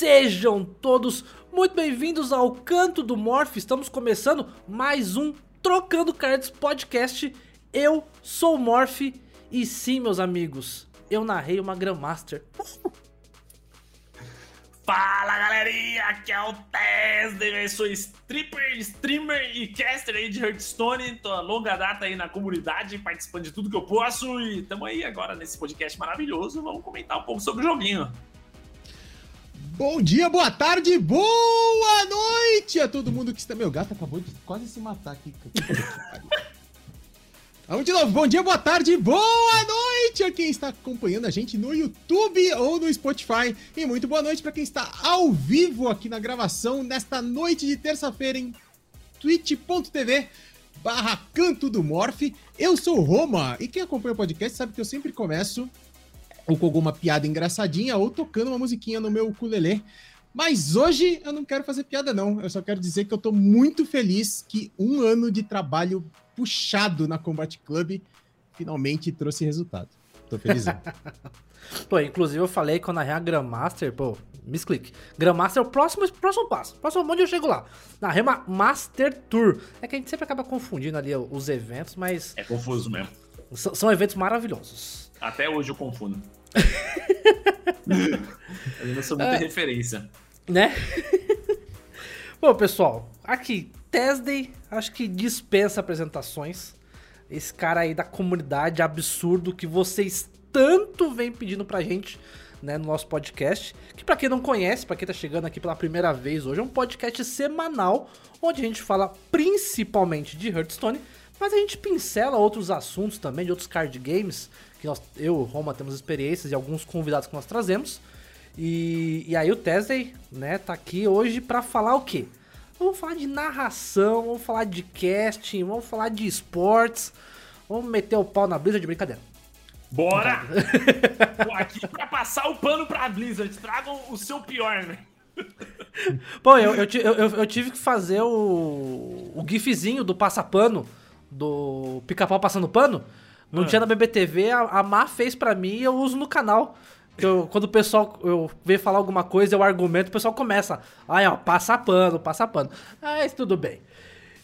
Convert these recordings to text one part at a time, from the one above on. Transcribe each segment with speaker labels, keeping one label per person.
Speaker 1: Sejam todos muito bem-vindos ao Canto do Morph. Estamos começando mais um Trocando Cards podcast. Eu sou o Morph e sim, meus amigos, eu narrei uma Grandmaster.
Speaker 2: Fala galerinha, aqui é o Tesder, eu sou stripper, streamer e caster aí de Hearthstone, tô a longa data aí na comunidade, participando de tudo que eu posso e tamo aí agora nesse podcast maravilhoso, vamos comentar um pouco sobre o joguinho.
Speaker 3: Bom dia, boa tarde, boa noite a todo mundo que está... Meu gato acabou de quase se matar aqui. Vamos de novo. Bom dia, boa tarde, boa noite a quem está acompanhando a gente no YouTube ou no Spotify. E muito boa noite para quem está ao vivo aqui na gravação nesta noite de terça-feira em twitch.tv barra Canto do Morph. Eu sou o Roma e quem acompanha o podcast sabe que eu sempre começo ou com alguma piada engraçadinha ou tocando uma musiquinha no meu ukulele. Mas hoje eu não quero fazer piada, não. Eu só quero dizer que eu tô muito feliz que um ano de trabalho puxado na Combat Club finalmente trouxe resultado. Tô feliz.
Speaker 1: pô, inclusive eu falei que eu narrei a Grandmaster, pô, misclick. Grandmaster é o próximo, próximo passo. Próximo onde eu chego lá. Narrei uma Master Tour. É que a gente sempre acaba confundindo ali os eventos, mas.
Speaker 2: É confuso mesmo.
Speaker 1: São eventos maravilhosos.
Speaker 2: Até hoje eu confundo. eu não sou muita é, referência.
Speaker 1: Né? Bom, pessoal, aqui, Tesday, acho que dispensa apresentações. Esse cara aí da comunidade absurdo que vocês tanto vem pedindo pra gente, né, no nosso podcast. Que para quem não conhece, para quem tá chegando aqui pela primeira vez hoje, é um podcast semanal onde a gente fala principalmente de Hearthstone, mas a gente pincela outros assuntos também, de outros card games, que nós, eu, Roma, temos experiências e alguns convidados que nós trazemos. E, e aí o Tesday, né, tá aqui hoje para falar o quê? Vamos falar de narração, vamos falar de casting, vamos falar de esportes, vamos meter o pau na Blizzard de brincadeira.
Speaker 2: Bora! Tô aqui pra passar o pano pra Blizzard, tragam o seu pior, né?
Speaker 1: Pô, eu, eu, eu, eu, tive que fazer o, o gifzinho do passapano, do pica-pau passando pano. Não ah. tinha na BBTV, a, a Má fez pra mim e eu uso no canal. Eu, quando o pessoal eu vem falar alguma coisa, eu argumento, o pessoal começa. Aí, ó, passa pano, passa pano. Mas tudo bem.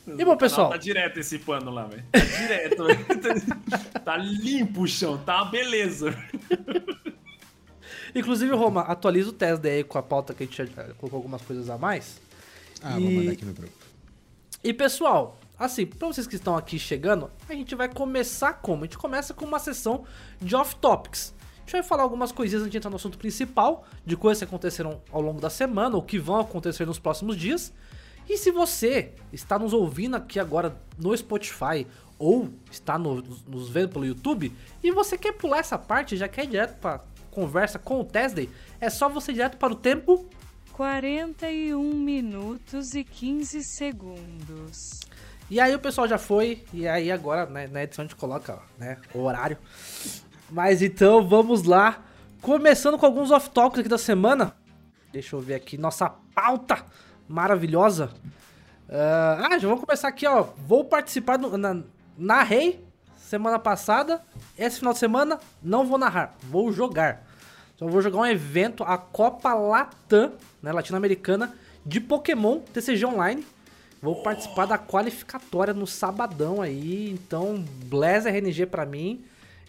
Speaker 1: E bom, pessoal.
Speaker 2: Tá direto esse pano lá, velho. Tá direto, velho. tá limpo o chão, tá uma beleza.
Speaker 1: Inclusive, Roma, atualiza o teste aí com a pauta que a gente já colocou algumas coisas a mais.
Speaker 3: Ah, e... vou mandar aqui no grupo.
Speaker 1: E pessoal, assim, pra vocês que estão aqui chegando, a gente vai começar como? A gente começa com uma sessão de off-topics gente vai falar algumas coisinhas antes de entrar no assunto principal, de coisas que aconteceram ao longo da semana ou que vão acontecer nos próximos dias. E se você está nos ouvindo aqui agora no Spotify ou está no, nos vendo pelo YouTube e você quer pular essa parte, já quer ir direto para conversa com o Tesday, é só você ir direto para o tempo
Speaker 4: 41 minutos e 15 segundos.
Speaker 1: E aí o pessoal já foi, e aí agora né, na edição a gente coloca né, o horário. Mas então vamos lá. Começando com alguns off-topics aqui da semana. Deixa eu ver aqui nossa pauta maravilhosa. Uh, ah, já vamos começar aqui, ó. Vou participar do, na, narrei semana passada. Esse final de semana não vou narrar, vou jogar. Então vou jogar um evento, a Copa Latam, né, latino-americana, de Pokémon TCG Online. Vou participar da qualificatória no sabadão aí. Então, Blaz RNG pra mim.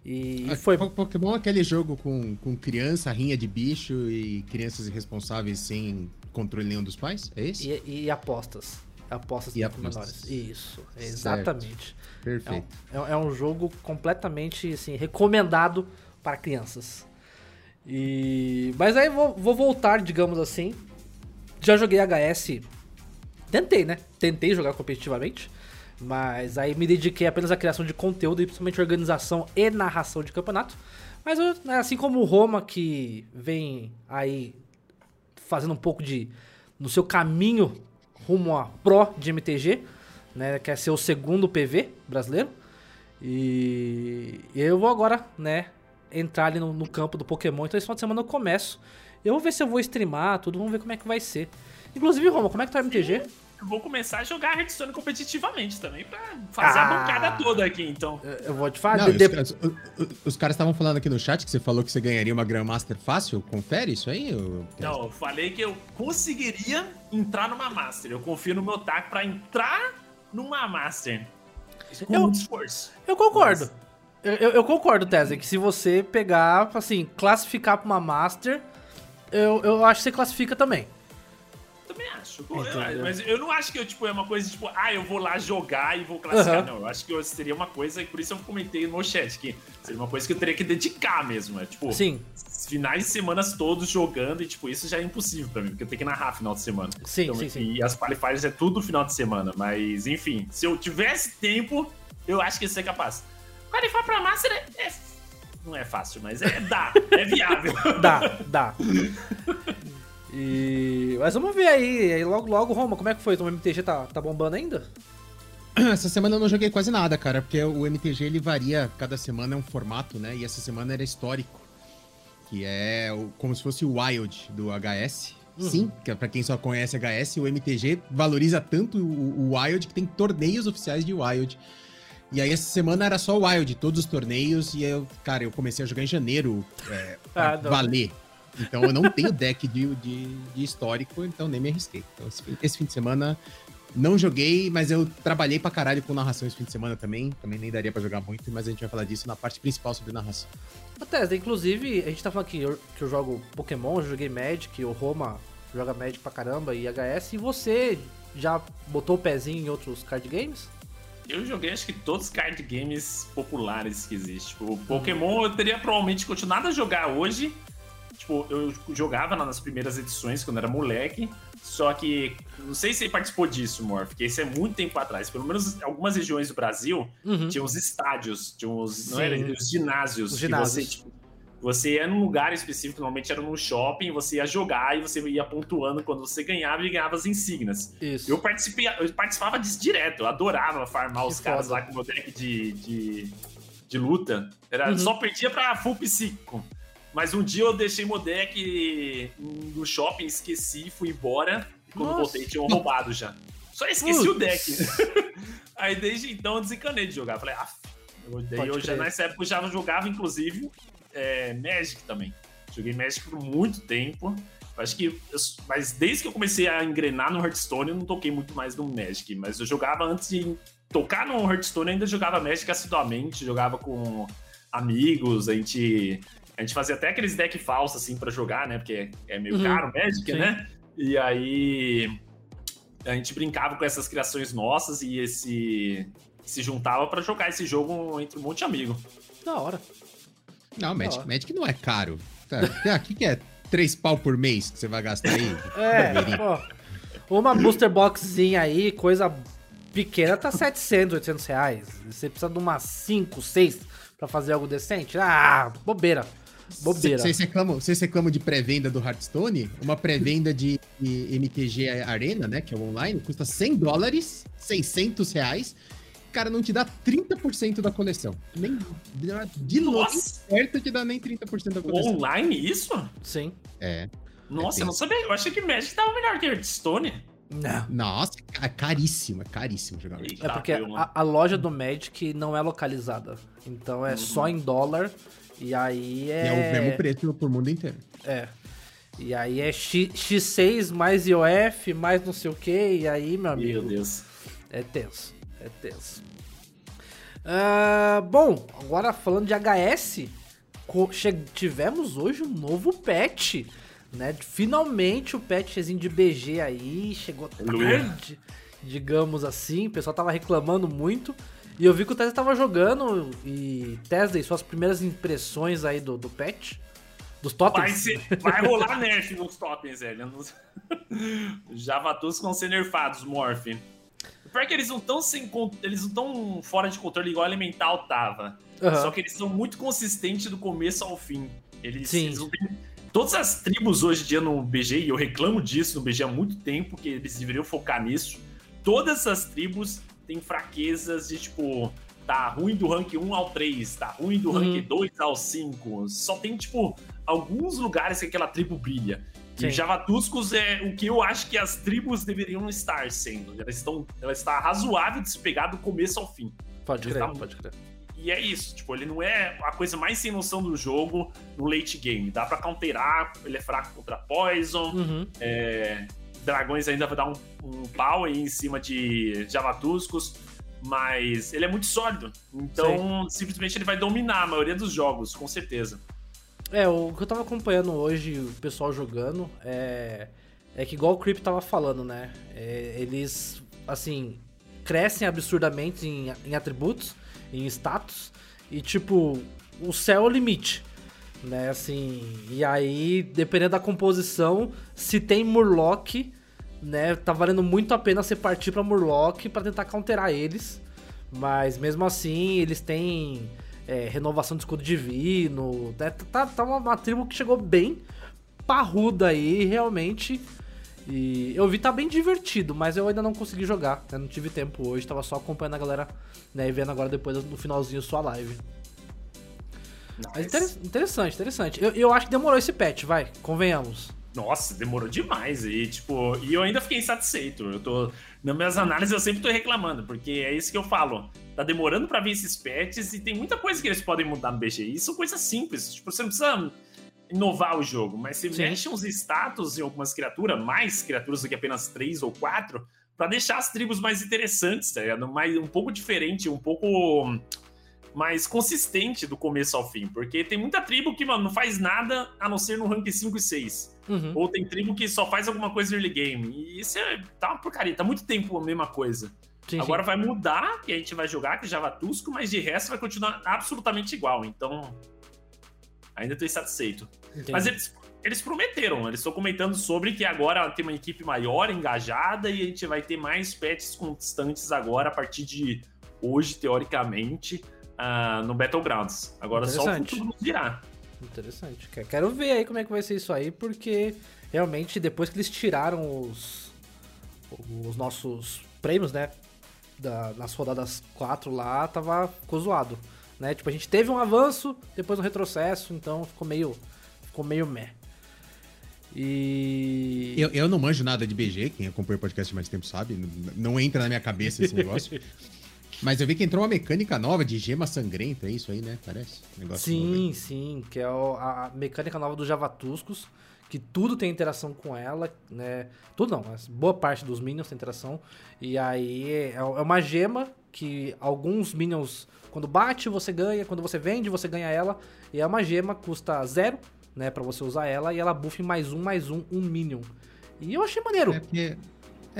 Speaker 1: E, foi.
Speaker 3: Pokémon é aquele jogo com, com criança, rinha de bicho e crianças irresponsáveis sem controle nenhum dos pais? É isso?
Speaker 1: E, e apostas. Apostas
Speaker 3: e apostas. menores.
Speaker 1: Isso, exatamente.
Speaker 3: Certo. Perfeito.
Speaker 1: É um, é, é um, jogo completamente assim, recomendado para crianças. E... Mas aí vou, vou voltar, digamos assim. Já joguei HS. Tentei, né? Tentei jogar competitivamente. Mas aí me dediquei apenas à criação de conteúdo e principalmente organização e narração de campeonato. Mas né, assim como o Roma, que vem aí fazendo um pouco de. no seu caminho rumo a Pro de MTG, né? Quer ser o segundo PV brasileiro. E eu vou agora, né? Entrar ali no, no campo do Pokémon. Então esse final de semana eu começo. Eu vou ver se eu vou streamar tudo, vamos ver como é que vai ser. Inclusive, Roma, como é que tá o MTG?
Speaker 2: Eu vou começar a jogar Hearthstone competitivamente também, pra fazer a
Speaker 1: Ah.
Speaker 2: bancada toda aqui, então.
Speaker 1: Eu- Eu vou te falar.
Speaker 3: Não,
Speaker 1: de-
Speaker 3: os, caras- estavam falando aqui no chat que você falou que você ganharia uma Grandmaster fácil. Confere isso aí? ô-
Speaker 2: Não, eu falei que eu conseguiria entrar numa Master. Eu confio no meu taco pra entrar numa Master. Com
Speaker 1: Eu-
Speaker 2: muito esforço.
Speaker 1: Eu concordo. Eu, eu- eu concordo, Tese, que se você pegar, assim, classificar pra uma Master, eu, eu acho que você classifica também.
Speaker 2: Também acho.
Speaker 1: Entendeu?
Speaker 2: Eu- mas eu não acho que eu, tipo, é uma coisa tipo, ah, eu vou lá jogar e vou classificar.
Speaker 1: Aham.
Speaker 2: Não, eu acho que seria uma coisa, e por isso eu comentei no chat, que seria uma coisa que eu teria que dedicar mesmo. É, tipo,
Speaker 1: Sim,
Speaker 2: finais de semanas todos jogando, e tipo, isso já é impossível pra mim, porque eu tenho que narrar final de semana.
Speaker 1: sim,
Speaker 2: Então,
Speaker 1: sim, sim.
Speaker 2: E as qualifiers é tudo final de semana. Mas, enfim, se eu tivesse tempo, eu acho que ia ser capaz. Qualificar pra Master é, é- Não é fácil, mas é dá. é viável.
Speaker 1: Dá, dá. E... Mas vamos ver aí, aí logo, logo, Roma, como é que foi? O MTG tá, tá bombando ainda?
Speaker 3: Essa semana eu não joguei quase nada, cara, porque o MTG ele varia, cada semana é um formato, né? E essa semana era histórico, que é como se fosse o Wild do HS.
Speaker 1: Uhum.
Speaker 3: Sim, que é pra quem só conhece HS, o MTG valoriza tanto o, o Wild que tem torneios oficiais de Wild. E aí essa semana era só Wild, todos os torneios, e eu, cara, eu comecei a jogar em janeiro é, pra
Speaker 1: Ah, não.
Speaker 3: Então eu não tenho deck de, de, de histórico, então nem me arrisquei. Então esse, fim- esse fim de semana não joguei, mas eu trabalhei pra caralho com narração esse fim de semana também. Também nem daria pra jogar muito, mas a gente vai falar disso na parte principal sobre narração.
Speaker 1: Ô, Tesla, inclusive, a gente tá falando que eu, que eu jogo Pokémon, eu joguei Magic, o Roma joga Magic pra caramba e HS, e você já botou o pezinho em outros card games?
Speaker 2: Eu joguei acho que todos os card games populares que existem. Tipo, o Pokémon eu teria provavelmente continuado a jogar hoje. Tipo, eu jogava nas primeiras edições quando era moleque. Só que, não sei se você participou disso, Morph, porque isso é muito tempo atrás. Pelo menos em algumas regiões do Brasil
Speaker 1: Uhum.
Speaker 2: tinha os estádios, tinha os, não era, os ginásios.
Speaker 1: Os ginásios.
Speaker 2: você, tipo, você ia num lugar específico, normalmente era num shopping, você ia jogar e você ia pontuando quando você ganhava e ganhava as insígnias.
Speaker 1: Isso.
Speaker 2: Eu, participei, eu participava disso direto, eu adorava farmar
Speaker 1: Que
Speaker 2: os caras
Speaker 1: foda.
Speaker 2: lá com o meu deck de, de, de luta. Era,
Speaker 1: Uhum.
Speaker 2: Só perdia pra full psíquico. Mas um dia eu deixei meu deck no shopping, esqueci, fui embora. E quando
Speaker 1: Nossa.
Speaker 2: voltei, tinham roubado já. Só esqueci o
Speaker 1: Putz.
Speaker 2: deck. Aí desde então eu desencanei de jogar. Falei, ah, eu, daí
Speaker 1: Pode
Speaker 2: eu já nessa época eu já jogava, inclusive, é, Magic também. Joguei Magic por muito tempo. Acho que. eu- mas desde que eu comecei a engrenar no Hearthstone, eu não toquei muito mais no Magic. Mas eu jogava antes de tocar no Hearthstone, eu ainda jogava Magic assiduamente, jogava com amigos, a gente. A gente fazia até aqueles deck falsos, assim, pra jogar, né? Porque é meio
Speaker 1: Uhum.
Speaker 2: caro o Magic,
Speaker 1: Sim.
Speaker 2: né? E aí. A gente brincava com essas criações nossas e esse. Se juntava pra jogar esse jogo entre um monte de amigo.
Speaker 1: Da hora.
Speaker 3: Não, Magic. Magic não é caro. Tá, o que, que é? Três pau por mês que você vai gastar aí?
Speaker 1: É, pô. Uma booster boxzinha aí, coisa pequena, tá 700, 800 reais. Você precisa de umas 5, 6 pra fazer algo decente? Ah, bobeira. Bobeira.
Speaker 3: Vocês reclamam, vocês reclamam de pré-venda do Hearthstone? Uma pré-venda de, de MTG Arena, né? Que é o online, custa 100 dólares, 600 reais. O cara não te dá 30% da coleção. Nem, de longe,
Speaker 2: Nossa!
Speaker 3: perto te dá nem 30% da coleção.
Speaker 2: Online isso?
Speaker 1: Sim.
Speaker 3: É.
Speaker 2: Nossa,
Speaker 3: É
Speaker 2: eu não sabia. Eu achei que Magic tava melhor que Hearthstone.
Speaker 1: Não.
Speaker 3: Nossa, é caríssimo, é caríssimo jogar Magic.
Speaker 1: É porque a, a loja do Magic não é localizada. Então é só em dólar. E aí
Speaker 3: E
Speaker 1: é.
Speaker 3: é o mesmo preço pro mundo inteiro.
Speaker 1: É. E aí é X, X6 mais IOF, mais não sei o que. E aí, meu amigo.
Speaker 2: Meu Deus.
Speaker 1: É tenso. É tenso. Ah, bom, agora falando de HS, tivemos hoje um novo patch. Né? Finalmente o patchzinho de BG aí chegou
Speaker 2: Aleluia.
Speaker 1: tarde, digamos assim. O pessoal tava reclamando muito. E eu vi que o Tesla tava jogando. E Tesla, e suas primeiras impressões aí do, do patch? Dos
Speaker 2: Vai,
Speaker 1: totens?
Speaker 2: ser, vai rolar nerf nos totens, velho. Javatus vão ser nerfados, Morph. O pior é que eles não estão sem eles não tão fora de controle igual o Elemental tava.
Speaker 1: Aham.
Speaker 2: Só que eles são muito consistentes do começo ao fim. Eles,
Speaker 1: Sim.
Speaker 2: eles têm- Todas as tribos hoje em dia no BG, e eu reclamo disso no BG há muito tempo, que eles deveriam focar nisso. Todas as tribos têm fraquezas de tipo, tá ruim do rank 1 ao 3, tá ruim do
Speaker 1: Uhum.
Speaker 2: rank 2 ao 5. Só tem, tipo, alguns lugares que aquela tribo brilha. E Javatuscos é o que eu acho que as tribos deveriam estar sendo. Ela, estão, ela está razoável de se pegar do começo ao fim.
Speaker 1: Pode crer,
Speaker 2: tá-
Speaker 1: pode crer.
Speaker 2: E é isso, tipo, ele não é a coisa mais sem noção do jogo no late game. Dá pra counterar, ele é fraco contra Poison,
Speaker 1: Uhum.
Speaker 2: é, Dragões ainda vai dar um, um pau aí em cima de Javatuscos, mas ele é muito sólido. Então, simplesmente ele vai dominar a maioria dos jogos, com certeza.
Speaker 1: É, o que eu tava acompanhando hoje, o pessoal jogando, é, é que igual o Creep tava falando, né? É, eles, assim, crescem absurdamente em, em atributos, em status, e tipo, o céu é o limite, né? Assim, e aí, dependendo da composição, se tem Murloc, né? Tá valendo muito a pena você partir pra Murloc pra tentar counterar eles, mas mesmo assim, eles têm é, renovação de escudo divino. Né? Tá, tá uma, uma tribo que chegou bem parruda aí, realmente. E eu vi tá bem divertido, mas eu ainda não consegui jogar. né? Não tive tempo hoje, tava só acompanhando a galera né, e vendo agora depois no finalzinho sua live. Mas inter- interessante, interessante. Eu, eu acho que demorou esse patch, vai, convenhamos.
Speaker 2: Nossa, demorou demais. E, tipo, e eu ainda fiquei insatisfeito. Eu tô. Nas minhas análises eu sempre tô reclamando, porque é isso que eu falo. Tá demorando pra vir esses patches e tem muita coisa que eles podem mudar no BG. E são coisas simples. Tipo, você não precisa inovar o jogo, mas você
Speaker 1: Sim.
Speaker 2: mexe uns status em algumas criaturas, mais criaturas do que apenas três ou quatro, pra deixar as tribos mais interessantes, tá ligado? Mais, um pouco diferente, um pouco mais consistente do começo ao fim. Porque tem muita tribo que, mano, não faz nada a não ser no rank 5 e 6.
Speaker 1: Uhum.
Speaker 2: Ou tem tribo que só faz alguma coisa early game. E isso é, tá uma porcaria, tá muito tempo a mesma coisa.
Speaker 1: Sim,
Speaker 2: Agora
Speaker 1: sim.
Speaker 2: vai mudar, que a gente vai jogar com Javatusco, mas de resto vai continuar absolutamente igual. Então, ainda tô insatisfeito.
Speaker 1: Entendi.
Speaker 2: Mas eles, eles prometeram, eles estão comentando sobre que agora tem uma equipe maior, engajada, e a gente vai ter mais patches constantes agora, a partir de hoje, teoricamente, ah, no Battlegrounds. Agora só o futuro nos dirá.
Speaker 1: Interessante. Que- Quero ver aí como é que vai ser isso aí, porque realmente depois que eles tiraram os, os nossos prêmios, né? Da, nas rodadas 4 lá, tava ficou zoado. Né? Tipo, a gente teve um avanço, depois um retrocesso, então ficou meio. Ficou meio meh. E.
Speaker 3: Eu, eu não manjo nada de BG, quem acompanha o podcast mais tempo sabe, não, não entra na minha cabeça esse negócio. Mas eu vi que entrou uma mecânica nova de gema sangrenta, é isso aí, né? Parece. Negócio.
Speaker 1: Sim, sim, que é a mecânica nova do Javatuscos, que tudo tem interação com ela, né? Tudo não, mas boa parte dos minions tem interação. E aí é é uma gema que alguns minions, quando bate, você ganha, quando você vende, você ganha ela. E é uma gema, custa zero, né, pra você usar ela, e ela buffa em mais um, mais um, um minion. E eu achei maneiro.
Speaker 3: É que,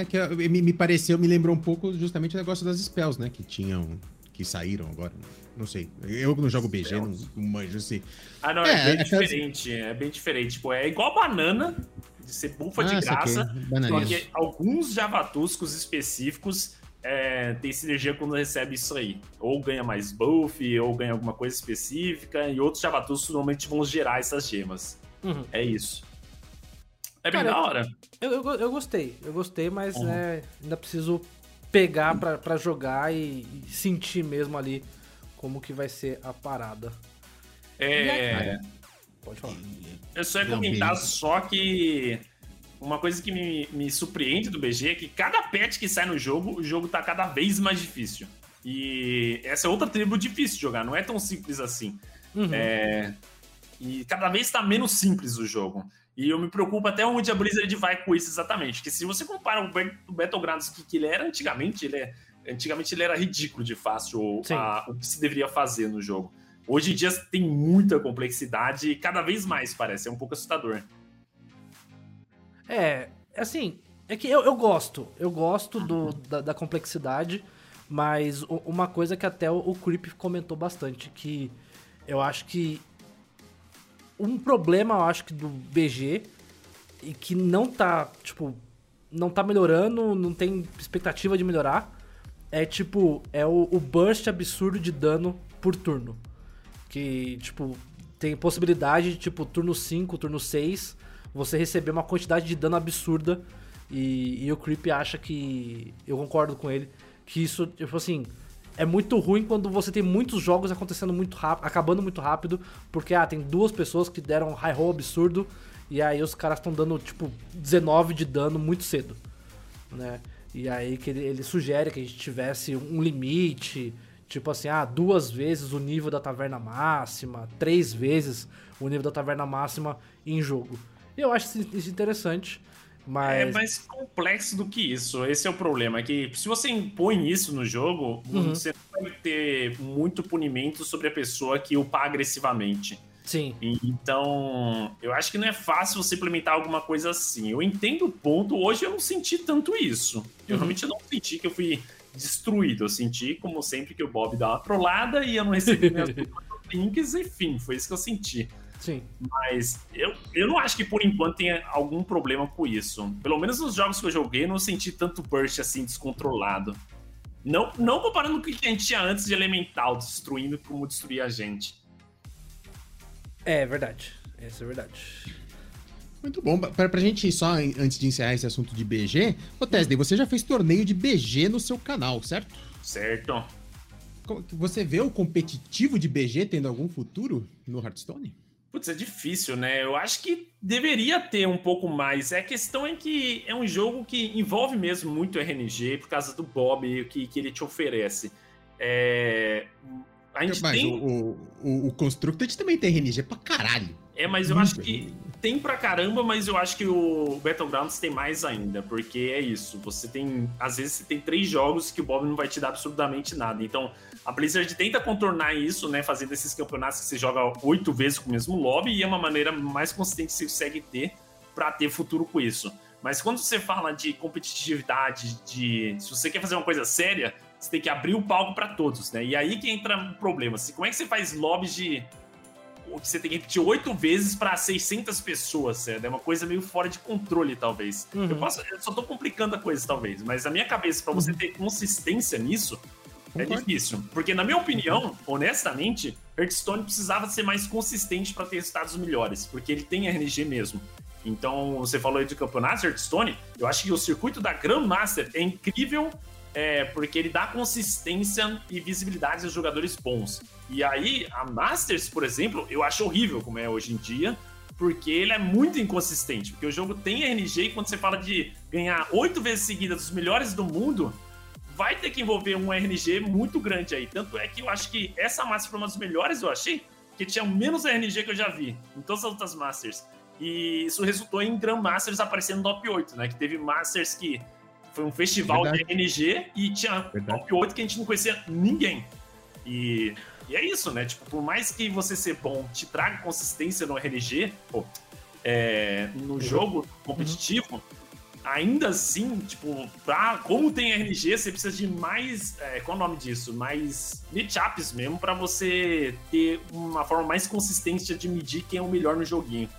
Speaker 3: é que eu- me, me pareceu, me lembrou um pouco justamente o negócio das spells, né? Que tinham, que saíram agora. Não sei. Eu não jogo BG, não, não manjo assim.
Speaker 2: Ah, não,
Speaker 3: É,
Speaker 2: é, bem
Speaker 3: aquelas-
Speaker 2: diferente. É bem diferente. Tipo, é igual banana, de ser bufa de
Speaker 3: Ah, saquei.
Speaker 2: graça. Só que alguns javatuscos específicos é, tem sinergia quando recebe isso aí. Ou ganha mais buff, ou ganha alguma coisa específica, e outros javatuscos normalmente vão gerar essas gemas.
Speaker 1: Uhum.
Speaker 2: É isso. É bem
Speaker 1: Cara,
Speaker 2: da hora.
Speaker 1: Eu, eu, eu gostei, eu gostei, mas
Speaker 2: Uhum.
Speaker 1: né, ainda preciso pegar pra, pra jogar e, e sentir mesmo ali como que vai ser a parada.
Speaker 2: É,
Speaker 1: Pode falar.
Speaker 2: eu só ia comentar só que uma coisa que me, me surpreende do BG é que cada patch que sai no jogo, o jogo tá cada vez mais difícil. E essa é outra tribo difícil de jogar, não é tão simples assim.
Speaker 1: Uhum.
Speaker 2: É, e cada vez está menos simples o jogo. E eu me preocupo até onde a Blizzard vai com isso exatamente. Que se você compara o, Bat- o Battlegrounds que, que ele era antigamente, ele é, antigamente ele era ridículo de fácil a- o que se deveria fazer no jogo. Hoje em dia tem muita complexidade e cada vez mais parece, é um pouco assustador.
Speaker 1: É, assim, é que eu, eu gosto, eu gosto do, da, da complexidade, mas uma coisa que até o, o Creep comentou bastante, que eu acho que um problema, eu acho que do BG, e que não tá, tipo, não tá melhorando, não tem expectativa de melhorar, é tipo, é o, o burst absurdo de dano por turno. Que, tipo, tem possibilidade de, tipo, turno 5, turno 6, você receber uma quantidade de dano absurda. E, e o Creep acha que. Eu concordo com ele. Que isso, tipo assim. É muito ruim quando você tem muitos jogos acontecendo muito rápido, acabando muito rápido, porque ah, tem duas pessoas que deram um high roll absurdo E aí os caras estão dando, tipo, 19 de dano muito cedo, né? E aí que ele, ele sugere que a gente tivesse um limite, tipo assim, ah, duas vezes o nível da taverna máxima, três vezes o nível da taverna máxima em jogo. E eu acho isso interessante, mas...
Speaker 2: É mais complexo do que isso. Esse é o problema. É que se você impõe isso no jogo,
Speaker 1: Uhum.
Speaker 2: você não vai ter muito punimento sobre a pessoa que upa agressivamente.
Speaker 1: Sim.
Speaker 2: Então, eu acho que não é fácil você implementar alguma coisa assim. Eu entendo o ponto, hoje eu não senti tanto isso. Eu
Speaker 1: Uhum.
Speaker 2: realmente não senti que eu fui destruído. Eu senti, como sempre, que o Bob dá uma trollada e eu não recebi minhas links, enfim, foi isso que eu senti.
Speaker 1: Sim.
Speaker 2: Mas eu, eu não acho que por enquanto tenha algum problema com isso. Pelo menos nos jogos que eu joguei, eu não senti tanto burst assim descontrolado. Não, não comparando com o que a gente tinha antes de Elemental, destruindo como destruir a gente.
Speaker 1: É verdade. Essa é verdade.
Speaker 3: Muito bom. Pra, pra gente só, antes de encerrar esse assunto de BG, ô Tesday, você já fez torneio de BG no seu canal, certo?
Speaker 2: Certo?
Speaker 3: Você vê o competitivo de BG tendo algum futuro no Hearthstone?
Speaker 2: Putz, é difícil, né? Eu acho que deveria ter um pouco mais. É, A questão é que é um jogo que envolve mesmo muito RNG por causa do Bob e o que, que ele te oferece. É... A gente
Speaker 3: Mas
Speaker 2: tem.
Speaker 3: o, o, o Constructed também tem RNG pra caralho.
Speaker 2: É, mas eu
Speaker 3: Muito
Speaker 2: acho que tem pra caramba, mas eu acho que o Battlegrounds tem mais ainda, porque é isso. Você tem. Às vezes você tem três jogos que o Bob não vai te dar absolutamente nada. Então, a Blizzard tenta contornar isso, né? Fazendo esses campeonatos que você joga oito vezes com o mesmo lobby, e é uma maneira mais consistente que você consegue ter pra ter futuro com isso. Mas quando você fala de competitividade, de. Se você quer fazer uma coisa séria, você tem que abrir o palco pra todos, né? E aí que entra o problema. Assim, como é que você faz lobbies de você tem que repetir oito vezes para 600 pessoas, certo? É uma coisa meio fora de controle, talvez.
Speaker 1: Uhum.
Speaker 2: Eu, posso, eu só tô complicando a coisa, talvez, mas na minha cabeça, para você ter consistência nisso, é difícil. Porque, na minha opinião, honestamente, Hearthstone precisava ser mais consistente para ter resultados melhores, porque ele tem RNG mesmo. Então, você falou aí de campeonatos Hearthstone, eu acho que o circuito da Grandmaster é incrível é, porque ele dá consistência e visibilidade aos jogadores bons. E aí, a Masters, por exemplo, eu acho horrível como é hoje em dia, porque ele é muito inconsistente. Porque o jogo tem RNG e quando você fala de ganhar oito vezes seguidas dos melhores do mundo, vai ter que envolver um RNG muito grande aí. Tanto é que eu acho que essa Masters foi uma das melhores, eu achei, que tinha o menos RNG que eu já vi em todas as outras Masters. E isso resultou em Grand Masters aparecendo no top 8, né? Que teve Masters que foi um festival
Speaker 3: Verdade.
Speaker 2: de RNG e tinha
Speaker 3: Verdade.
Speaker 2: top 8 que a gente não conhecia ninguém. E, e é isso, né? Tipo, por mais que você ser bom te traga consistência no RNG, pô, é, no jogo competitivo, ainda assim, tipo, pra, como tem RNG, você precisa de mais. É, qual é o nome disso? Mais matchups mesmo, pra você ter uma forma mais consistente de medir quem é o melhor no joguinho.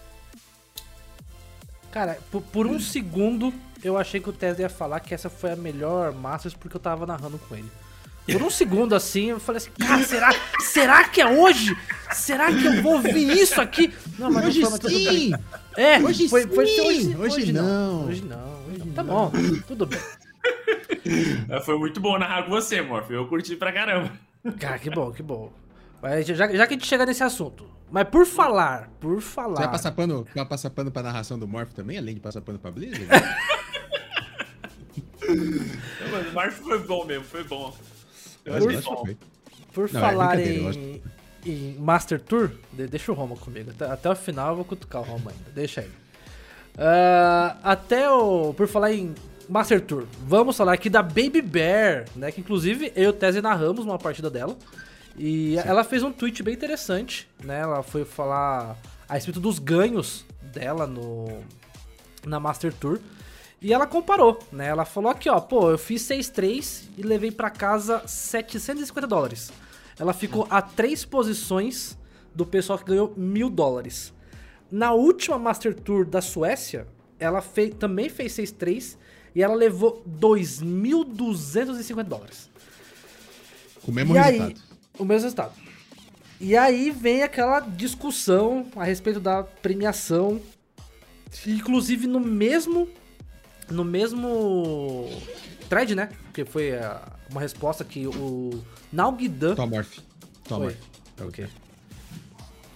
Speaker 1: Cara, por, por um segundo eu achei que o Tesla ia falar que essa foi a melhor Masters porque eu tava narrando com ele. Por um segundo assim, eu falei assim, cara, será, será que é hoje? Será que eu vou ver isso aqui? Não, mas
Speaker 3: Hoje
Speaker 1: não foi, mas tudo bem.
Speaker 3: sim!
Speaker 1: É,
Speaker 3: Hoje
Speaker 1: foi, foi
Speaker 3: sim!
Speaker 1: hoje,
Speaker 3: Hoje não.
Speaker 1: Hoje não, hoje não. Tá bom, tudo bem.
Speaker 2: É, Foi muito bom narrar com você, Morph. Eu curti pra caramba.
Speaker 1: Cara, que bom, que bom. Mas já, já que a gente chega nesse assunto, mas por falar, por
Speaker 3: Você
Speaker 1: falar.
Speaker 3: vai passar pano, vai passar pano pra narração do Morph também, além de passar pano pra Blizzard?
Speaker 2: Mas o Morph foi bom mesmo, foi bom. Eu
Speaker 3: acho que
Speaker 2: bom.
Speaker 1: Por
Speaker 3: Não, é
Speaker 1: falar
Speaker 3: brincadeira,
Speaker 1: em, em Master Tour, de- deixa o Roma comigo. Até, até o final eu vou cutucar o Roma ainda. Deixa ele. Ah, até o. Por falar em Master Tour, vamos falar aqui da Baby Bear, né? Que inclusive eu e o Tese narramos uma partida dela. E ela fez um tweet bem interessante, né? Ela foi falar a respeito dos ganhos dela no na Master Tour. E ela comparou, né? Ela falou aqui, ó, pô, eu fiz 6-3 e levei pra casa 750 dólares. Ela ficou a três posições do pessoal que ganhou mil dólares. Na última Master Tour da Suécia, ela fei- também fez 6-3 e ela levou 2.250 dólares.
Speaker 3: O mesmo
Speaker 1: e
Speaker 3: resultado.
Speaker 1: aí, o mesmo resultado. E aí vem aquela discussão a respeito da premiação. Inclusive no mesmo. No mesmo. Thread, né? Porque foi ah, uma resposta que o Nalguidan.
Speaker 3: Toma Morph. Toma
Speaker 1: Oi.
Speaker 3: Morph.
Speaker 1: Ok.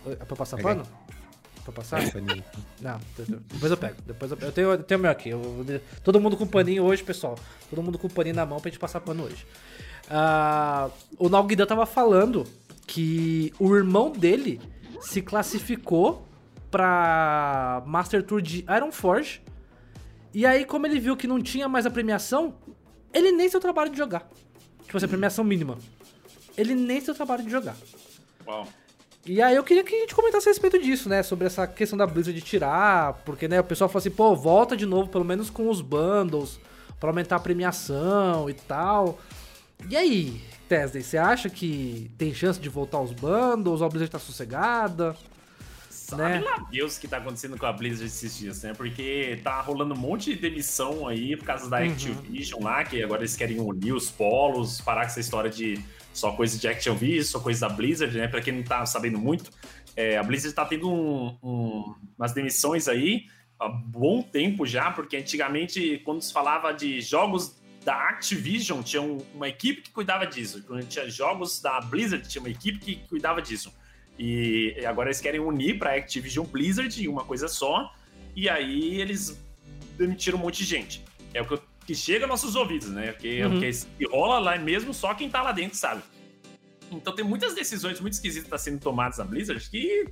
Speaker 1: Oi, É pra passar
Speaker 3: Pega aí.
Speaker 1: pano? Pra passar?
Speaker 3: Paninho.
Speaker 1: Não, de- de- depois eu pego. Depois eu, pego. eu tenho, eu tenho o meu aqui. eu todo mundo com paninho hoje, pessoal. Todo mundo com paninho na mão pra gente passar pano hoje. Ah, o Nalguidan tava falando que o irmão dele se classificou pra Master Tour de Iron Forge. E aí, como ele viu que não tinha mais a premiação, ele nem se deu trabalho de jogar. Tipo assim, a premiação mínima. Ele nem se deu trabalho de jogar.
Speaker 2: Uau.
Speaker 1: E aí eu queria que a gente comentasse a respeito disso, né? Sobre essa questão da Blizzard de tirar, porque né, o pessoal falou assim, pô, volta de novo, pelo menos com os bundles, pra aumentar a premiação e tal. E aí, Tesday, você acha que tem chance de voltar os bundles? A Blizzard tá sossegada?
Speaker 2: Sabe
Speaker 1: Né?
Speaker 2: lá Deus o que tá acontecendo com a Blizzard esses dias, né? Porque tá rolando um monte de demissão aí por causa da
Speaker 1: Uhum.
Speaker 2: Activision lá, que agora eles querem unir os polos, parar com essa história de só coisa de Activision, só coisa da Blizzard, né? Pra quem não tá sabendo muito, é, a Blizzard tá tendo um- um- umas demissões aí há bom tempo já, porque antigamente, quando se falava de jogos da Activision, tinha um- uma equipe que cuidava disso. Quando tinha jogos da Blizzard, tinha uma equipe que cuidava disso. E agora eles querem unir para Activision Blizzard em uma coisa só. E aí eles demitiram um monte de gente. É o que, eu- que chega aos nossos ouvidos, né? Porque é
Speaker 1: Uhum.
Speaker 2: o que que rola lá mesmo, só quem tá lá dentro sabe. Então tem muitas decisões muito esquisitas que tá sendo tomadas na Blizzard que,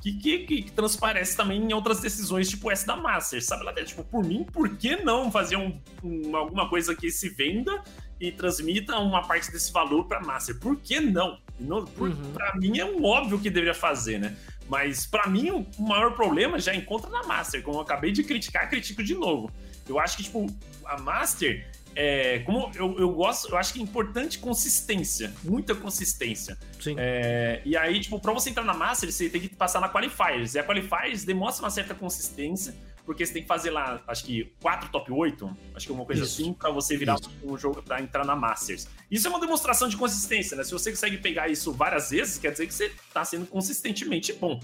Speaker 2: que, que, que transparece também em outras decisões, tipo essa da Master, sabe? Lá dentro, tipo, por mim, por que não fazer um, um- alguma coisa que se venda e transmita uma parte desse valor pra Master? Por que não? não por,
Speaker 1: Uhum.
Speaker 2: Pra mim é um óbvio que deveria fazer, né? Mas pra mim o maior problema já encontra na Master, como eu acabei de criticar, critico de novo. Eu acho que, tipo, a Master, é, como eu, eu gosto, eu acho que é importante consistência, muita consistência.
Speaker 1: Sim.
Speaker 2: É, e aí, tipo, pra você entrar na Master, você tem que passar na Qualifiers. E a Qualifiers demonstra uma certa consistência, porque você tem que fazer lá, acho que, quatro top 8, acho que uma coisa
Speaker 1: Isso.
Speaker 2: assim, pra você virar
Speaker 3: Isso.
Speaker 2: um jogo, pra entrar na Masters. Isso é uma demonstração de consistência, né? Se você consegue pegar isso várias vezes, quer dizer que você tá sendo consistentemente bom.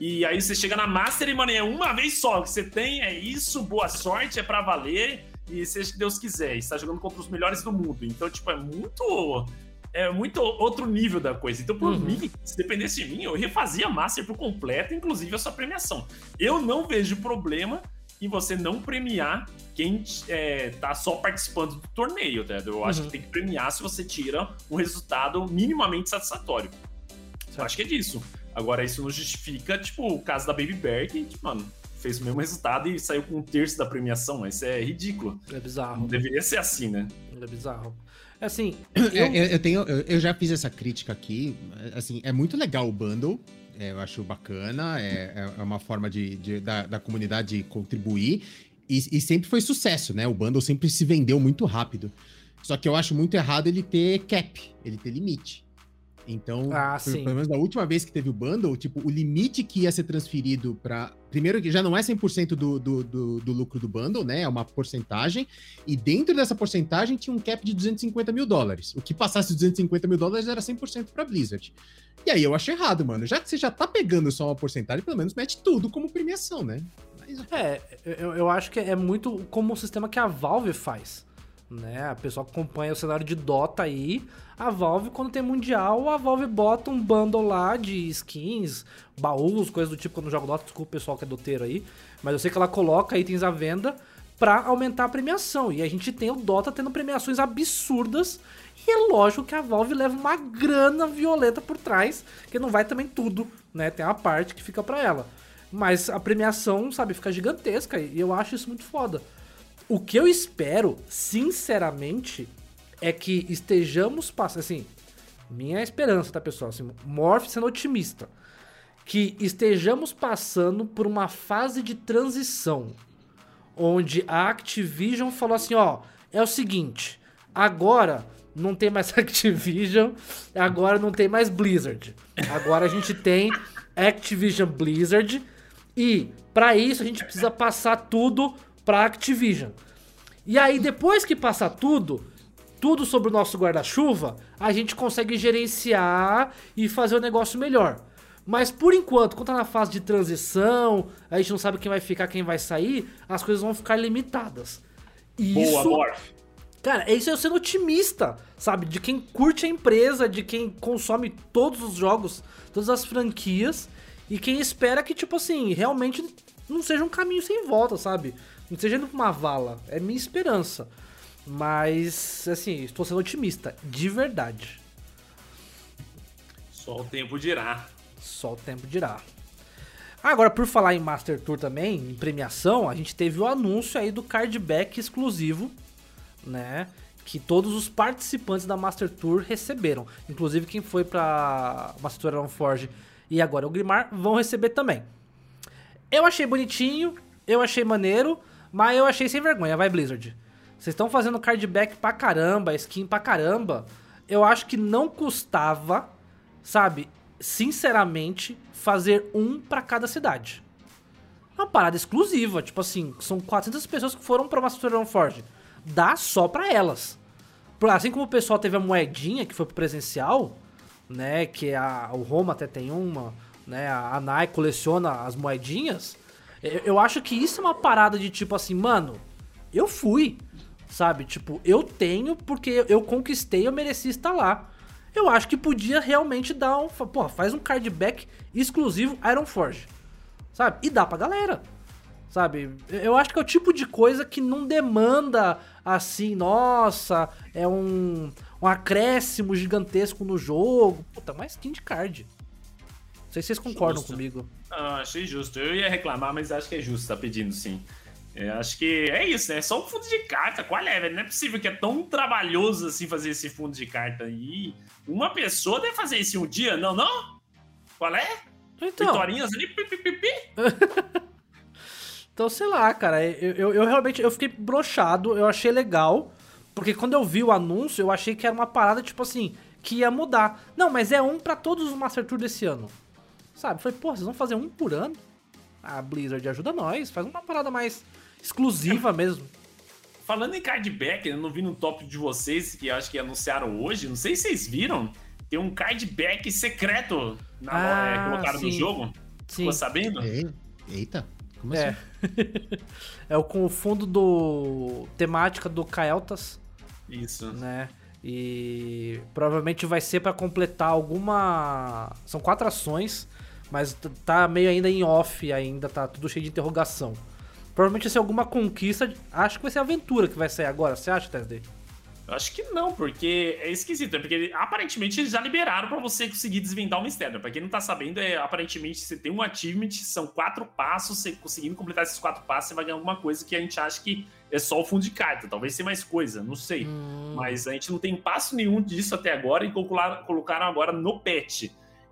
Speaker 2: E aí você chega na Master e, mano, é uma vez só. O que você tem é isso, boa sorte, é pra valer. E seja que Deus quiser. E você tá jogando contra os melhores do mundo. Então, tipo, é muito. É muito outro nível da coisa. Então, por
Speaker 1: Uhum.
Speaker 2: mim, se dependesse de mim, eu refazia a Master por completo, inclusive a sua premiação. Eu não vejo problema em você não premiar quem é, tá só participando do torneio, tá? Eu acho
Speaker 1: Uhum.
Speaker 2: que tem que premiar se você tira um resultado minimamente satisfatório. Eu
Speaker 1: Certo.
Speaker 2: acho que é disso. Agora, isso não justifica, tipo, o caso da Baby Bear, que, tipo, mano, fez o mesmo resultado e saiu com um terço da premiação. Isso é ridículo.
Speaker 1: É
Speaker 2: Não
Speaker 1: bizarro.
Speaker 2: deveria ser assim, né?
Speaker 1: É bizarro. É assim,
Speaker 3: Eu,
Speaker 1: eu,
Speaker 3: eu- eu tenho, eu, eu já fiz essa crítica aqui. Assim, é muito legal o bundle. é, eu acho bacana. É, é- é uma forma de, de- da, da comunidade contribuir. E, e sempre foi sucesso, né? O bundle sempre se vendeu muito rápido. Só que eu acho muito errado ele ter cap, ele ter limite. Então,
Speaker 1: Ah,
Speaker 3: por- pelo menos da última vez que teve o bundle, tipo, o limite que ia ser transferido para Primeiro que já não é 100% do, do, do, do lucro do bundle, né? É uma porcentagem. E dentro dessa porcentagem tinha um cap de 250 mil dólares. O que passasse de 250 mil dólares era 100% pra Blizzard. E aí eu achei errado, mano. Já que você já tá pegando só uma porcentagem, pelo menos mete tudo como premiação, né? Mas,
Speaker 1: É, eu, eu acho que é muito como o sistema que a Valve faz. Né? A pessoa que acompanha o cenário de Dota aí, a Valve, quando tem Mundial, a Valve bota um bundle lá de skins, baús, coisas do tipo, quando eu jogo Dota, desculpa o pessoal que é doteiro aí, mas eu sei que ela coloca itens à venda pra aumentar a premiação. E a gente tem o Dota tendo premiações absurdas, e é lógico que a Valve leva uma grana violenta por trás, que não vai também tudo, né? Tem uma parte que fica pra ela. Mas a premiação, sabe, fica gigantesca e eu acho isso muito foda. O que eu espero, sinceramente, é que estejamos passando. Assim, minha esperança, tá, pessoal? Assim, Morph sendo otimista. Que estejamos passando por uma fase de transição. Onde a Activision falou assim: ó, é o seguinte, agora não tem mais Activision, agora não tem mais Blizzard. Agora a gente tem Activision Blizzard e para isso a gente precisa passar tudo para Activision. E aí depois que passar tudo, tudo sobre o nosso guarda-chuva, a gente consegue gerenciar e fazer o negócio melhor. Mas por enquanto, quando tá na fase de transição, a gente não sabe quem vai ficar, quem vai sair, as coisas vão ficar limitadas. E
Speaker 2: Boa,
Speaker 1: isso,
Speaker 2: Morph.
Speaker 1: Cara, é isso eu sendo otimista, sabe? De quem curte a empresa, de quem consome todos os jogos, todas as franquias. E quem espera que, tipo assim, realmente não seja um caminho sem volta, sabe? Não seja indo pra uma vala. É minha esperança. Mas, assim, estou sendo otimista, de verdade.
Speaker 2: Só o tempo dirá.
Speaker 1: Só o tempo dirá. Agora, por falar em Master Tour também, em premiação, a gente teve o anúncio aí do cardback exclusivo, né? Que todos os participantes da Master Tour receberam. Inclusive quem foi pra Master Tour Forge e agora o Grimar vão receber também. Eu achei bonitinho, eu achei maneiro, mas eu achei sem vergonha, vai Blizzard. Vocês estão fazendo cardback pra caramba, skin pra caramba. Eu acho que não custava, sabe, sinceramente, fazer um pra cada cidade. É uma parada exclusiva, tipo assim, são 400 pessoas que foram pra Master Forge. Dá só pra elas. Assim como o pessoal teve a moedinha que foi pro presencial, né, que a, o Roma até tem uma, né, a Nai coleciona as moedinhas. Eu, eu acho que isso é uma parada de tipo assim, mano, eu fui, sabe? Tipo, eu tenho porque eu conquistei, eu mereci estar lá. Eu acho que podia realmente dar um, porra, faz um cardback exclusivo Iron Forge, sabe? E dá pra galera. Sabe? Eu acho que é o tipo de coisa que não demanda assim, nossa, é um, um acréscimo gigantesco no jogo. Puta, mais skin de card. Não sei se vocês concordam
Speaker 2: Justo.
Speaker 1: comigo.
Speaker 2: Ah, achei justo. Eu ia reclamar, mas acho que é justo tá pedindo sim. Eu acho que é isso, né? É só um fundo de carta. Qual é, velho? Não é possível que é tão trabalhoso assim fazer esse fundo de carta aí. Uma pessoa deve fazer isso em um dia, não, não? Qual é?
Speaker 1: Então,
Speaker 2: Vitórias ali, pi, pi, pi, pi.
Speaker 1: então sei lá, cara. Eu, eu, eu realmente eu fiquei brochado, eu achei legal. Porque quando eu vi o anúncio, eu achei que era uma parada, tipo assim, que ia mudar. Não, mas é um pra todos os Master Tour desse ano. Sabe? Falei, pô, vocês vão fazer um por ano? Ah, Blizzard, ajuda nós. Faz uma parada mais exclusiva mesmo.
Speaker 2: Falando em cardback, eu não vi no top de vocês, que acho que anunciaram hoje. Não sei se vocês viram. Tem um cardback secreto na,
Speaker 1: Ah,
Speaker 2: é, colocaram no
Speaker 1: sim.
Speaker 2: jogo.
Speaker 1: Sim.
Speaker 2: Ficou sabendo?
Speaker 3: Ei, Eita, como
Speaker 1: É.
Speaker 3: assim?
Speaker 1: é o com o fundo do. temática do Kael'thas,
Speaker 2: Isso.
Speaker 1: né? E provavelmente vai ser pra completar alguma. São quatro ações, mas tá meio ainda em off, ainda tá tudo cheio de interrogação. Provavelmente vai ser alguma conquista. Acho que vai ser a aventura que vai sair agora. Você acha, TSD?
Speaker 2: Eu acho que não, porque é esquisito. É porque aparentemente eles já liberaram pra você conseguir desvendar o mistério. Pra quem não tá sabendo, é aparentemente você tem um achievement, são quatro passos. Você conseguindo completar esses quatro passos, você vai ganhar alguma coisa que a gente acha que é só o fundo de carta. Talvez seja mais coisa, não sei.
Speaker 1: Hum.
Speaker 2: Mas a gente não tem passo nenhum disso até agora e colocaram agora no patch.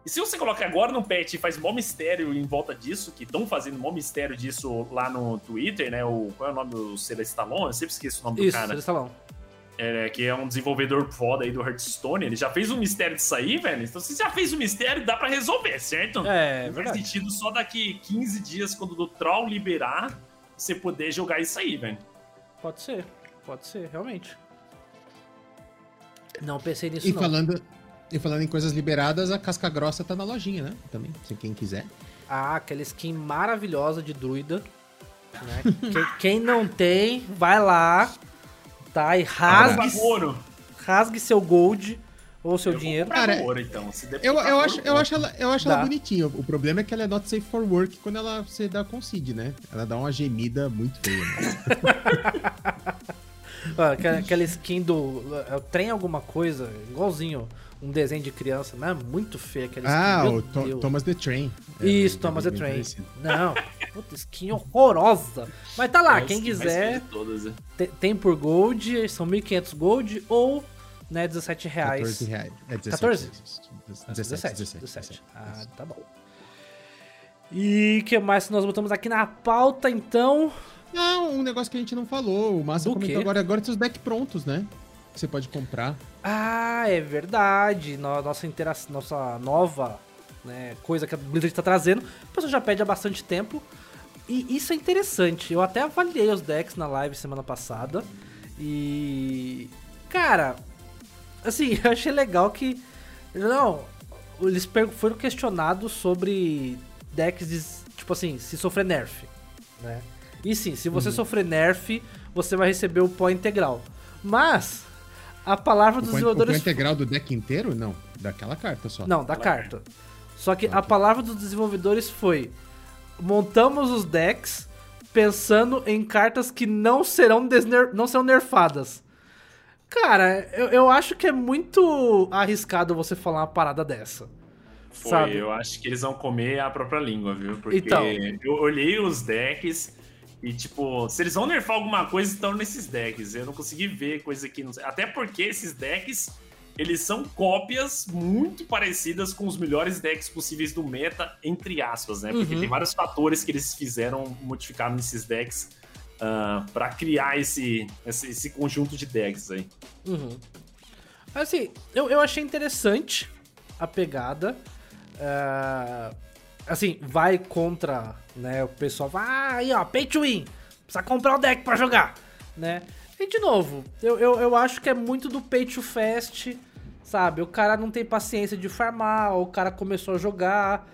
Speaker 2: E se você coloca agora no patch e faz mó mistério em volta disso, que estão fazendo mó mistério disso lá no Twitter, né? O, qual é o nome do Celestalon? Eu sempre esqueço o nome do
Speaker 1: Isso,
Speaker 2: cara.
Speaker 1: eles falam.
Speaker 2: É, que é um desenvolvedor foda aí do Hearthstone. Ele já fez um mistério disso aí, velho. Então, se já fez o mistério, dá pra resolver, certo?
Speaker 1: É,
Speaker 2: Não faz
Speaker 1: verdade.
Speaker 2: sentido só daqui 15 dias, quando o Troll liberar, você poder jogar isso aí, velho.
Speaker 1: Pode ser, pode ser, realmente. Não pensei nisso
Speaker 3: E
Speaker 1: não.
Speaker 3: falando, e falando em coisas liberadas, a casca grossa tá na lojinha, né? Também, se quem quiser.
Speaker 1: Ah, aquela skin maravilhosa de druida. né? quem, quem não tem, vai lá, tá? E rasgue, rasgue seu gold ou seu
Speaker 2: Eu
Speaker 1: dinheiro.
Speaker 3: Cara,
Speaker 2: ouro, então. Se
Speaker 3: Eu, eu
Speaker 2: ouro,
Speaker 3: acho, eu acho ela, eu acho ela bonitinha. O problema é que ela é not safe for work quando ela você dá concede, né? Ela dá uma gemida muito feia. Né?
Speaker 1: Aquela, aquela skin do. é o trem alguma coisa, igualzinho um desenho de criança, né? Muito feia aquela skin.
Speaker 3: ah,
Speaker 1: meu
Speaker 3: o
Speaker 1: Deus.
Speaker 3: Thomas the Train. É,
Speaker 1: Isso,
Speaker 3: é
Speaker 1: Thomas the Train.
Speaker 3: parecido.
Speaker 1: Não, puta, skin horrorosa. Mas tá lá,
Speaker 2: é
Speaker 1: quem quiser,
Speaker 2: todas, né?
Speaker 1: te- tem por gold, são 1.500 gold ou, né, 17 reais.
Speaker 3: 14 reais. É 17.
Speaker 1: 14?
Speaker 3: 17, 17, 17,
Speaker 1: 17. Ah, tá bom. E o que mais que nós botamos aqui na pauta, então?
Speaker 3: Não, um negócio que a gente não falou. O Massa
Speaker 1: Do
Speaker 3: comentou
Speaker 1: quê?
Speaker 3: agora. Agora tem os decks prontos, né? Que você pode comprar.
Speaker 1: Ah, é verdade. No- Nossa, intera nossa nova né, coisa que a Blizzard tá trazendo. A pessoa já pede há bastante tempo. E isso é interessante. Eu até avaliei os decks na live semana passada. E. Cara, assim, eu achei legal que. Não, eles foram questionados sobre decks de. Tipo assim, se sofrer nerf. Né? E sim, se você sofrer nerf, você vai receber o pó integral. Mas. A palavra
Speaker 3: O
Speaker 1: dos
Speaker 3: pó- o
Speaker 1: desenvolvedores
Speaker 3: integral do deck inteiro? Não. Daquela carta só.
Speaker 1: não, da carta. Só que a palavra dos desenvolvedores foi: montamos os decks pensando em cartas que não serão, desner não serão nerfadas. Cara, eu, eu acho que é muito arriscado você falar uma parada dessa.
Speaker 2: Foi,
Speaker 1: sabe?
Speaker 2: eu acho que eles vão comer a própria língua, viu? Porque
Speaker 1: Então.
Speaker 2: eu olhei os decks e, tipo, se eles vão nerfar alguma coisa, estão nesses decks. Eu não consegui ver coisa aqui. Não sei. Até porque esses decks, eles são cópias muito parecidas com os melhores decks possíveis do meta, entre aspas, né? Porque
Speaker 1: Uhum.
Speaker 2: tem vários fatores que eles fizeram, modificar nesses decks ah, pra criar esse, esse, esse conjunto de decks aí.
Speaker 1: Uhum. Assim, eu, eu achei interessante a pegada. É, assim, vai contra, né? O pessoal vai, ah, aí ó, pay to win. Precisa comprar o deck pra jogar, né? E de novo, eu, eu, eu acho que é muito do pay to fast, sabe? O cara não tem paciência de farmar, ou o cara começou a jogar.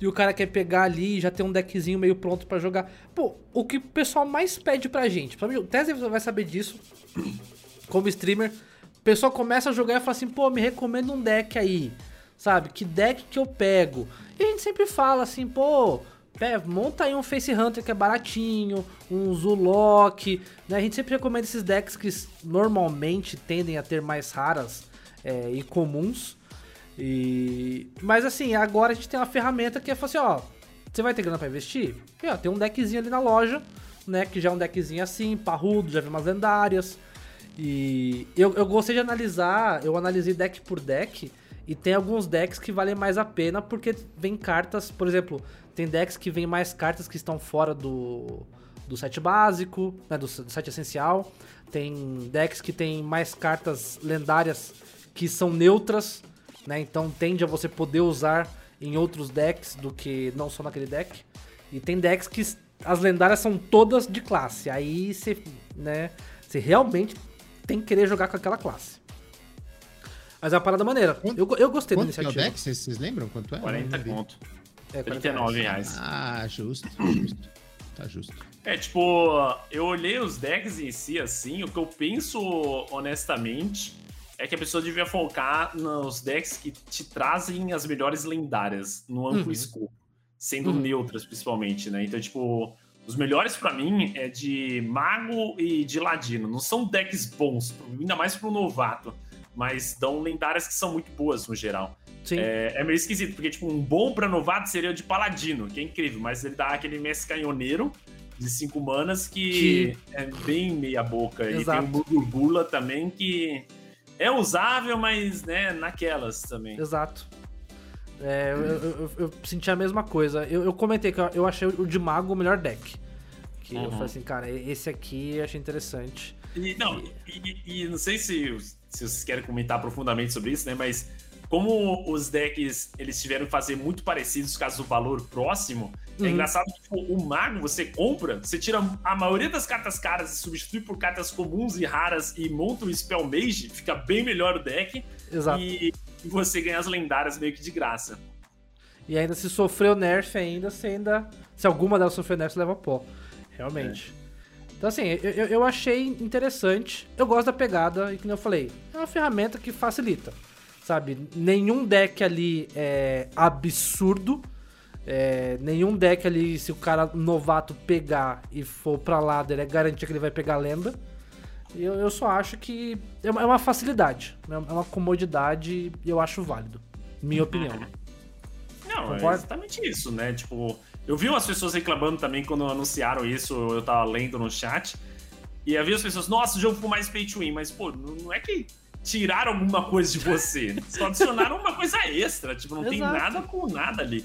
Speaker 1: E o cara quer pegar ali, já tem um deckzinho meio pronto pra jogar. Pô, o que o pessoal mais pede pra gente, o Tesla vai saber disso, como streamer, o pessoal começa a jogar e fala assim, pô, me recomenda um deck aí, sabe? Que deck que eu pego? E a gente sempre fala assim, pô, pe- monta aí um Face Hunter que é baratinho, um Zulok, né? A gente sempre recomenda esses decks que normalmente tendem a ter mais raras é, e comuns. E... Mas assim, agora a gente tem uma ferramenta que é assim, ó, você vai ter grana pra investir? E, ó, tem um deckzinho ali na loja, né? Que já é um deckzinho assim, parrudo, já vem umas lendárias. E eu, eu gostei de analisar, eu analisei deck por deck, e tem alguns decks que valem mais a pena porque vem cartas, por exemplo, tem decks que vem mais cartas que estão fora do, do set básico, né, do, do set essencial. Tem decks que tem mais cartas lendárias que são neutras, né? Então tende a você poder usar em outros decks do que não só naquele deck. E tem decks que as lendárias são todas de classe. Aí você, né, você realmente tem que querer jogar com aquela classe. Mas é uma parada maneira.
Speaker 3: Quanto-
Speaker 1: Eu, eu gostei da
Speaker 3: Quanto que é o
Speaker 1: iniciativa.
Speaker 3: deck? Vocês lembram quanto é?
Speaker 2: 40
Speaker 3: Eu não vi.
Speaker 2: conto.
Speaker 1: É,
Speaker 2: 39 reais.
Speaker 3: Ah, justo, justo. Tá justo.
Speaker 2: É, tipo, eu olhei os decks em si, assim, o que eu penso, honestamente, é que a pessoa devia focar nos decks que te trazem as melhores lendárias, no amplo
Speaker 1: Uhum.
Speaker 2: escopo, sendo
Speaker 1: Uhum.
Speaker 2: neutras, principalmente, né? Então, tipo, os melhores pra mim é de Mago e de Ladino. Não são decks bons, ainda mais pro novato, mas dão lendárias que são muito boas, no geral. É, é meio esquisito, porque, tipo, um bom pra novato seria o de Paladino, que é incrível, mas ele dá aquele Messi Canhoneiro de 5 manas que, é bem meia boca. E tem
Speaker 1: Exato.
Speaker 2: o Burbula também, que é usável, mas, né, naquelas também.
Speaker 1: Exato. É, eu, eu- eu- eu senti a mesma coisa. Eu, eu comentei que eu, eu achei o de mago o melhor deck. Que eu
Speaker 2: Uhum.
Speaker 1: falei assim, cara, esse aqui eu achei interessante.
Speaker 2: E, não, e, e- e não sei se, se vocês querem comentar profundamente sobre isso, né, mas como os decks eles tiveram que fazer muito parecidos caso do valor próximo, é
Speaker 1: Uhum.
Speaker 2: engraçado que tipo, o mago você compra, você tira a maioria das cartas caras e substitui por cartas comuns e raras e monta o Spell Mage, fica bem melhor o deck
Speaker 1: Exato.
Speaker 2: e, você ganha as lendárias meio que de graça.
Speaker 1: E ainda se sofreu nerf ainda, você ainda. Se alguma delas sofreu nerf, você leva pó. Realmente. Então assim, eu- eu achei interessante. Eu gosto da pegada, e como eu falei, é uma ferramenta que facilita. Sabe? Nenhum deck ali é absurdo. É, nenhum deck ali, se o cara novato pegar e for pra ladder, é garantia que ele vai pegar lenda. Eu, eu só acho que é uma, é uma facilidade, é uma comodidade e eu acho válido. Minha opinião.
Speaker 2: Não, é
Speaker 1: Concorda?
Speaker 2: exatamente isso, né? Tipo, eu vi umas pessoas reclamando também quando anunciaram isso, eu tava lendo no chat. E havia as pessoas, nossa, o jogo ficou mais pay to win, mas, pô, não é que tiraram alguma coisa de você. Só adicionaram uma coisa extra. Tipo, não tem
Speaker 1: Exato.
Speaker 2: nada com nada ali.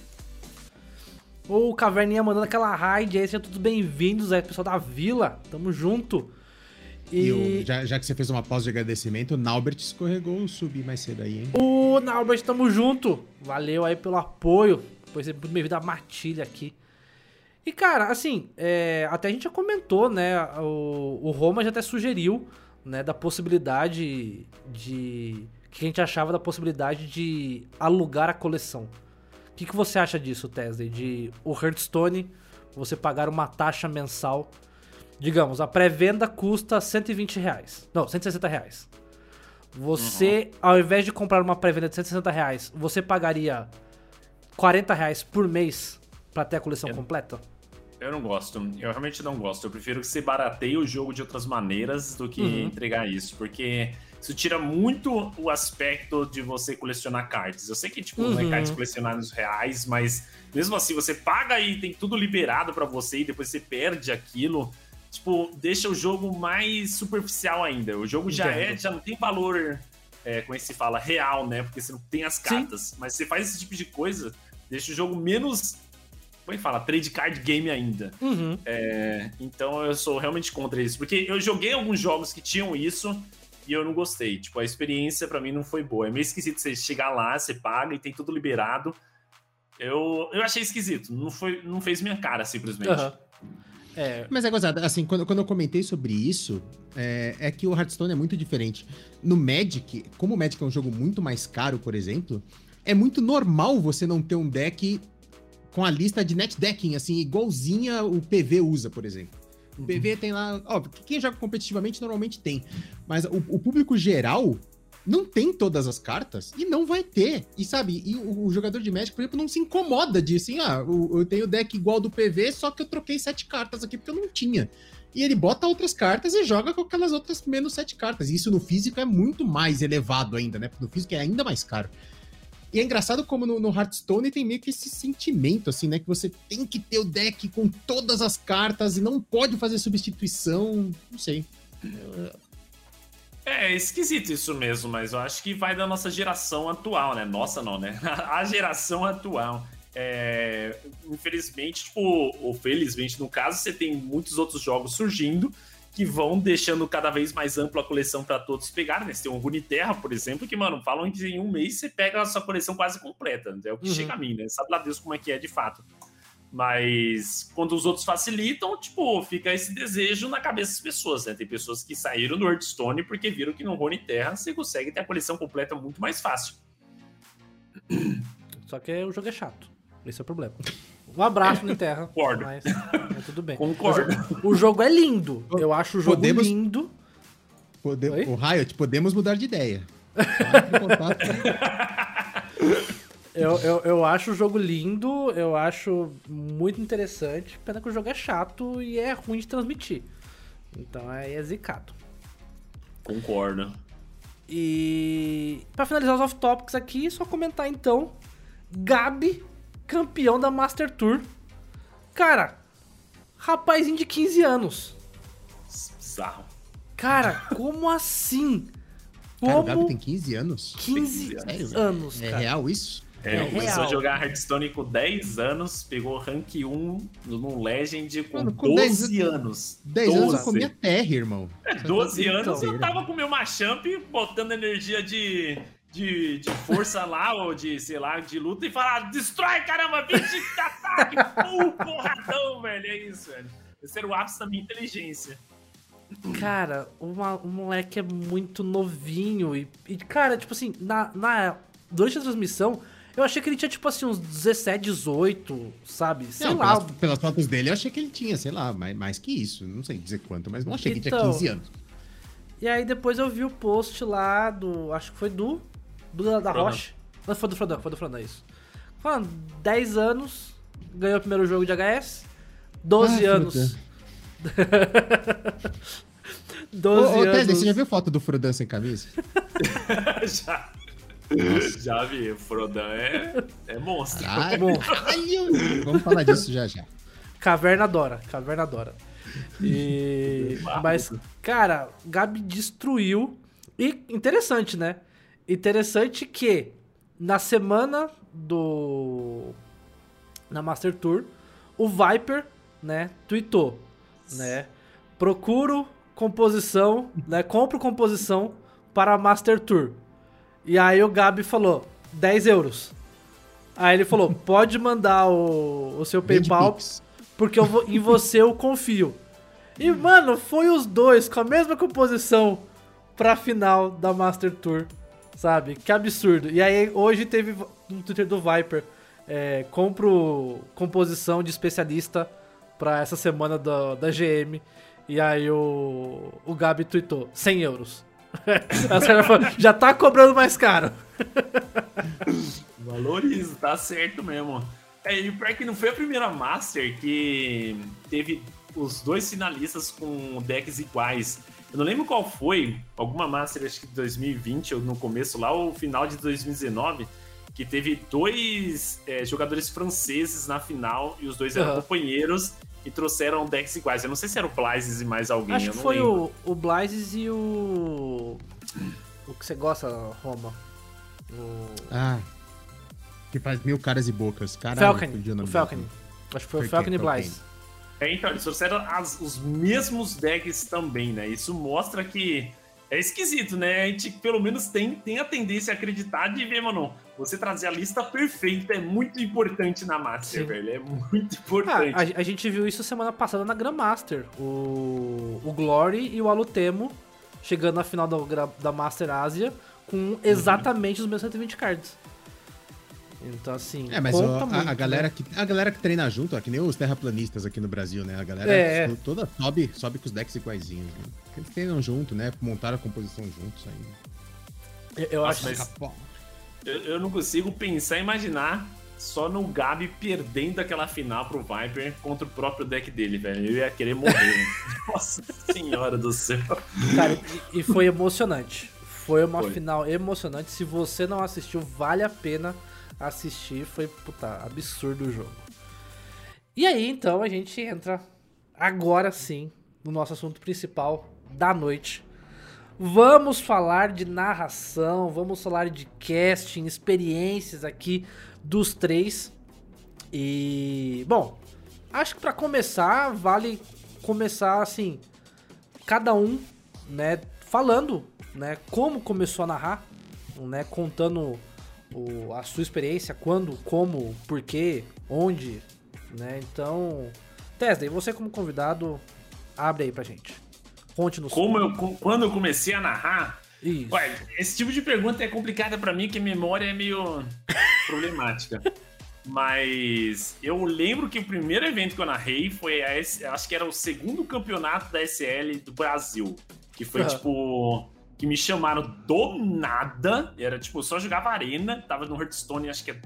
Speaker 1: Ou o Caverninha mandando aquela raid aí, sejam todos bem-vindos aí, pessoal da vila, tamo junto.
Speaker 3: E,
Speaker 1: E,
Speaker 3: o- já, já que você fez uma pausa de agradecimento, o Naubert escorregou o subir mais cedo aí, hein?
Speaker 1: o Naubert, tamo junto. Valeu aí pelo apoio, pois é muito bem-vindo à matilha aqui. E cara, assim, é, até a gente já comentou, né, o, o Roma já até sugeriu, né, da possibilidade de... que a gente achava da possibilidade de alugar a coleção. O que, que você acha disso, Tesla? De o Hearthstone, você pagar uma taxa mensal. Digamos, a pré-venda custa 120 reais. Não, 160 reais. Você, ao invés de comprar uma pré-venda de 160 reais, você pagaria 40 reais por mês pra ter a coleção
Speaker 2: É.
Speaker 1: completa?
Speaker 2: Eu não gosto. Eu realmente não gosto. Eu prefiro que você barateie o jogo de outras maneiras do que
Speaker 1: Uhum.
Speaker 2: entregar isso. Porque isso tira muito o aspecto de você colecionar cards. Eu sei que, tipo, não é
Speaker 1: Uhum.
Speaker 2: cards colecionados reais, mas mesmo assim, você paga e tem tudo liberado pra você e depois você perde aquilo. Tipo, deixa o jogo mais superficial ainda. O jogo já é,
Speaker 1: Entendo.
Speaker 2: já não tem valor, é, como é que se fala, real, né? Porque você não tem as cartas. Mas você faz esse tipo de coisa, deixa o jogo menos. Como é que fala? Trade card game ainda.
Speaker 1: Uhum.
Speaker 2: É, então eu sou realmente contra isso. Porque eu joguei alguns jogos que tinham isso e eu não gostei. Tipo, a experiência pra mim não foi boa. É meio esquisito você chegar lá, você paga e tem tudo liberado. Eu, eu achei esquisito. Não, foi, não fez minha cara, simplesmente.
Speaker 1: Aham. É,
Speaker 3: Mas é gozado, assim, quando, quando eu comentei sobre isso, é, é que o Hearthstone é muito diferente. No Magic, como o Magic é um jogo muito mais caro, por exemplo, é muito normal você não ter um deck com a lista de net decking, assim, igualzinha o PV usa, por exemplo. O PV tem lá. Ó, quem joga competitivamente normalmente tem. Mas o, o público geral não tem todas as cartas e não vai ter. E sabe, e o, o jogador de Magic, por exemplo, não se incomoda de assim, ah, o- eu tenho deck igual do PV, só que eu troquei sete cartas aqui porque eu não tinha. E ele bota outras cartas e joga com aquelas outras menos sete cartas. E isso no físico é muito mais elevado ainda, né? Porque no físico é ainda mais caro. E é engraçado como no, no Hearthstone tem meio que esse sentimento, assim, né? Que você tem que ter o deck com todas as cartas e não pode fazer substituição. Não sei.
Speaker 2: É esquisito isso mesmo, mas eu acho que vai da nossa geração atual, né? Nossa, não, né? A geração atual. É, infelizmente, tipo, ou felizmente, no caso, você tem muitos outros jogos surgindo que vão deixando cada vez mais ampla a coleção para todos pegarem. Né? Você tem um Runeterra, por exemplo, que, mano, falam que em um mês você pega a sua coleção quase completa. É o que
Speaker 1: Uhum.
Speaker 2: chega a mim, né? Sabe lá Deus como é que é de fato. Mas quando os outros facilitam, tipo, fica esse desejo na cabeça das pessoas, né? Tem pessoas que saíram do Hearthstone porque viram que no Rune Terra você consegue ter a coleção completa muito mais fácil.
Speaker 1: só que o jogo é chato. Esse é o problema. Um abraço no Terra.
Speaker 2: Concordo.
Speaker 1: Mas, mas tudo bem.
Speaker 2: Concordo.
Speaker 1: O jogo, o jogo é lindo. Eu acho o jogo
Speaker 3: Podemos-
Speaker 1: lindo.
Speaker 3: Pode...
Speaker 1: Oi?
Speaker 3: O Riot, podemos mudar de ideia.
Speaker 1: Eu, eu, eu acho o jogo lindo, eu acho muito interessante. Pena que o jogo é chato e é ruim de transmitir. Então aí é zicado.
Speaker 2: Concordo.
Speaker 1: E pra finalizar os off-topics aqui, só comentar então: Gabi, campeão da Master Tour. Cara, rapazinho de 15 anos.
Speaker 2: Bizarro.
Speaker 1: Cara, como assim?
Speaker 3: Cara, o
Speaker 1: Como
Speaker 3: Gabi tem 15 anos.
Speaker 1: 15
Speaker 3: Sério?
Speaker 1: anos,
Speaker 3: É
Speaker 1: cara?
Speaker 3: real isso?
Speaker 2: É,
Speaker 1: É
Speaker 2: começou
Speaker 1: real.
Speaker 2: a jogar Hearthstone com 10 anos, pegou rank 1 no Legend com,
Speaker 3: Mano, com
Speaker 2: 12 anos.
Speaker 3: 10 anos eu
Speaker 2: 12.
Speaker 3: comia terra, irmão.
Speaker 2: É, 12
Speaker 1: Então.
Speaker 2: anos eu tava com meu Machamp botando energia de, de, de força lá, ou de, sei lá, de luta, e falar, destrói, caramba, 20 de ataque, pum, porradão, velho, é isso, velho. Esse era o ápice da minha inteligência.
Speaker 1: Cara, uma- o moleque é muito novinho e, e, cara, tipo assim, na, na, durante a transmissão, eu achei que ele tinha, tipo assim, uns 17, 18, sabe? Sei
Speaker 3: Não,
Speaker 1: lá.
Speaker 3: pelas, pelas fotos dele, eu achei que ele tinha, sei lá, mais, mais que isso. Não sei dizer quanto, mas não achei que
Speaker 1: Então,
Speaker 3: tinha 15 anos.
Speaker 1: E aí depois eu vi o post lá do. Acho que foi do. Do da,
Speaker 2: Frodan.
Speaker 1: Roche. Não, foi do Frodan, foi do Frodan, isso. Falando, 10 anos, ganhou o primeiro jogo de HS, 12
Speaker 3: Ah,
Speaker 1: anos. 12
Speaker 3: Ô, ô
Speaker 1: anos.
Speaker 3: Tesla, você já viu foto do Frodan sem camisa?
Speaker 2: já. Já vi, o Frodan é, é monstro.
Speaker 3: Caralho. Vamos falar disso já já.
Speaker 1: Caverna adora, Caverna adora. E... Mas, cara, Gabi destruiu. E interessante, né? Interessante que na semana do. Na Master Tour, o Viper, né, tweetou, né? Procuro composição, né? Compro composição para a Master Tour. E aí o Gabi falou, 10 euros. Aí ele falou, pode mandar o, o seu PayPal porque eu vou- em você eu confio. E, mano, foi os dois com a mesma composição pra final da Master Tour, sabe? Que absurdo. E aí, hoje teve no Twitter do Viper, é, compro composição de especialista pra essa semana da, da GM. E aí o, o Gabi tweetou, 100 euros. Aí os caras falaram, já tá cobrando mais caro.
Speaker 2: Valoriza, tá certo mesmo. É, e pior é que não foi a primeira Master que teve os dois finalistas com decks iguais. Eu não lembro qual foi, alguma Master, acho que de 2020 ou no começo lá, ou final de 2019, que teve dois é, jogadores franceses na final e os dois eram
Speaker 1: Aham.
Speaker 2: companheiros e trouxeram decks iguais. Eu não sei se era o Blazes e mais alguém.
Speaker 1: Acho
Speaker 2: eu
Speaker 1: que foi
Speaker 2: lembro.
Speaker 1: o, o Blazes e o. O que você gosta, Roma? O.
Speaker 3: Ah. Que faz mil caras e bocas. Caralho,
Speaker 1: Falcon. O
Speaker 3: nome
Speaker 1: Falcon. Acho que foi o
Speaker 3: Foi
Speaker 1: Falcon
Speaker 3: quem?
Speaker 1: e
Speaker 3: Foi
Speaker 1: Blaze.
Speaker 2: É, então, eles trouxeram as- os mesmos decks também, né? Isso mostra que é esquisito, né? A gente pelo menos tem, tem a tendência a acreditar de ver, mano. Você trazer a lista perfeita é muito importante na Master,
Speaker 1: Sim.
Speaker 2: velho. É muito
Speaker 1: Ah,
Speaker 2: importante.
Speaker 1: a, a gente viu isso semana passada na Grandmaster. O, o Glory e o Alutemo chegando na final da, da Master Ásia com exatamente os mesmos 120 cards. Então, assim.
Speaker 3: É, mas
Speaker 1: conta
Speaker 3: ó, a,
Speaker 1: muito,
Speaker 3: a galera
Speaker 1: né?
Speaker 3: que, a galera que treina junto, ó, que nem os terraplanistas aqui no Brasil, né? A galera
Speaker 1: É.
Speaker 3: to- toda sobe, sobe com os decks iguaizinhos. Né? Porque Eles treinam junto, né? Montaram a composição juntos aí.
Speaker 1: Eu, eu
Speaker 2: Nossa,
Speaker 1: acho.
Speaker 2: mas- Eu, eu não consigo pensar e imaginar só no Gabi perdendo aquela final pro Viper contra o próprio deck dele, velho. Eu ia querer morrer. Nossa senhora do céu.
Speaker 1: Cara, e, e foi emocionante. Foi uma
Speaker 2: Foi.
Speaker 1: final emocionante. Se você não assistiu, vale a pena assistir. Foi, puta, absurdo o jogo. E aí, então, a gente entra agora sim no nosso assunto principal da noite. Vamos falar de narração, vamos falar de casting, experiências aqui dos três. E, bom, acho que pra começar, vale começar assim, cada um, né, falando, né, como começou a narrar, né, contando o- a sua experiência, quando, como, porquê, onde, né? Então, Tesla, e você como convidado, abre aí pra gente. Conte-nos.
Speaker 2: Como eu, quando eu comecei a narrar,
Speaker 1: Isso.
Speaker 2: Ué, esse tipo de pergunta é complicada pra mim, que memória é meio problemática. Mas eu lembro que o primeiro evento que eu narrei foi, a acho que era o segundo campeonato da SL do Brasil. Que foi,
Speaker 1: Aham.
Speaker 2: tipo, que me chamaram do nada. Era, tipo, eu só jogava arena, tava no Hearthstone, acho que é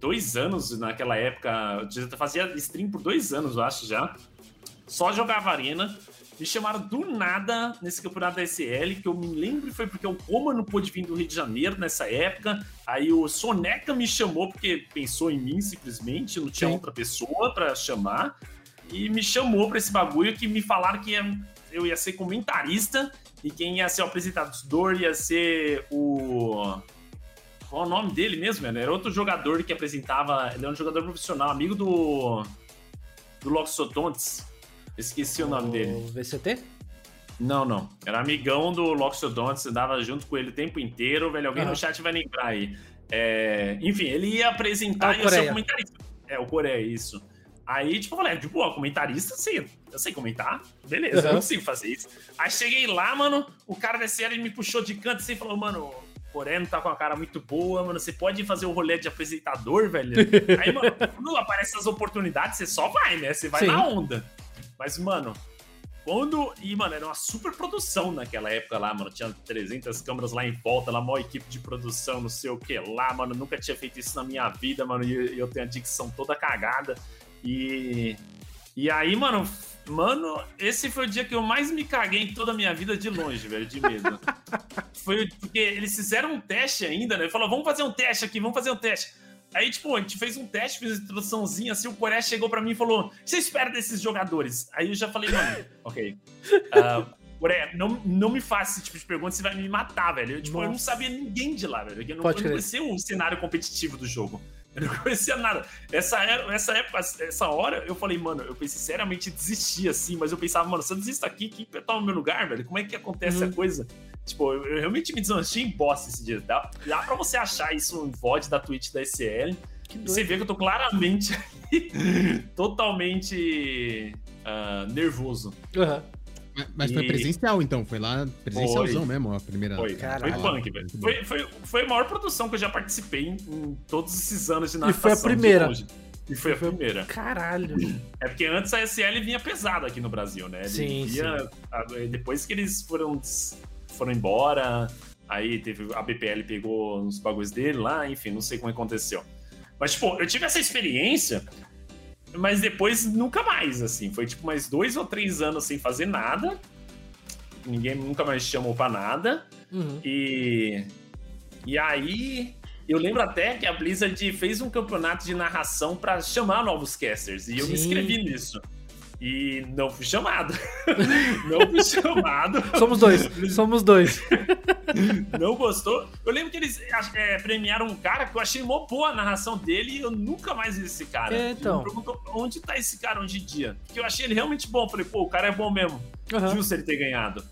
Speaker 2: dois anos naquela época. Eu fazia stream por dois anos, eu acho, já. Só jogava arena. Me chamaram do nada nesse campeonato da SL, que eu me lembro foi porque o Roma não pôde vir do Rio de Janeiro nessa época. Aí o Soneca me chamou porque pensou em mim simplesmente, não tinha
Speaker 1: Sim.
Speaker 2: outra pessoa pra chamar. E me chamou pra esse bagulho que me falaram que eu ia ser comentarista e quem ia ser o apresentador ia ser o. Qual é o nome dele mesmo? Era outro jogador que apresentava. Ele é um jogador profissional, amigo do. Do Loxotontes. Esqueci o nome dele.
Speaker 1: O VCT?
Speaker 2: Não, não. Era amigão do Loxodontes, andava junto com ele o tempo inteiro, velho. Alguém
Speaker 1: Aham.
Speaker 2: no chat vai lembrar aí. É, Enfim, ele ia apresentar
Speaker 1: Ah, o
Speaker 2: e ia ser o comentarista. É, o Coreia, isso. Aí, tipo, eu falei, de boa, comentarista, sei, eu sei comentar, beleza,
Speaker 1: Aham.
Speaker 2: eu consigo fazer isso. Aí cheguei lá, mano, o cara da série me puxou de canto assim e falou, mano, o Coreia não tá com a cara muito boa, mano, você pode fazer o rolê de apresentador, velho? Aí, mano, quando aparecem as oportunidades, você só vai, né? Você vai
Speaker 1: Sim.
Speaker 2: na onda. Mas, mano, quando. E, mano, era uma super produção naquela época lá, mano. Tinha 300 câmeras lá em volta, lá, maior equipe de produção, não sei o que lá, mano. Nunca tinha feito isso na minha vida, mano. E eu tenho a dicção toda cagada. E. E aí, mano. Mano, esse foi o dia que eu mais me caguei em toda a minha vida de longe, velho, de medo. foi porque eles fizeram um teste ainda, né? Falou, vamos fazer um teste aqui, vamos fazer um teste. Aí, tipo, a gente fez um teste, fez uma introduçãozinha, assim, o Coreia chegou pra mim e falou: O que você espera desses jogadores? Aí eu já falei, mano, ok. Coreia, não, não me faça esse tipo de pergunta, você vai me matar, velho. Eu, tipo, eu não sabia ninguém de lá, velho. Eu não,
Speaker 1: Pode
Speaker 2: eu não conhecia o cenário competitivo do jogo. Eu não conhecia nada. Essa, era- essa época, essa hora, eu falei, mano, eu pensei seriamente em desistir, assim, mas eu pensava, mano, se eu desisto aqui, quem vai tomar o meu lugar, velho? Como é que acontece
Speaker 1: Uhum.
Speaker 2: a coisa? Tipo, eu, eu realmente me deslanchei em bosta esse dia. Dá, dá pra você achar isso no VOD da Twitch da SL. Você vê que eu tô claramente totalmente ah, nervoso.
Speaker 1: Aham.
Speaker 3: Mas, foi
Speaker 2: E-
Speaker 3: presencial, então. Foi lá presencialzão
Speaker 2: Foi.
Speaker 3: mesmo, a primeira.
Speaker 2: Foi,
Speaker 1: Caralho.
Speaker 2: foi punk, velho. Foi, foi, foi a maior produção que eu já participei em, em todos esses anos de
Speaker 1: E
Speaker 2: natação.
Speaker 1: foi a primeira.
Speaker 2: E foi a primeira.
Speaker 1: Caralho.
Speaker 2: É porque antes a SL vinha pesado aqui no Brasil, né? Ele
Speaker 1: Sim,
Speaker 2: vinha- a- depois que eles foram, foram embora, Aí teve a BPL pegou uns bagulhos dele lá, enfim, não sei como aconteceu. Mas, tipo, eu tive essa experiência, mas depois nunca mais, assim. Foi tipo mais dois ou três anos sem fazer nada. Ninguém nunca mais chamou pra nada.
Speaker 1: Uhum.
Speaker 2: E. E aí. Eu lembro até que a Blizzard fez um campeonato de narração pra chamar novos casters. E eu me
Speaker 1: Sim.
Speaker 2: inscrevi nisso. E não fui chamado. não fui chamado.
Speaker 1: Somos dois, somos dois.
Speaker 2: Não gostou. Eu lembro que eles é, premiaram um cara que eu achei mó boa a narração dele e eu nunca mais vi esse cara.
Speaker 1: É, então.
Speaker 2: Me perguntou onde tá esse cara hoje em dia. Porque eu achei ele realmente bom. Eu falei, pô, o cara é bom mesmo.
Speaker 1: Aham.
Speaker 2: Justo ele ter ganhado.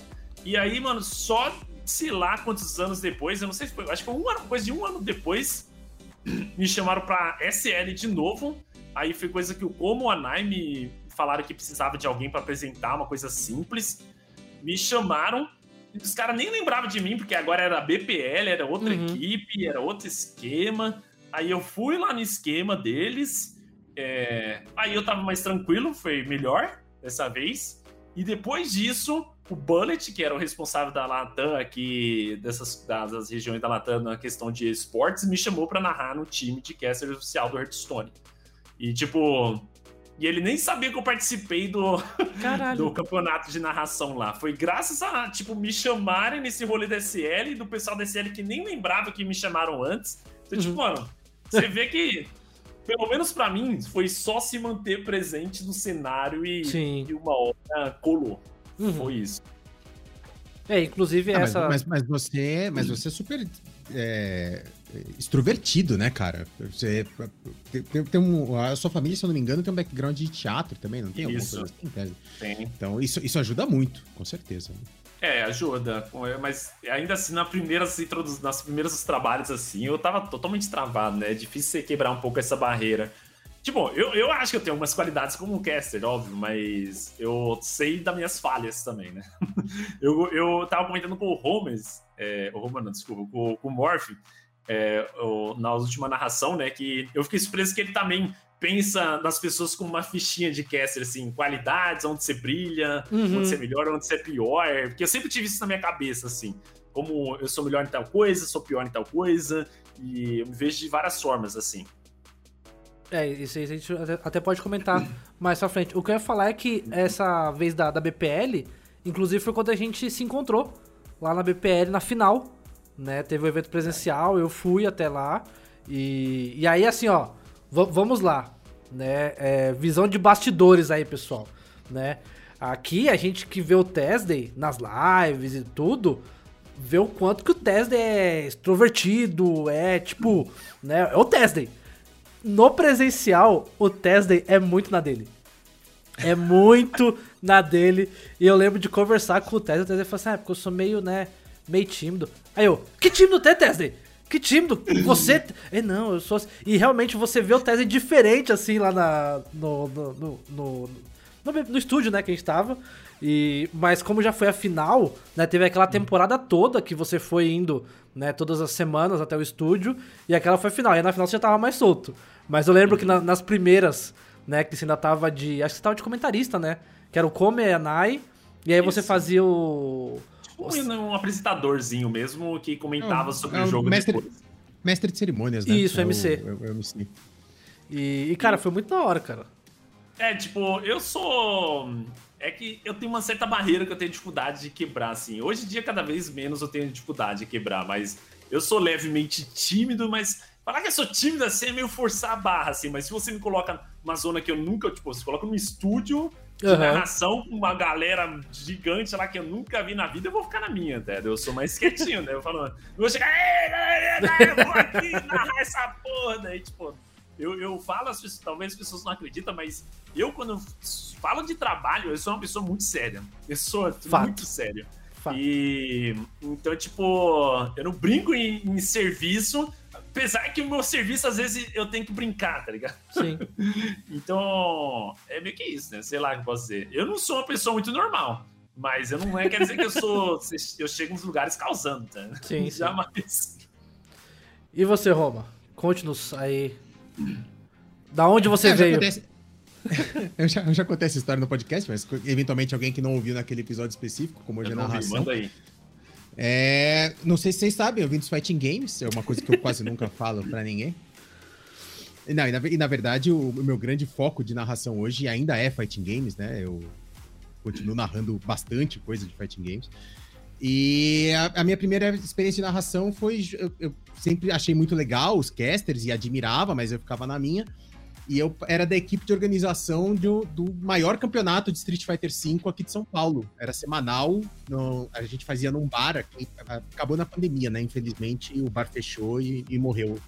Speaker 2: E aí, mano, só sei lá quantos anos depois, eu não sei se foi, acho que foi um ano, coisa de um ano depois, me chamaram pra SL de novo. Aí foi coisa que o Como e a Nai me falaram que precisava de alguém pra apresentar, uma coisa simples. Me chamaram. E os caras nem lembravam de mim, porque agora era BPL, era outra
Speaker 1: Uhum.
Speaker 2: equipe, era outro esquema. Aí eu fui lá no esquema deles. é, Aí eu tava mais tranquilo, foi melhor dessa vez. E depois disso, o Bullet, que era o responsável da Latam aqui, dessas das, regiões da Latam na questão de esportes, me chamou pra narrar no time de caster oficial do Hearthstone. E tipo. E ele nem sabia que eu participei do, do campeonato de narração lá. Foi graças a, tipo, me chamarem nesse rolê da SL e do pessoal da SL que nem lembrava que me chamaram antes. Então, tipo,
Speaker 1: Uhum.
Speaker 2: mano, você vê que, pelo menos pra mim, foi só se manter presente no cenário e,
Speaker 1: Sim.
Speaker 2: e uma hora colou.
Speaker 1: Uhum.
Speaker 2: Foi isso.
Speaker 1: É, inclusive
Speaker 3: Ah, mas,
Speaker 1: essa.
Speaker 3: mas, mas você, mas você é super é, extrovertido, né, cara? Você tem, tem- tem um, a sua família, se eu não me engano, tem um background de teatro também, não tem
Speaker 2: Isso.
Speaker 3: assim? Pera.
Speaker 2: Tem.
Speaker 3: Então isso, isso ajuda muito, com certeza.
Speaker 2: É, ajuda. Mas ainda assim, na primeira, introdu- nas primeiras trabalhos, assim, eu tava totalmente travado, né? É difícil você quebrar um pouco essa barreira. Tipo, eu, eu acho que eu tenho algumas qualidades como um caster, óbvio, mas eu sei das minhas falhas também, né? eu, eu tava comentando com o Holmes, é, o Roman, não, desculpa, com, com o Morph, é, o- na última narração, né? Que eu fiquei surpreso que ele também pensa nas pessoas com uma fichinha de caster, assim, qualidades, onde você brilha,
Speaker 1: Uhum.
Speaker 2: onde você é melhor, onde você é pior. Porque eu sempre tive isso na minha cabeça, assim. Como eu sou melhor em tal coisa, sou pior em tal coisa. E eu me vejo de várias formas, assim.
Speaker 1: É, isso aí a gente até- até pode comentar mais pra frente. O que eu ia falar é que essa vez da, da BPL, inclusive foi quando a gente se encontrou lá na BPL na final, né? Teve o evento presencial, eu fui até lá. E, e aí, assim, ó, va- vamos lá, né? É, visão de bastidores aí, pessoal, né? Aqui a gente que vê o Tesday nas lives e tudo, vê o quanto que o Tesday é extrovertido, é tipo, né? É o Tesday. No presencial, o Tesday é muito na dele. É muito na dele. E eu lembro de conversar com o Tesday. O Tesday falou assim: ah, porque eu sou meio, né, meio tímido. Aí eu, que tímido tu é, Tesday? Que tímido? Você. É, não, eu sou. assim." E realmente você vê o Tesday diferente, assim, lá na, no, no, no, no, estúdio, né, que a gente tava. E, mas como já foi a final, né, teve aquela temporada toda que você foi indo, né, todas as semanas até o estúdio, e aquela foi a final. E na final você já tava mais solto. Mas eu lembro que na- nas primeiras, né, que você ainda tava de. Acho que você tava de comentarista, né? Que era o Come e a Nai. E aí você
Speaker 2: Isso.
Speaker 1: fazia o.
Speaker 2: Tipo um, um apresentadorzinho mesmo que comentava
Speaker 3: É
Speaker 2: sobre
Speaker 3: é
Speaker 2: o jogo
Speaker 3: mestre-
Speaker 2: depois.
Speaker 3: Mestre de cerimônias, né?
Speaker 1: Isso,
Speaker 3: É o-
Speaker 1: MC.
Speaker 3: o- é o MC.
Speaker 1: E, e, cara, foi muito da hora, cara.
Speaker 2: É, tipo, eu sou. É que eu tenho uma certa barreira que eu tenho dificuldade de quebrar, assim. Hoje em dia, cada vez menos eu tenho dificuldade de quebrar, mas eu sou levemente tímido, mas falar que eu sou tímido assim é meio forçar a barra, assim. Mas se você me coloca numa zona que eu nunca, tipo, você coloca num estúdio
Speaker 1: Aham.
Speaker 2: narração com uma galera gigante lá que eu nunca vi na vida, eu vou ficar na minha, até. Eu sou mais quietinho, né? Eu falo, eu vou chegar, ei, galera, eu vou aqui narrar essa porra, daí, tipo. Eu, eu falo, talvez as pessoas não acreditam, mas eu, quando falo de trabalho, eu sou uma pessoa muito séria. Eu sou
Speaker 1: Fato.
Speaker 2: muito sério.
Speaker 1: Fato.
Speaker 2: E então, tipo, eu não brinco em, em serviço, apesar que o meu serviço, às vezes, eu tenho que brincar, tá ligado?
Speaker 1: Sim.
Speaker 2: Então, é meio que isso, né? Sei lá o que eu posso dizer. Eu não sou uma pessoa muito normal, mas eu não é, quer dizer que eu sou. eu chego nos lugares causando, tá?
Speaker 1: Sim.
Speaker 2: Jamais.
Speaker 1: E você, Roma? Conte-nos aí. Da onde você
Speaker 3: É, já
Speaker 1: veio?
Speaker 3: acontece- eu, já, eu já contei essa história no podcast, mas eventualmente alguém que não ouviu naquele episódio específico, como hoje é
Speaker 2: vi,
Speaker 3: narração.
Speaker 2: manda aí.
Speaker 3: É, não sei se vocês sabem, eu vim dos Fighting Games, é uma coisa que eu quase nunca falo pra ninguém. Não, e na, e na verdade, o, o meu grande foco de narração hoje ainda é Fighting Games, né? Eu continuo narrando bastante coisa de Fighting Games. E a, a minha primeira experiência de narração foi. Eu, eu, sempre achei muito legal os casters e admirava, mas eu ficava na minha. E eu era da equipe de organização do, do maior campeonato de Street Fighter V aqui de São Paulo. Era semanal, no, a gente fazia num bar aqui. Acabou na pandemia, né? Infelizmente, o bar fechou e, e morreu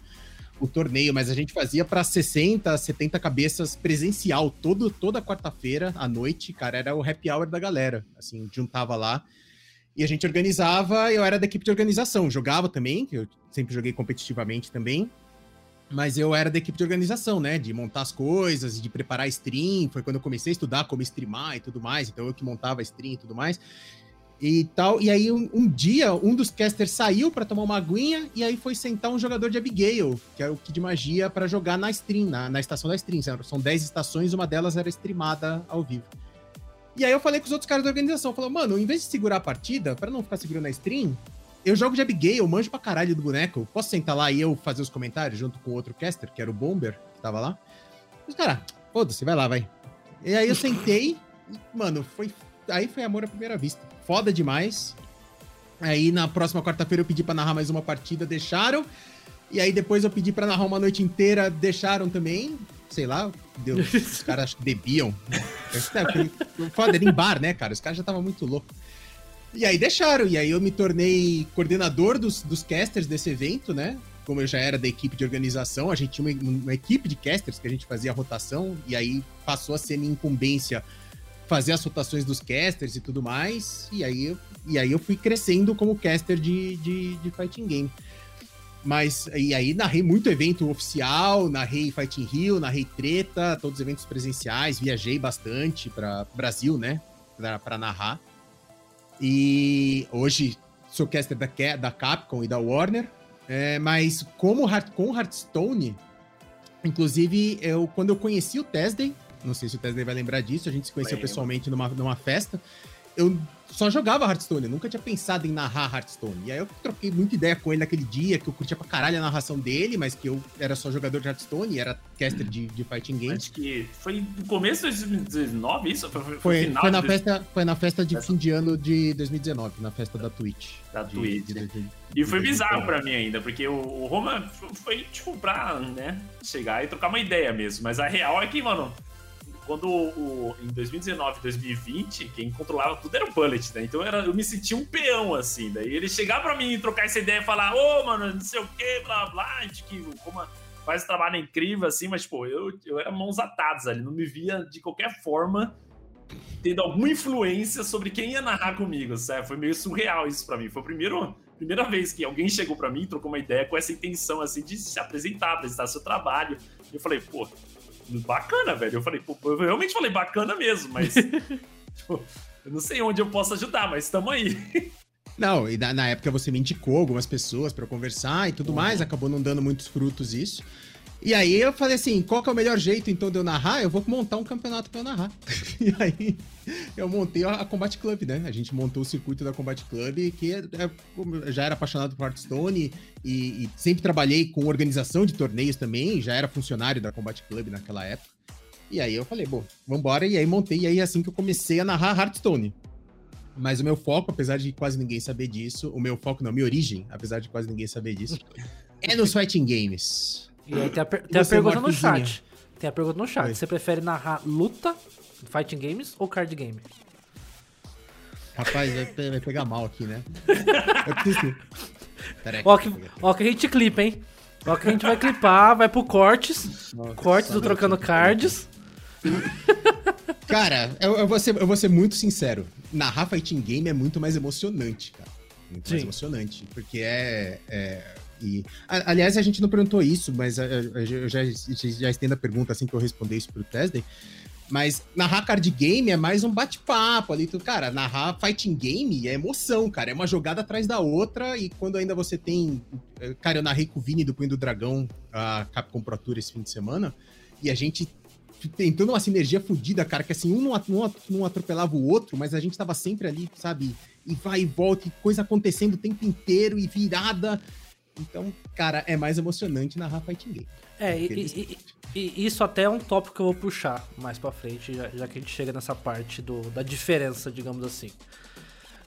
Speaker 3: o torneio, mas a gente fazia para 60, 70 cabeças presencial todo, toda quarta-feira à noite, cara, era o happy hour da galera, assim, juntava lá e a gente organizava, eu era da equipe de organização, jogava também, eu sempre joguei competitivamente também, mas eu era da equipe de organização, né, de montar as coisas, de preparar stream, foi quando eu comecei a estudar como streamar e tudo mais, então eu que montava stream e tudo mais, e tal. E aí, um, um dia, um dos casters saiu para tomar uma aguinha e aí foi sentar um jogador de Abigail, que é o Kid Magia, para jogar na stream, na, na estação da stream. São 10 estações, uma delas era streamada ao vivo. E aí eu falei com os outros caras da organização, falou, mano, em vez de segurar a partida, para não ficar segurando a stream, eu jogo de Abigail, manjo pra caralho do boneco. Posso sentar lá e eu fazer os comentários junto com outro caster, que era o Bomber, que tava lá? Os caras, foda-se, vai lá, vai. E aí eu sentei, e, mano, foi. Aí foi amor à primeira vista foda demais. Aí na próxima quarta-feira eu pedi para narrar mais uma partida, deixaram. E aí depois eu pedi para narrar uma noite inteira, deixaram também. Sei lá, deu, os caras acho que bebiam. Foda, era em bar, né, cara? Os caras já estavam muito loucos. E aí deixaram, e aí eu me tornei coordenador dos, dos casters desse evento, né? Como eu já era da equipe de organização, a gente tinha uma, uma equipe de casters que a gente fazia a rotação, e aí passou a ser minha incumbência fazer as rotações dos casters e tudo mais. E aí, e aí eu fui crescendo como caster de, de, de Fighting Game. Mas, e aí narrei muito evento oficial, narrei Fighting Rio, narrei Treta, todos os eventos presenciais, viajei bastante para Brasil, né, para narrar. E hoje sou caster da, da Capcom e da Warner, é, mas como com Hearthstone, inclusive, eu, quando eu conheci o Tesday, não sei se o Tesla vai lembrar disso. A gente se conheceu Lembra. pessoalmente numa, numa festa. Eu só jogava Hearthstone, eu nunca tinha pensado em narrar Hearthstone. E aí eu troquei muita ideia com ele naquele dia, que eu curtia pra caralho a narração dele, mas que eu era só jogador de Hearthstone, era caster de, de fighting games.
Speaker 2: Acho que foi no começo de 2019 isso?
Speaker 3: Foi, foi, foi, foi na, de... festa, foi na festa de fim de ano de 2019, na festa da Twitch.
Speaker 2: Da de, Twitch. De, de, e foi bizarro pra mim ainda, porque o, o Roma foi, tipo, pra, né, chegar e trocar uma ideia mesmo. Mas a real é que, mano, quando o, em 2019, 2020, quem controlava tudo era o Bullet, né? Então era, eu me sentia um peão, assim. Daí ele chegar pra mim e trocar essa ideia e falar, ô, oh, mano, não sei o que, blá, blá, a gente que como faz um trabalho incrível, assim, mas, pô, eu, eu era mãos atadas ali, não me via de qualquer forma tendo alguma influência sobre quem ia narrar comigo, sabe? Foi meio surreal isso para mim. Foi a primeira, primeira vez que alguém chegou para mim e trocou uma ideia com essa intenção, assim, de se apresentar, apresentar seu trabalho. E eu falei, pô, bacana, velho. Eu falei, pô, eu realmente falei bacana mesmo, mas. tipo, eu não sei onde eu posso ajudar, mas estamos aí.
Speaker 3: Não, e na, na, época você me indicou algumas pessoas para conversar e tudo uhum. mais, acabou não dando muitos frutos isso. E aí eu falei assim, qual que é o melhor jeito então de eu narrar? Eu vou montar um campeonato para eu narrar. e aí eu montei a Combat Club, né? A gente montou o circuito da Combat Club, que é, é, já era apaixonado por Hearthstone e, e, sempre trabalhei com organização de torneios também, já era funcionário da Combat Club naquela época. E aí eu falei, bom, vambora, e aí montei, e aí é assim que eu comecei a narrar Hearthstone. Mas o meu foco, apesar de quase ninguém saber disso, o meu foco, não, minha origem, apesar de quase ninguém saber disso, é nos fighting games.
Speaker 1: E aí tem a, per tem a pergunta no chat. Tem a pergunta no chat. Oi. Você prefere narrar luta, fighting games ou card game?
Speaker 3: Rapaz, vai, vai pegar mal aqui, né?
Speaker 1: Peraí, ó, que, ó que a gente clipa, hein? Ó que a gente vai clipar, vai pro cortes. Nossa, cortes do Trocando Cards.
Speaker 3: Cara, eu, eu, vou ser, eu vou ser muito sincero. Narrar fighting game é muito mais emocionante, cara. Muito Sim. mais emocionante. Porque é, é e, aliás, a gente não perguntou isso, mas eu já, já estendo a pergunta assim que eu responder isso pro Tesden. Mas narrar card game é mais um bate-papo ali. Tu, cara, narrar fighting game é emoção, cara. É uma jogada atrás da outra. E quando ainda você tem. Eh, cara, eu narrei com o Vini do Punho do Dragão, a Capcom Pro Tour esse fim de semana. E a gente tentando uma sinergia fodida, cara, que assim, um não, atropelava o outro, mas a gente tava sempre ali, sabe? E vai e volta, e coisa acontecendo o tempo inteiro, e virada. Então, cara, é mais emocionante narrar Fighting Game.
Speaker 1: É, e, e- isso até é um tópico que eu vou puxar mais pra frente, já, já que a gente chega nessa parte do, da diferença, digamos assim.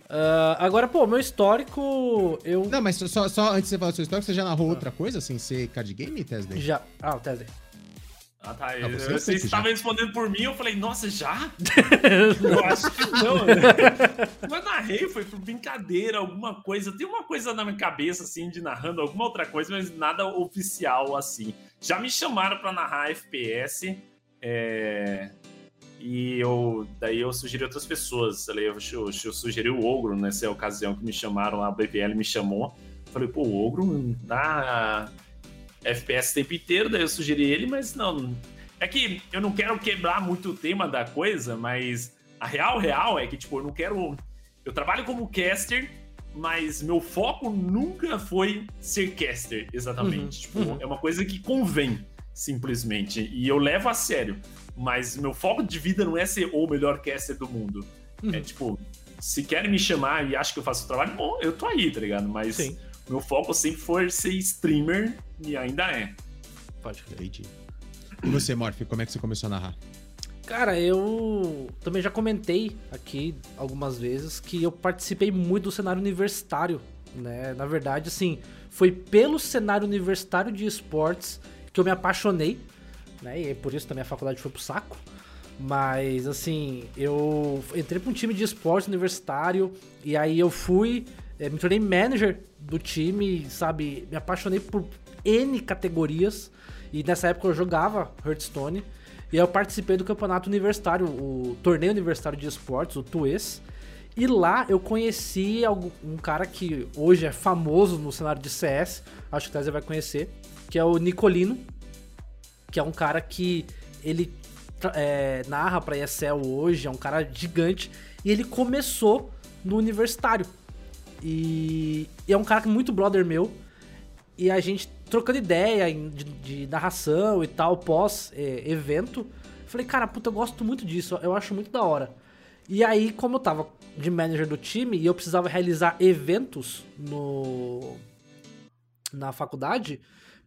Speaker 1: Ah, agora, pô, meu histórico, eu
Speaker 3: Não, mas só, só antes de você falar da sua história, você já narrou outra coisa sem ser card game, Tesla?
Speaker 1: já... Ah, o Tesla.
Speaker 2: Ah, tá.
Speaker 3: Ah, você
Speaker 2: Eu- estavam
Speaker 3: já.
Speaker 2: respondendo por mim, eu falei, nossa, já? eu acho que não. né? Mas narrei, foi por brincadeira, alguma coisa. Tem uma coisa na minha cabeça, assim, de narrando alguma outra coisa, mas nada oficial, assim. Já me chamaram pra narrar FPS, é, e eu, daí eu sugeri outras pessoas. Eu, eu, eu sugeri o Ogro nessa ocasião que me chamaram, a BVL me chamou. Falei, pô, o Ogro dá FPS o tempo inteiro, daí eu sugeri ele, mas não. É que eu não quero quebrar muito o tema da coisa, mas a real, real é que, tipo, eu não quero. Eu trabalho como caster, mas meu foco nunca foi ser caster, exatamente.
Speaker 1: Uhum,
Speaker 2: tipo,
Speaker 1: uhum.
Speaker 2: é uma coisa que convém, simplesmente. E eu levo a sério. Mas meu foco de vida não é ser o melhor caster do mundo.
Speaker 1: Uhum.
Speaker 2: É tipo, se querem me chamar e acham que eu faço o trabalho, bom, eu tô aí, tá ligado? Mas
Speaker 1: Sim,
Speaker 2: meu foco sempre foi ser streamer e ainda é.
Speaker 1: pode crer.
Speaker 3: Entendi. E você, Morph, como é que você começou a narrar?
Speaker 1: Cara, eu também já comentei aqui algumas vezes que eu participei muito do cenário universitário, né? Na verdade, assim, foi pelo cenário universitário de esportes que eu me apaixonei, né? E por isso também a faculdade foi pro saco. Mas, assim, eu entrei pra um time de esportes universitário e aí eu fui, me tornei manager do time, sabe? Me apaixonei por N categorias e nessa época eu jogava Hearthstone. E aí eu participei do campeonato universitário, o torneio universitário de esportes, o TUES. E lá eu conheci um cara que hoje é famoso no cenário de CS, acho que o Tese vai conhecer, que é o Nicolino, que é um cara que ele é, narra pra ESL hoje, é um cara gigante, e ele começou no universitário. E, e é um cara que é muito brother meu, e a gente trocando ideia de, de narração e tal, pós-evento. falei, cara, puta, eu gosto muito disso, eu acho muito da hora. E aí, como eu tava de manager do time e eu precisava realizar eventos no na faculdade,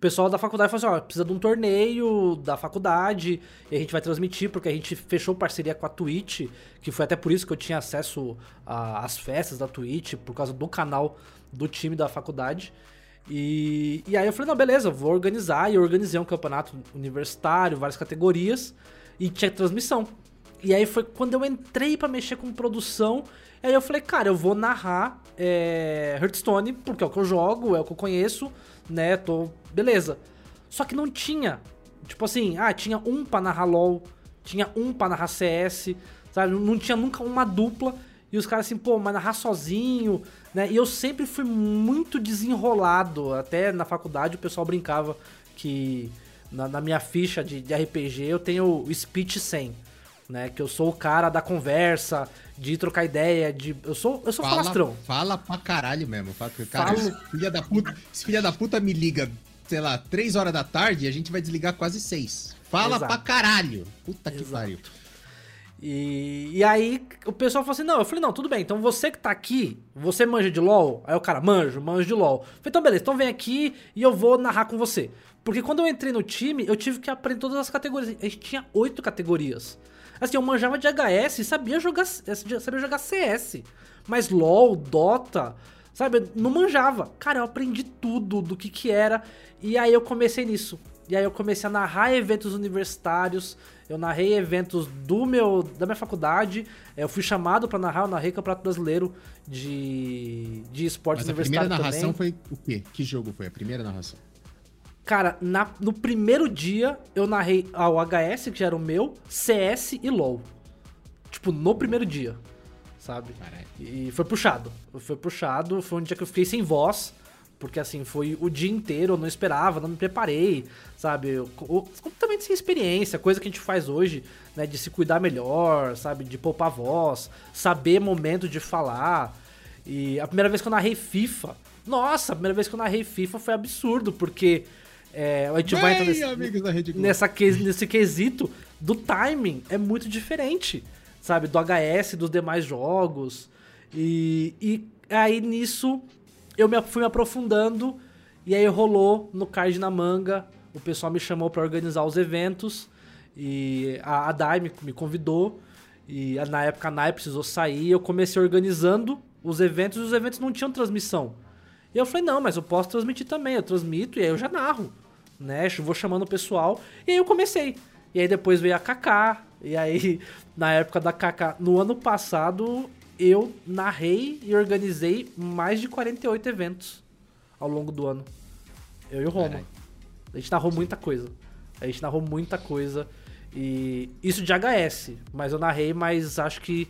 Speaker 1: pessoal da faculdade falou assim, ó, precisa de um torneio da faculdade, e a gente vai transmitir, porque a gente fechou parceria com a Twitch, que foi até por isso que eu tinha acesso às festas da Twitch, por causa do canal do time da faculdade. E, e aí eu falei, não, beleza, vou organizar. E eu organizei um campeonato universitário, várias categorias, e tinha transmissão. E aí foi quando eu entrei pra mexer com produção, aí eu falei, cara, eu vou narrar é, Hearthstone, porque é o que eu jogo, é o que eu conheço, né, tô... Beleza. Só que não tinha, tipo assim, ah, tinha um pra narrar LoL, tinha um pra narrar CS, sabe? Não tinha nunca uma dupla. E os caras assim, pô, mas narrar sozinho, né? E eu sempre fui muito desenrolado. Até na faculdade o pessoal brincava que na, na minha ficha de, de RPG eu tenho o speech 100, né? Que eu sou o cara da conversa, de trocar ideia, de... Eu sou, eu sou falastrão.
Speaker 3: fala pra caralho mesmo. Fala, cara,
Speaker 1: Falo.
Speaker 3: filha da puta, esse filha da puta me liga, sei lá, 3 horas da tarde e a gente vai desligar quase 6. Fala
Speaker 1: Exato.
Speaker 3: pra caralho. Puta que
Speaker 1: Exato.
Speaker 3: pariu.
Speaker 1: E, e aí o pessoal falou assim: não, eu falei, não, tudo bem, então você que tá aqui, você manja de LOL? Aí o cara, manjo, manjo de LOL. Eu falei, então beleza, então vem aqui e eu vou narrar com você. Porque quando eu entrei no time, eu tive que aprender todas as categorias. A gente tinha oito categorias. Assim, eu manjava de HS e sabia jogar, sabia jogar CS. Mas LOL, Dota, sabe, eu não manjava. Cara, eu aprendi tudo do que que era. E aí eu comecei nisso. E aí eu comecei a narrar eventos universitários. Eu narrei eventos do meu, da minha faculdade. Eu fui chamado pra narrar, eu narrei Campeonato Brasileiro de, de esportes
Speaker 3: Mas a primeira narração
Speaker 1: também.
Speaker 3: foi o quê? Que jogo foi a primeira narração?
Speaker 1: Cara, na- no primeiro dia eu narrei ao HS, que já era o meu, CS e LoL. Tipo, no primeiro dia, sabe?
Speaker 3: Caralho.
Speaker 1: E foi puxado. Foi puxado, foi um dia que eu fiquei sem voz. Porque assim, foi o dia inteiro, eu não esperava, não me preparei, sabe? Eu- eu- completamente sem experiência, coisa que a gente faz hoje, né? De se cuidar melhor, sabe? De poupar voz, saber momento de falar. E a primeira vez que eu narrei FIFA, nossa, a primeira vez que eu narrei FIFA foi absurdo, porque é, a gente vai entrar
Speaker 3: Bem,
Speaker 1: nesse,
Speaker 3: amigos da Rede Globo.
Speaker 1: nessa, nesse quesito do timing é muito diferente, sabe? Do HS, dos demais jogos. E, e aí nisso eu me, fui me aprofundando e aí rolou no card na manga. O pessoal me chamou para organizar os eventos e a, a Dai me, me convidou. E na época a Nai precisou sair. Eu comecei organizando os eventos e os eventos não tinham transmissão. E eu falei, não, mas eu posso transmitir também. Eu transmito e aí eu já narro. Né? Vou chamando o pessoal. E aí eu comecei. E aí depois veio a Kaká. E aí, na época da Kaká, no ano passado, eu narrei e organizei mais de 48 eventos ao longo do ano. Eu e o Roma. A gente narrou muita coisa. A gente narrou muita coisa. E isso de HS, mas eu narrei mais, acho que,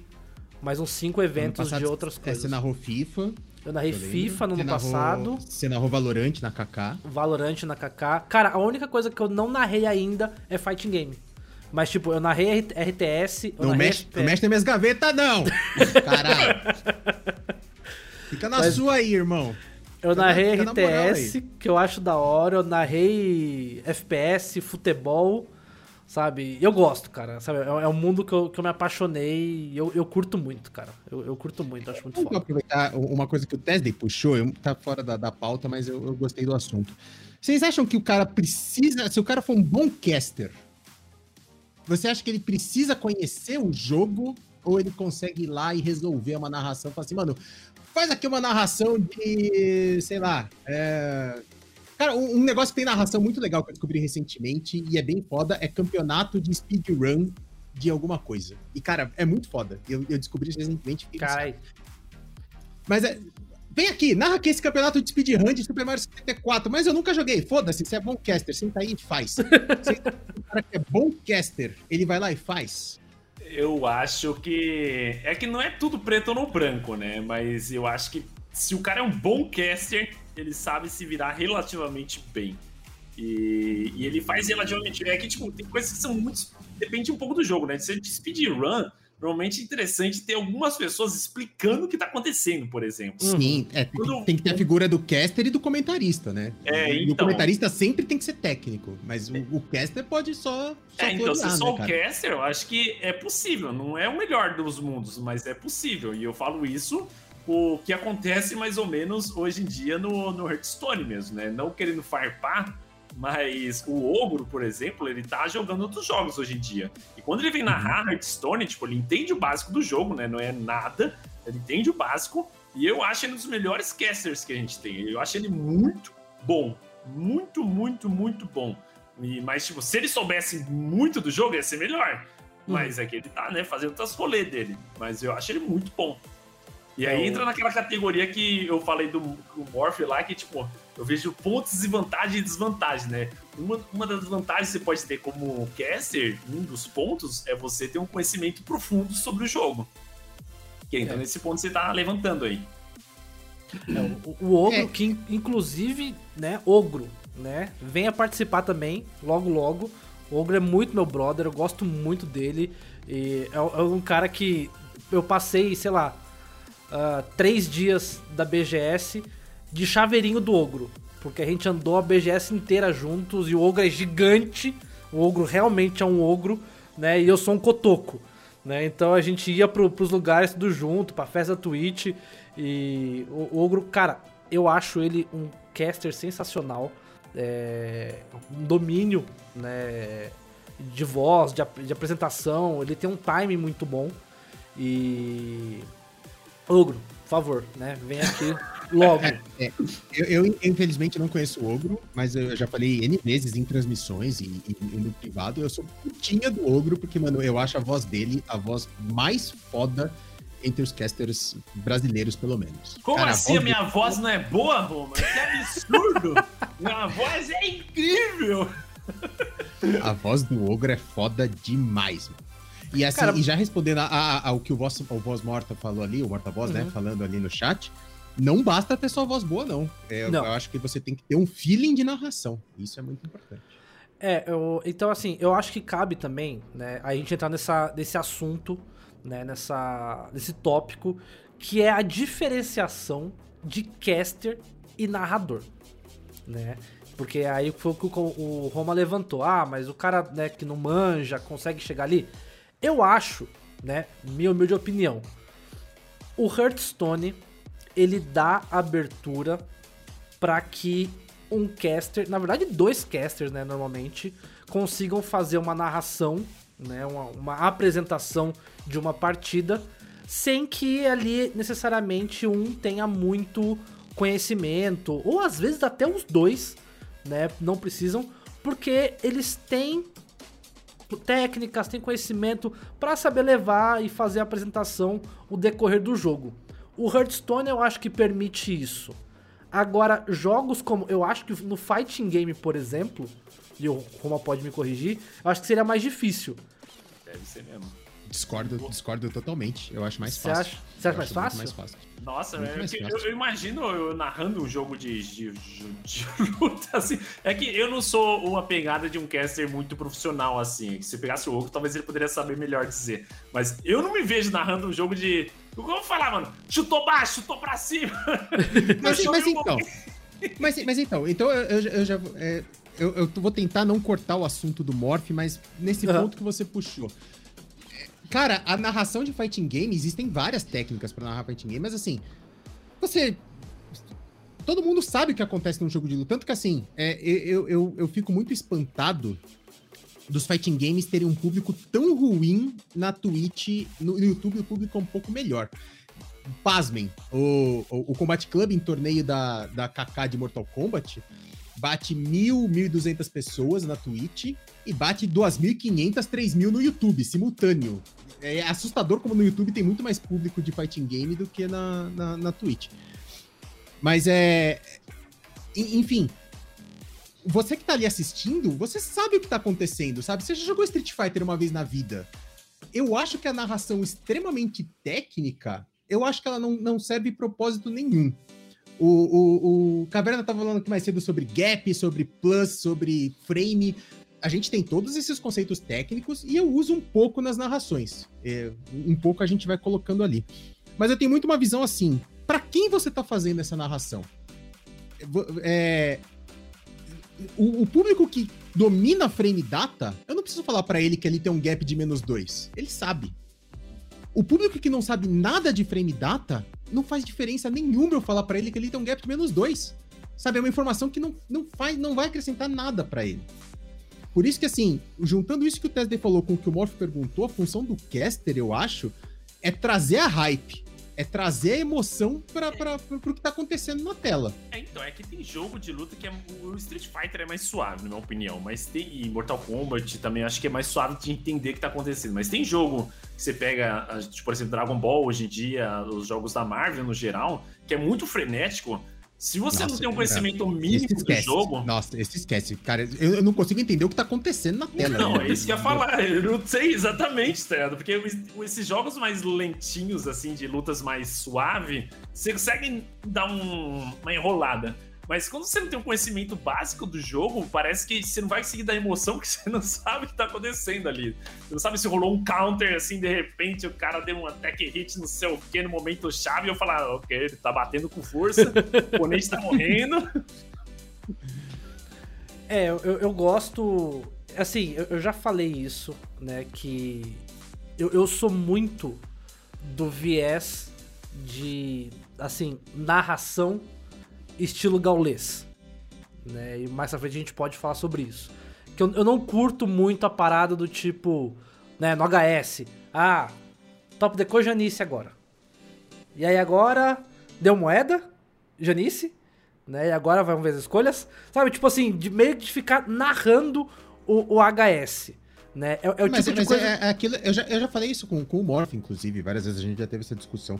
Speaker 1: mais uns 5 eventos passado, de outras coisas.
Speaker 3: É, você narrou FIFA.
Speaker 1: Eu narrei eu FIFA no ano passado.
Speaker 3: Você narrou Valorant na KK.
Speaker 1: Valorant na KK. Cara, a única coisa que eu não narrei ainda é Fighting Game. Mas, tipo, eu narrei RTS.
Speaker 3: não,
Speaker 1: narrei
Speaker 3: mexe, não mexe nas minhas gavetas, não! Caralho! Fica na Mas, sua aí, irmão.
Speaker 1: Eu narrei RTS, que eu acho da hora. Eu narrei FPS, futebol, sabe? Eu gosto, cara. Sabe? É, é um mundo que eu, que eu me apaixonei e eu, eu curto muito, cara. Eu, eu curto muito, acho muito Vamos foda.
Speaker 3: aproveitar uma coisa que o Tesday puxou, eu, tá fora da, da pauta, mas eu, eu gostei do assunto. Vocês acham que o cara precisa, se o cara for um bom caster, você acha que ele precisa conhecer o jogo ou ele consegue ir lá e resolver uma narração? Fala assim, mano, faz aqui uma narração de, sei lá, é... Cara, um, um, negócio que tem narração muito legal que eu descobri recentemente e é bem foda é campeonato de speedrun de alguma coisa. E, cara, é muito foda. Eu, eu descobri recentemente.
Speaker 1: Caralho.
Speaker 3: Mas é, Vem aqui, narra aqui esse campeonato de speedrun de Super Mario 64, mas eu nunca joguei. Foda-se, você é bom caster, senta aí e faz. Você o cara que é bom caster, ele vai lá e faz.
Speaker 2: Eu acho que. É que não é tudo preto ou no branco, né? Mas eu acho que se o cara é um bom caster, ele sabe se virar relativamente bem. E, e ele faz relativamente bem. É que, tipo, tem coisas que são muito. Depende um pouco do jogo, né? Se de speedrun Normalmente é interessante ter algumas pessoas explicando o que está acontecendo, por exemplo.
Speaker 3: Sim, é, Quando... tem que ter a figura do caster e do comentarista, né? É, então... O comentarista sempre tem que ser técnico, mas o, o caster pode só.
Speaker 2: só é, então, se só né, o caster, eu acho que é possível. Não é o melhor dos mundos, mas é possível. E eu falo isso o que acontece mais ou menos hoje em dia no, no Hearthstone mesmo, né? Não querendo farpar, mas o Ogro, por exemplo, ele tá jogando outros jogos hoje em dia. E quando ele vem narrar uhum. Hearthstone, tipo, ele entende o básico do jogo, né? Não é nada, ele entende o básico. E eu acho ele um dos melhores casters que a gente tem. Eu acho ele muito bom. Muito, muito, muito bom. E, mas, tipo, se ele soubesse muito do jogo, ia ser melhor. Uhum. Mas é que ele tá, né, fazendo outras rolês dele. Mas eu acho ele muito bom. E aí entra naquela categoria que eu falei do, do Morph lá, que, tipo, eu vejo pontos e vantagens e desvantagens, né? Uma, uma das vantagens que você pode ter como caster, um dos pontos, é você ter um conhecimento profundo sobre o jogo. Que entra é. nesse ponto que você tá levantando aí.
Speaker 1: É, o, o, Ogro, é. que inclusive, né, Ogro, né, venha participar também, logo logo. O Ogro é muito meu brother, eu gosto muito dele. E é, é um cara que eu passei, sei lá, uh, três dias da BGS de chaveirinho do ogro. Porque a gente andou a BGS inteira juntos e o ogro é gigante. O ogro realmente é um ogro, né? E eu sou um cotoco. Né? Então a gente ia pro, pros lugares tudo junto, pra festa Twitch. E o, o ogro, cara, eu acho ele um caster sensacional. É, um domínio né, de voz, de, de apresentação. Ele tem um timing muito bom. E. Ogro, por favor, né? Vem aqui logo. É,
Speaker 3: é. Eu, eu, infelizmente, não conheço o Ogro, mas eu já falei N vezes em transmissões e, e, e no privado. Eu sou putinha do Ogro, porque, mano, eu acho a voz dele a voz mais foda entre os casters brasileiros, pelo menos.
Speaker 2: Como Cara, assim? A, a minha do... voz não é boa, Roma? Que absurdo! minha voz é incrível!
Speaker 3: a voz do Ogro é foda demais, mano. E, assim, Cara, e já respondendo a, a, ao que o voz, o voz morta falou ali, o morta voz, né, uhum. né, falando ali no chat, não basta ter só voz boa, não. É, não. Eu acho que você tem que ter um feeling de narração. Isso é muito importante.
Speaker 1: É, eu, então assim, eu acho que cabe também, né, a gente entrar nessa, nesse assunto, né, nessa, nesse tópico, que é a diferenciação de caster e narrador, né? Porque aí foi o que o, o Roma levantou. Ah, mas o cara né, que não manja consegue chegar ali. Eu acho, né, minha humilde opinião, o Hearthstone ele dá abertura para que um caster, na verdade dois casters, né, normalmente, consigam fazer uma narração, né, uma, uma apresentação de uma partida, sem que ali necessariamente um tenha muito conhecimento, ou às vezes até os dois, né, não precisam, porque eles têm técnicas, têm conhecimento para saber levar e fazer a apresentação o decorrer do jogo. O Hearthstone eu acho que permite isso. Agora, jogos como. Eu acho que no Fighting Game, por exemplo, e o Roma pode me corrigir, eu acho que seria mais difícil.
Speaker 2: Deve ser mesmo.
Speaker 3: Discordo, discordo totalmente. Eu acho mais
Speaker 1: Você
Speaker 3: fácil.
Speaker 1: acha, você acha mais fácil?
Speaker 3: mais fácil.
Speaker 2: Nossa, é
Speaker 3: mais
Speaker 2: que eu,
Speaker 3: fácil.
Speaker 2: eu imagino eu narrando um jogo de, de, de- de luta assim. É que eu não sou uma pegada de um caster muito profissional assim. Se pegasse o Oco, talvez ele poderia saber melhor dizer. Mas eu não me vejo narrando um jogo de. Como eu vou falar, mano? Chutou baixo, chutou pra cima.
Speaker 3: Mas, mas
Speaker 2: um
Speaker 3: então. Mas, mas então, então eu, eu, eu já. é, eu, eu vou tentar não cortar o assunto do Morph, mas nesse
Speaker 1: Aham.
Speaker 3: ponto que você puxou. Cara, a narração de fighting game, existem várias técnicas pra narrar fighting game, mas assim, você. Todo mundo sabe o que acontece num jogo de luta. Tanto que assim, é, eu, eu, eu fico muito espantado dos fighting games terem um público tão ruim na Twitch, no, no YouTube o público é um pouco melhor. Pasmem, o, o, o Combat Club em torneio da, da KK de Mortal Kombat bate 1.000, 1.200 pessoas na Twitch e bate 2.500, 3.000 no YouTube, simultâneo. É assustador como no YouTube tem muito mais público de fighting game do que na, na, na Twitch. Mas é. en- Enfim. Você que tá ali assistindo, você sabe o que tá acontecendo, sabe? Você já jogou Street Fighter uma vez na vida. Eu acho que a narração extremamente técnica, eu acho que ela não, não serve propósito nenhum. O, o, o Caverna tava falando aqui mais cedo sobre gap, sobre plus, sobre frame. A gente tem todos esses conceitos técnicos e eu uso um pouco nas narrações. É, um pouco a gente vai colocando ali. Mas eu tenho muito uma visão assim: para quem você tá fazendo essa narração? É, o, o público que domina frame data, eu não preciso falar para ele que ali tem um gap de menos 2. Ele sabe. O público que não sabe nada de frame data, não faz diferença nenhuma eu falar para ele que ele tem um gap de menos 2. Sabe, é uma informação que não, não, faz, não vai acrescentar nada para ele. Por isso que, assim, juntando isso que o Tesday falou com o que o Morph perguntou, a função do caster, eu acho, é trazer a hype. É trazer a emoção para pro que tá acontecendo na tela.
Speaker 2: É, então, é que tem jogo de luta que é, o Street Fighter é mais suave, na minha opinião. Mas tem. E Mortal Kombat também acho que é mais suave de entender o que tá acontecendo. Mas tem jogo que você pega, tipo, por exemplo, Dragon Ball hoje em dia, os jogos da Marvel no geral, que é muito frenético. Se você não
Speaker 3: Nossa,
Speaker 2: tem um
Speaker 3: cara.
Speaker 2: conhecimento
Speaker 3: Esse
Speaker 2: mínimo do jogo.
Speaker 3: Nossa, esse esquece. Cara, eu, eu não consigo entender o que tá acontecendo na tela.
Speaker 2: Não,
Speaker 3: né?
Speaker 2: é isso que eu ia falar. Eu não sei exatamente, tá ligado? Porque es- esses jogos mais lentinhos, assim, de lutas mais suave, você consegue dar um- uma enrolada. Mas quando você não tem um conhecimento básico do jogo, parece que você não vai conseguir dar emoção, porque você não sabe o que tá acontecendo ali. Você não sabe se rolou um counter, assim, de repente o cara deu um attack hit, não sei o que, no momento chave, e eu falar, "Ah, ok, ele tá batendo com força, o oponente tá morrendo.
Speaker 1: É, eu, eu gosto. Assim, eu, eu já falei isso, né? Que eu, eu sou muito do viés de, assim, narração estilo gaulês. Né? E mais pra frente a gente pode falar sobre isso. Que eu, eu não curto muito a parada do tipo, né, no HS. Ah, top deco Janice agora. E aí agora deu moeda, Janice, né? E agora vamos ver as escolhas. Sabe, tipo assim, de meio de ficar narrando o, o HS. Né? É, é o
Speaker 3: mas
Speaker 1: tipo de
Speaker 3: mas
Speaker 1: coisa.
Speaker 3: é, é aquilo, eu, já, eu já falei isso com, com o Morph, inclusive, várias vezes a gente já teve essa discussão.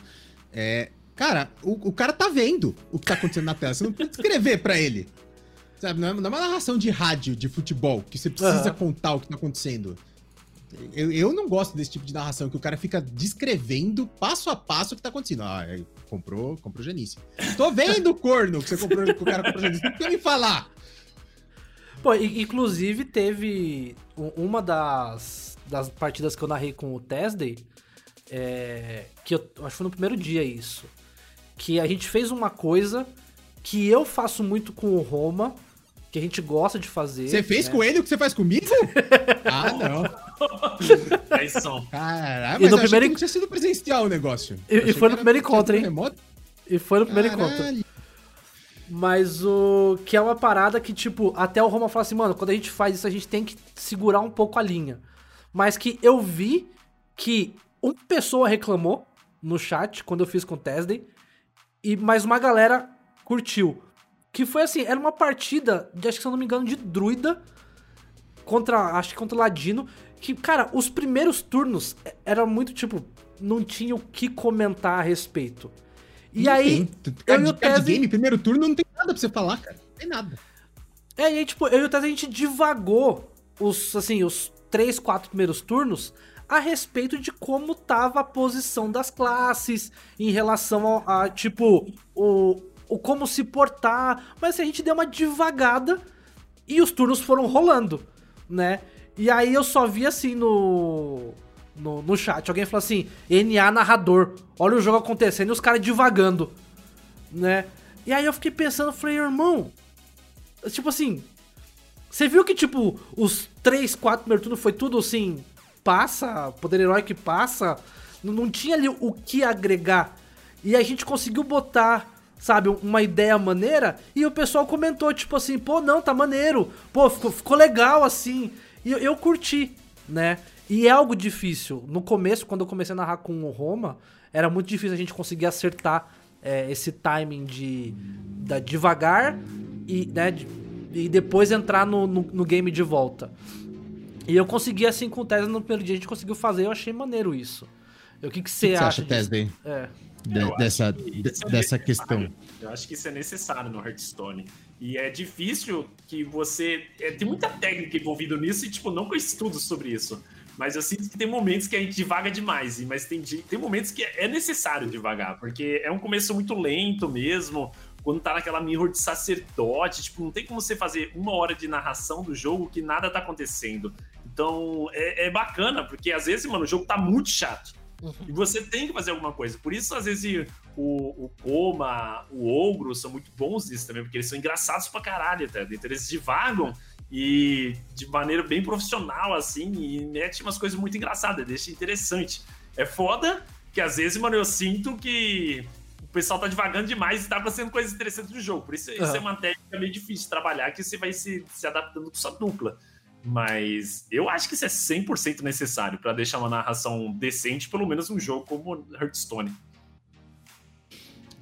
Speaker 3: É, cara, o, o cara tá vendo o que tá acontecendo na tela. Você não precisa escrever pra ele. Sabe, não é, não é uma narração de rádio, de futebol, que você precisa
Speaker 1: Aham.
Speaker 3: contar o que tá acontecendo. Eu, eu não gosto desse tipo de narração, que o cara fica descrevendo passo a passo o que tá acontecendo. Ah, comprou, comprou Genice. Tô vendo, corno, que você comprou, que o cara comprou Genice. Não precisa me falar.
Speaker 1: Pô, inclusive teve uma das, das partidas que eu narrei com o Tesday, é, que eu acho que foi no primeiro dia isso, que a gente fez uma coisa que eu faço muito com o Roma que a gente gosta de fazer.
Speaker 3: Você fez
Speaker 1: né?
Speaker 3: com ele o que você faz comigo? ah, não.
Speaker 2: Aí são.
Speaker 3: Caralho,
Speaker 1: E
Speaker 3: mas
Speaker 1: no primeiro
Speaker 3: que não tinha sido presencial o negócio.
Speaker 1: E- e foi no primeiro encontro, hein?
Speaker 3: remoto.
Speaker 1: E foi no primeiro encontro.
Speaker 3: Caralho.
Speaker 1: Mas o que é uma parada que, tipo, até o Roma fala assim, mano, quando a gente faz isso, a gente tem que segurar um pouco a linha. Mas que eu vi que uma pessoa reclamou no chat quando eu fiz com o Tesday, e mais uma galera curtiu. Que foi assim, era uma partida, de, acho que se eu não me engano, de druida contra, acho que contra o Ladino, que, cara, os primeiros turnos era muito, tipo, não tinha o que comentar a respeito. E
Speaker 3: Não
Speaker 1: aí,
Speaker 3: tem.
Speaker 1: Eu
Speaker 3: Card,
Speaker 1: e o Tese-
Speaker 3: game, primeiro turno, não tem nada pra você falar, cara. Não tem nada.
Speaker 1: É, e aí, tipo, eu e o Tess, a gente divagou os, assim, os três, quatro primeiros turnos a respeito de como tava a posição das classes em relação ao- a, tipo, o, o como se portar. Mas assim, a gente deu uma divagada e os turnos foram rolando, né? E aí eu só vi assim no. No, no chat, alguém falou assim: NA narrador, olha o jogo acontecendo e os caras divagando, né? E aí eu fiquei pensando, falei, irmão, Tipo assim. Você viu que, tipo, os 3, 4 primeiros turnos foi tudo assim. Passa, poder heróico passa. Não, não tinha ali o que agregar. E a gente conseguiu botar, sabe, uma ideia maneira. E o pessoal comentou, tipo assim, pô, não, tá maneiro. Pô, ficou, ficou legal assim. E eu, eu curti, né? E é algo difícil. No começo, quando eu comecei a narrar com o Roma, era muito difícil a gente conseguir acertar é, esse timing de da devagar e, né, de- e depois entrar no, no, no game de volta. E eu consegui assim com o Tesla no primeiro dia, a gente conseguiu fazer, eu achei maneiro isso. O que, que você
Speaker 3: que você
Speaker 1: acha?
Speaker 3: acha,
Speaker 1: disso?
Speaker 3: Tesday?
Speaker 1: É.
Speaker 3: De- dessa,
Speaker 2: que
Speaker 3: de-
Speaker 2: é
Speaker 3: dessa questão.
Speaker 2: Eu acho que isso é necessário no Hearthstone. E é difícil que você. é, tem muita técnica envolvida nisso e, tipo, não com estudos sobre isso. Mas eu sinto que tem momentos que a gente divaga demais. e- Mas tem, tem momentos que é necessário devagar, porque é um começo muito lento mesmo. Quando tá naquela mirror de sacerdote, tipo, não tem como você fazer uma hora de narração do jogo que nada tá acontecendo. Então é, é bacana, porque às vezes, mano, o jogo tá muito chato. E você tem que fazer alguma coisa. Por isso, às vezes, o, o Koma, o Ogro são muito bons nisso também, porque eles são engraçados pra caralho, tá? Então eles divagam e de maneira bem profissional, assim, e mete umas coisas muito engraçadas, deixa interessante. É foda que às vezes, mano, eu sinto que o pessoal tá divagando demais e tá acontecendo coisas interessantes no jogo. Por isso, isso
Speaker 1: Aham.
Speaker 2: é uma técnica meio difícil de trabalhar, que você vai se, se adaptando com sua dupla. Mas eu acho que isso é 100% necessário pra deixar uma narração decente, pelo menos um jogo como Hearthstone.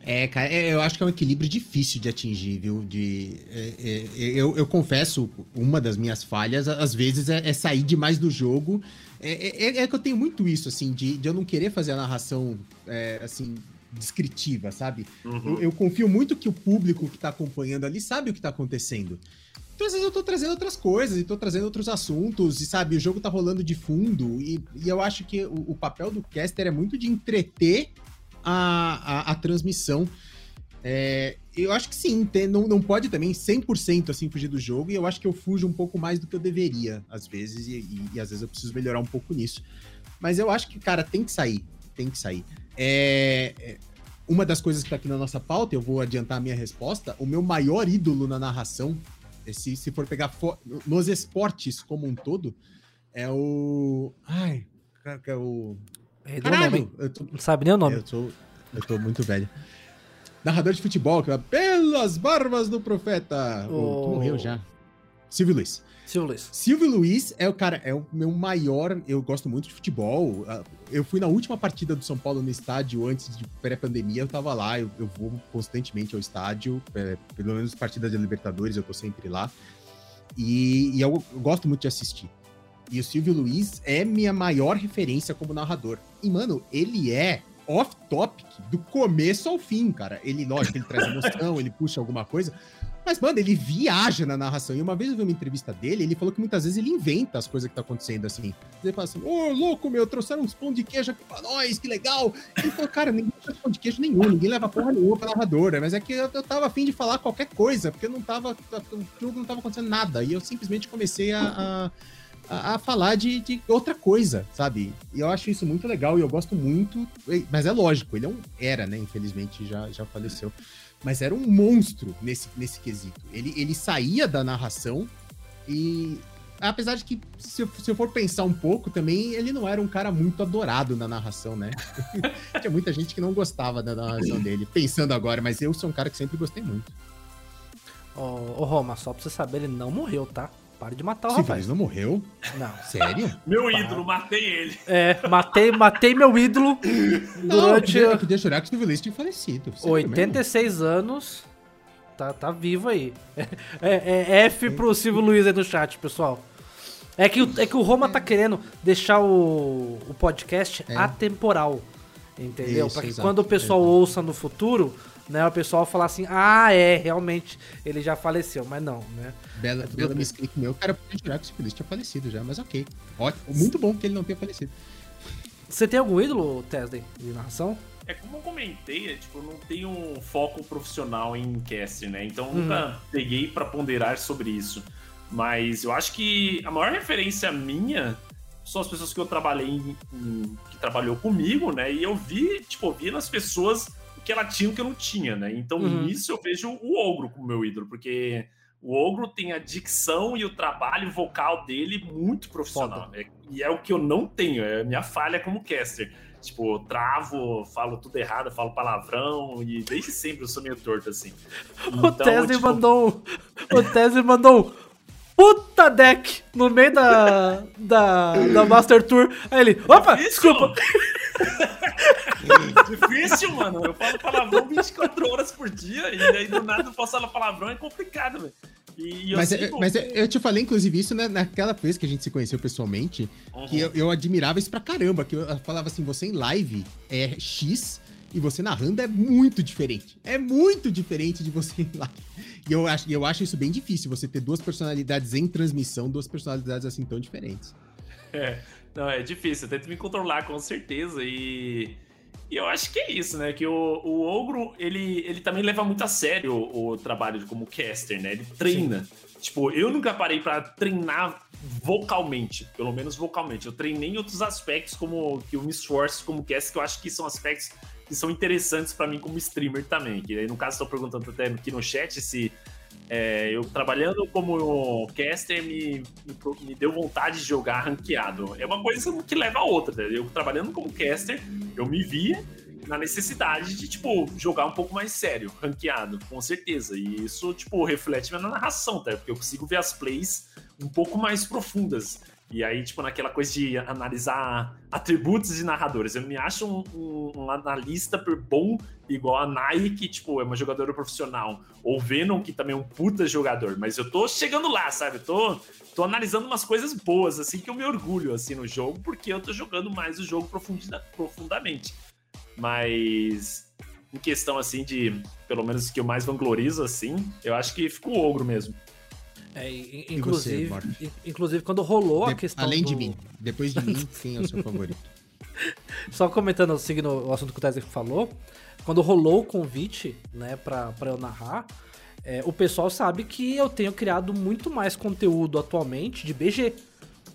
Speaker 3: É, cara, é, eu acho que é um equilíbrio difícil de atingir, viu? De, é, é, eu, eu confesso, uma das minhas falhas, às vezes, é, é sair demais do jogo. É, é- é que eu tenho muito isso, assim, de, de eu não querer fazer a narração, é, assim, descritiva, sabe?
Speaker 2: Uhum.
Speaker 3: Eu, eu confio muito que o público que tá acompanhando ali sabe o que tá acontecendo. Então, às vezes, eu tô trazendo outras coisas e tô trazendo outros assuntos, e sabe, o jogo tá rolando de fundo, e, e eu acho que o, o papel do caster é muito de entreter a, a, a transmissão. É, eu acho que sim, tem- não, não pode também 100% assim fugir do jogo, e eu acho que eu fujo um pouco mais do que eu deveria, às vezes, e, e- e às vezes eu preciso melhorar um pouco nisso. Mas eu acho que, cara, tem que sair, tem que sair. É, é, uma das coisas que tá aqui na nossa pauta, eu vou adiantar a minha resposta, o meu maior ídolo na narração, se, se for pegar nos esportes como um todo, é o... Ai, que é o...
Speaker 1: Perdeu o nome,
Speaker 3: tô,
Speaker 1: Não sabe nem o nome.
Speaker 3: eu tô, eu tô muito velho. Narrador de futebol, que é pelas barbas do profeta. O...
Speaker 1: O-
Speaker 3: que morreu já. Silvio Luiz.
Speaker 1: Silvio Luiz.
Speaker 3: Silvio Luiz é o cara, é o meu maior. Eu gosto muito de futebol. Ah, Eu fui na última partida do São Paulo no estádio antes de pré-pandemia. Eu tava lá, eu, eu vou constantemente ao estádio, é, pelo menos partidas de Libertadores, eu tô sempre lá. E, e eu, eu gosto muito de assistir. E o Silvio Luiz é minha maior referência como narrador. E, mano, ele é off-topic do começo ao fim, cara. Ele, lógico, ele traz emoção, ele puxa alguma coisa. Mas, mano, ele viaja na narração. E uma vez eu vi uma entrevista dele, ele falou que muitas vezes ele inventa as coisas que tá acontecendo, assim. Ele fala assim, ô, louco, meu, trouxeram uns pão de queijo aqui pra nós, que legal. Ele falou, cara, ninguém trouxe pão de queijo nenhum, ninguém leva porra nenhuma pra narradora. Mas é que eu, eu tava afim de falar qualquer coisa, porque eu não tava, o jogo não tava acontecendo nada. E eu simplesmente comecei a... a a, falar de, de outra coisa, sabe? E eu acho isso muito legal e eu gosto muito. Mas é lógico, ele é um, era, né? Infelizmente já, já faleceu. Mas era um monstro nesse, nesse quesito. Ele, ele saía da narração e. Apesar de que, se eu, se eu for pensar um pouco também, ele não era um cara muito adorado na narração, né? Tinha muita gente que não gostava da narração dele, pensando agora, mas eu sou um cara que sempre gostei muito.
Speaker 1: Ô, ô, Roma, só pra você saber, ele não morreu, tá? Para de matar o
Speaker 3: Sim,
Speaker 1: rapaz.
Speaker 3: não morreu?
Speaker 1: Não.
Speaker 3: Sério?
Speaker 2: Meu ídolo, matei ele.
Speaker 1: É, matei, matei meu ídolo durante
Speaker 3: Não, eu podia jurar que o Willis tinha falecido. sério
Speaker 1: 86 anos. Tá, tá vivo aí. É, é F pro Silvio Luiz aí no chat, pessoal. É que, o- é que o Roma tá querendo deixar o, o podcast
Speaker 3: É.
Speaker 1: atemporal. Entendeu?
Speaker 3: Isso,
Speaker 1: pra que
Speaker 3: exato,
Speaker 1: quando o pessoal
Speaker 3: exato.
Speaker 1: ouça no futuro, né, o pessoal falar assim, ah, é, realmente, ele já faleceu. Mas não, né?
Speaker 3: Bela,
Speaker 1: tudo
Speaker 3: bela meu, o cara podia jurar que o Willis tinha falecido já, mas ok. Ótimo. Muito bom que ele não tenha falecido.
Speaker 1: Você tem algum ídolo, Tesden, de narração?
Speaker 2: É como eu comentei, é, tipo, eu não tenho um foco profissional em cast, né? Então eu
Speaker 1: Uhum.
Speaker 2: nunca peguei pra ponderar sobre isso. Mas eu acho que a maior referência minha são as pessoas que eu trabalhei em- em- que trabalhou comigo, né? E eu vi, tipo, eu vi nas pessoas o que ela tinha e o que eu não tinha, né? Então
Speaker 1: Uhum.
Speaker 2: nisso eu vejo o Ogro como meu ídolo, porque o Ogro tem a dicção e o trabalho vocal dele muito profissional. né? E é o que eu não tenho, é a minha falha como caster. Tipo, travo, falo tudo errado, falo palavrão, e desde sempre eu sou meio torto assim.
Speaker 1: o Tesden
Speaker 2: tipo,
Speaker 1: mandou um. O Tesden mandou um. Puta deck no meio da, da, da Master Tour. Aí ele, opa,
Speaker 2: Difícil.
Speaker 1: desculpa.
Speaker 2: Difícil, mano. Eu falo palavrão 24 horas por dia e aí do nada eu posso falar palavrão, é complicado, velho. E, e eu
Speaker 3: Mas, é- mas é- eu te falei, inclusive, isso né, naquela vez que a gente se conheceu pessoalmente,
Speaker 2: Uhum.
Speaker 3: que eu, eu admirava isso pra caramba, que eu falava assim, você em live é X e você narrando é muito diferente. É muito diferente de você em live. E eu acho, eu acho isso bem difícil, você ter duas personalidades em transmissão, duas personalidades assim tão diferentes.
Speaker 2: É, não, é difícil. Eu tento me controlar com certeza e. E eu acho que é isso, né? Que o, o Ogro, ele, ele também leva muito a sério o, o trabalho de- como caster, né? Ele treina. Tipo, eu nunca parei pra treinar vocalmente, pelo menos vocalmente. Eu treinei em outros aspectos, como que eu me esforço como caster, que eu acho que são aspectos que são interessantes pra mim como streamer também. Que aí, no caso, estou perguntando até aqui no chat se é, eu trabalhando como caster me, me, me deu vontade de jogar ranqueado. É uma coisa que leva a outra, né? Eu trabalhando como caster, eu me via na necessidade de, tipo, jogar um pouco mais sério, ranqueado, com certeza. E isso, tipo, reflete na narração, tá? Porque eu consigo ver as plays um pouco mais profundas. E aí, tipo, naquela coisa de analisar atributos de narradores. Eu me acho um, um- um analista por bom, igual a Nai, que, tipo, é uma jogadora profissional. Ou Venom, que também é um puta jogador. Mas eu tô chegando lá, sabe? Eu tô, tô analisando umas coisas boas, assim, que eu me orgulho, assim, no jogo, porque eu tô jogando mais o jogo profundamente. Mas em questão, assim, de, pelo menos, que eu mais vanglorizo, assim, eu acho que fica o ogro mesmo.
Speaker 1: É, in- inclusive,
Speaker 3: você,
Speaker 1: inclusive, quando rolou a
Speaker 3: De-
Speaker 1: questão.
Speaker 3: além de
Speaker 1: do-
Speaker 3: mim, depois de mim, quem é o seu favorito?
Speaker 1: Só comentando, seguindo o assunto que o Tesden falou, quando rolou o convite, né, pra, pra eu narrar, é, o pessoal sabe que eu tenho criado muito mais conteúdo atualmente de BG,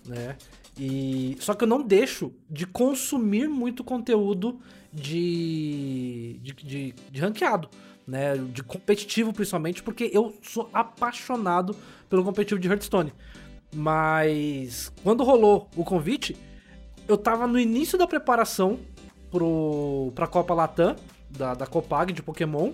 Speaker 1: né? E, só que eu não deixo de consumir muito conteúdo de, de, de, de ranqueado, né? De competitivo, principalmente, porque eu sou apaixonado pelo competitivo de Hearthstone. Mas quando rolou o convite, eu tava no início da preparação pro, pra Copa Latam, da, da Copag de Pokémon,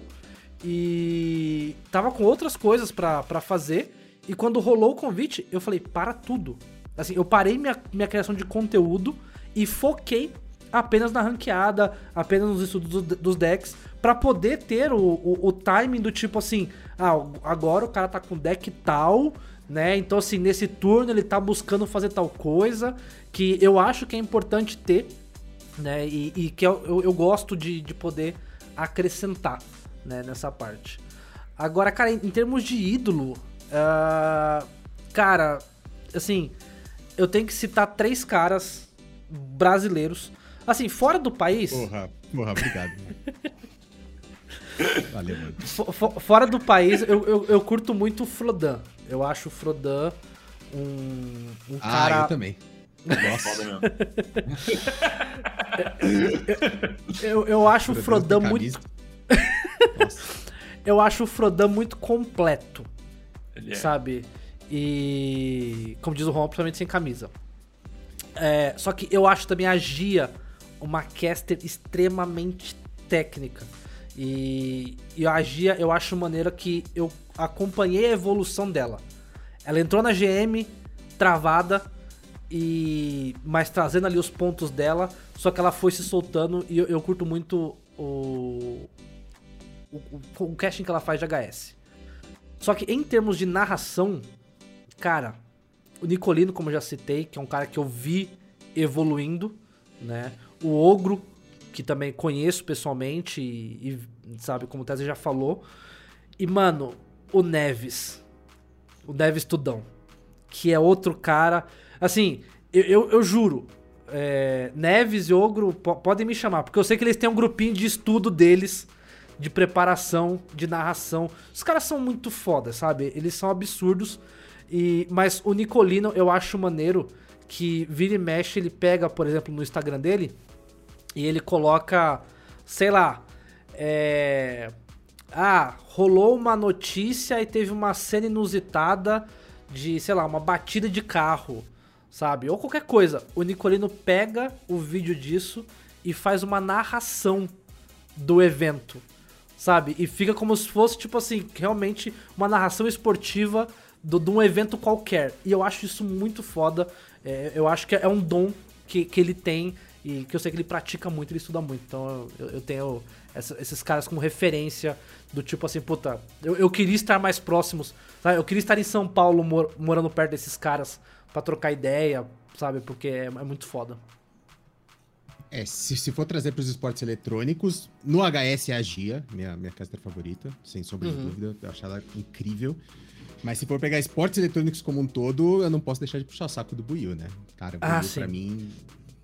Speaker 1: e tava com outras coisas pra fazer. E quando rolou o convite, eu falei, para tudo. Assim, eu parei minha, minha criação de conteúdo e foquei apenas na ranqueada, apenas nos estudos do- dos decks, pra poder ter o, o, o timing do tipo assim, ah, agora o cara tá com deck tal, né? Então, assim, nesse turno ele tá buscando fazer tal coisa, que eu acho que é importante ter, né? E, e que eu, eu, eu gosto de, de poder acrescentar, né, nessa parte. Agora, cara, em, em termos de ídolo, ah, cara, assim, eu tenho que citar três caras brasileiros. Assim, fora do país,
Speaker 3: Porra, porra, obrigado. Valeu, mano.
Speaker 1: fo- fo- fora do país, eu, eu, eu curto muito o Frodan. Eu acho o Frodan um, um
Speaker 3: Ah,
Speaker 1: cara.
Speaker 3: eu também. Nossa.
Speaker 2: Mesmo.
Speaker 1: Eu, eu acho o
Speaker 3: Frodan
Speaker 1: muito. eu acho o Frodan muito completo,
Speaker 2: Ele é.
Speaker 1: sabe? E, como diz o Ron, principalmente sem camisa. É, só que eu acho também a Gia uma caster extremamente técnica. E, e a Gia, eu acho maneira que eu acompanhei a evolução dela. Ela entrou na GM travada, e mas trazendo ali os pontos dela, só que ela foi se soltando e eu, eu curto muito o, o, o, o casting que ela faz de HS. Só que em termos de narração, cara, o Nicolino, como eu já citei, que é um cara que eu vi evoluindo, né? O Ogro, que também conheço pessoalmente e, e sabe, como o Tese já falou. E, mano, o Neves. O Neves Tudão. Que é outro cara. Assim, eu, eu, eu juro. é, Neves e Ogro po- podem me chamar, porque eu sei que eles têm um grupinho de estudo deles, de preparação, de narração. Os caras são muito foda, sabe? Eles são absurdos. E, mas o Nicolino eu acho maneiro que vira e mexe, ele pega, por exemplo, no Instagram dele e ele coloca, sei lá, é. Ah, rolou uma notícia e teve uma cena inusitada de, sei lá, uma batida de carro, sabe? Ou qualquer coisa. O Nicolino pega o vídeo disso e faz uma narração do evento, sabe? E fica como se fosse, tipo assim, realmente uma narração esportiva do- de um evento qualquer. E eu acho isso muito foda. É, eu acho que é um dom que, que ele tem e que eu sei que ele pratica muito, ele estuda muito. Então eu, eu tenho essa- esses caras como referência do tipo assim, puta, eu, eu queria estar mais próximos, sabe? Eu queria estar em São Paulo mor- morando perto desses caras pra trocar ideia, sabe? Porque é, é muito foda.
Speaker 3: É, se, se for trazer pros esportes eletrônicos, no HS é a Gia, minha, minha caster favorita, sem sombra de
Speaker 1: Uhum.
Speaker 3: dúvida. Eu acho ela incrível. Mas se for pegar esportes eletrônicos como um todo, eu não posso deixar de puxar o saco do Buiu, né? Cara, o
Speaker 1: Ah,
Speaker 3: Buiu pra mim.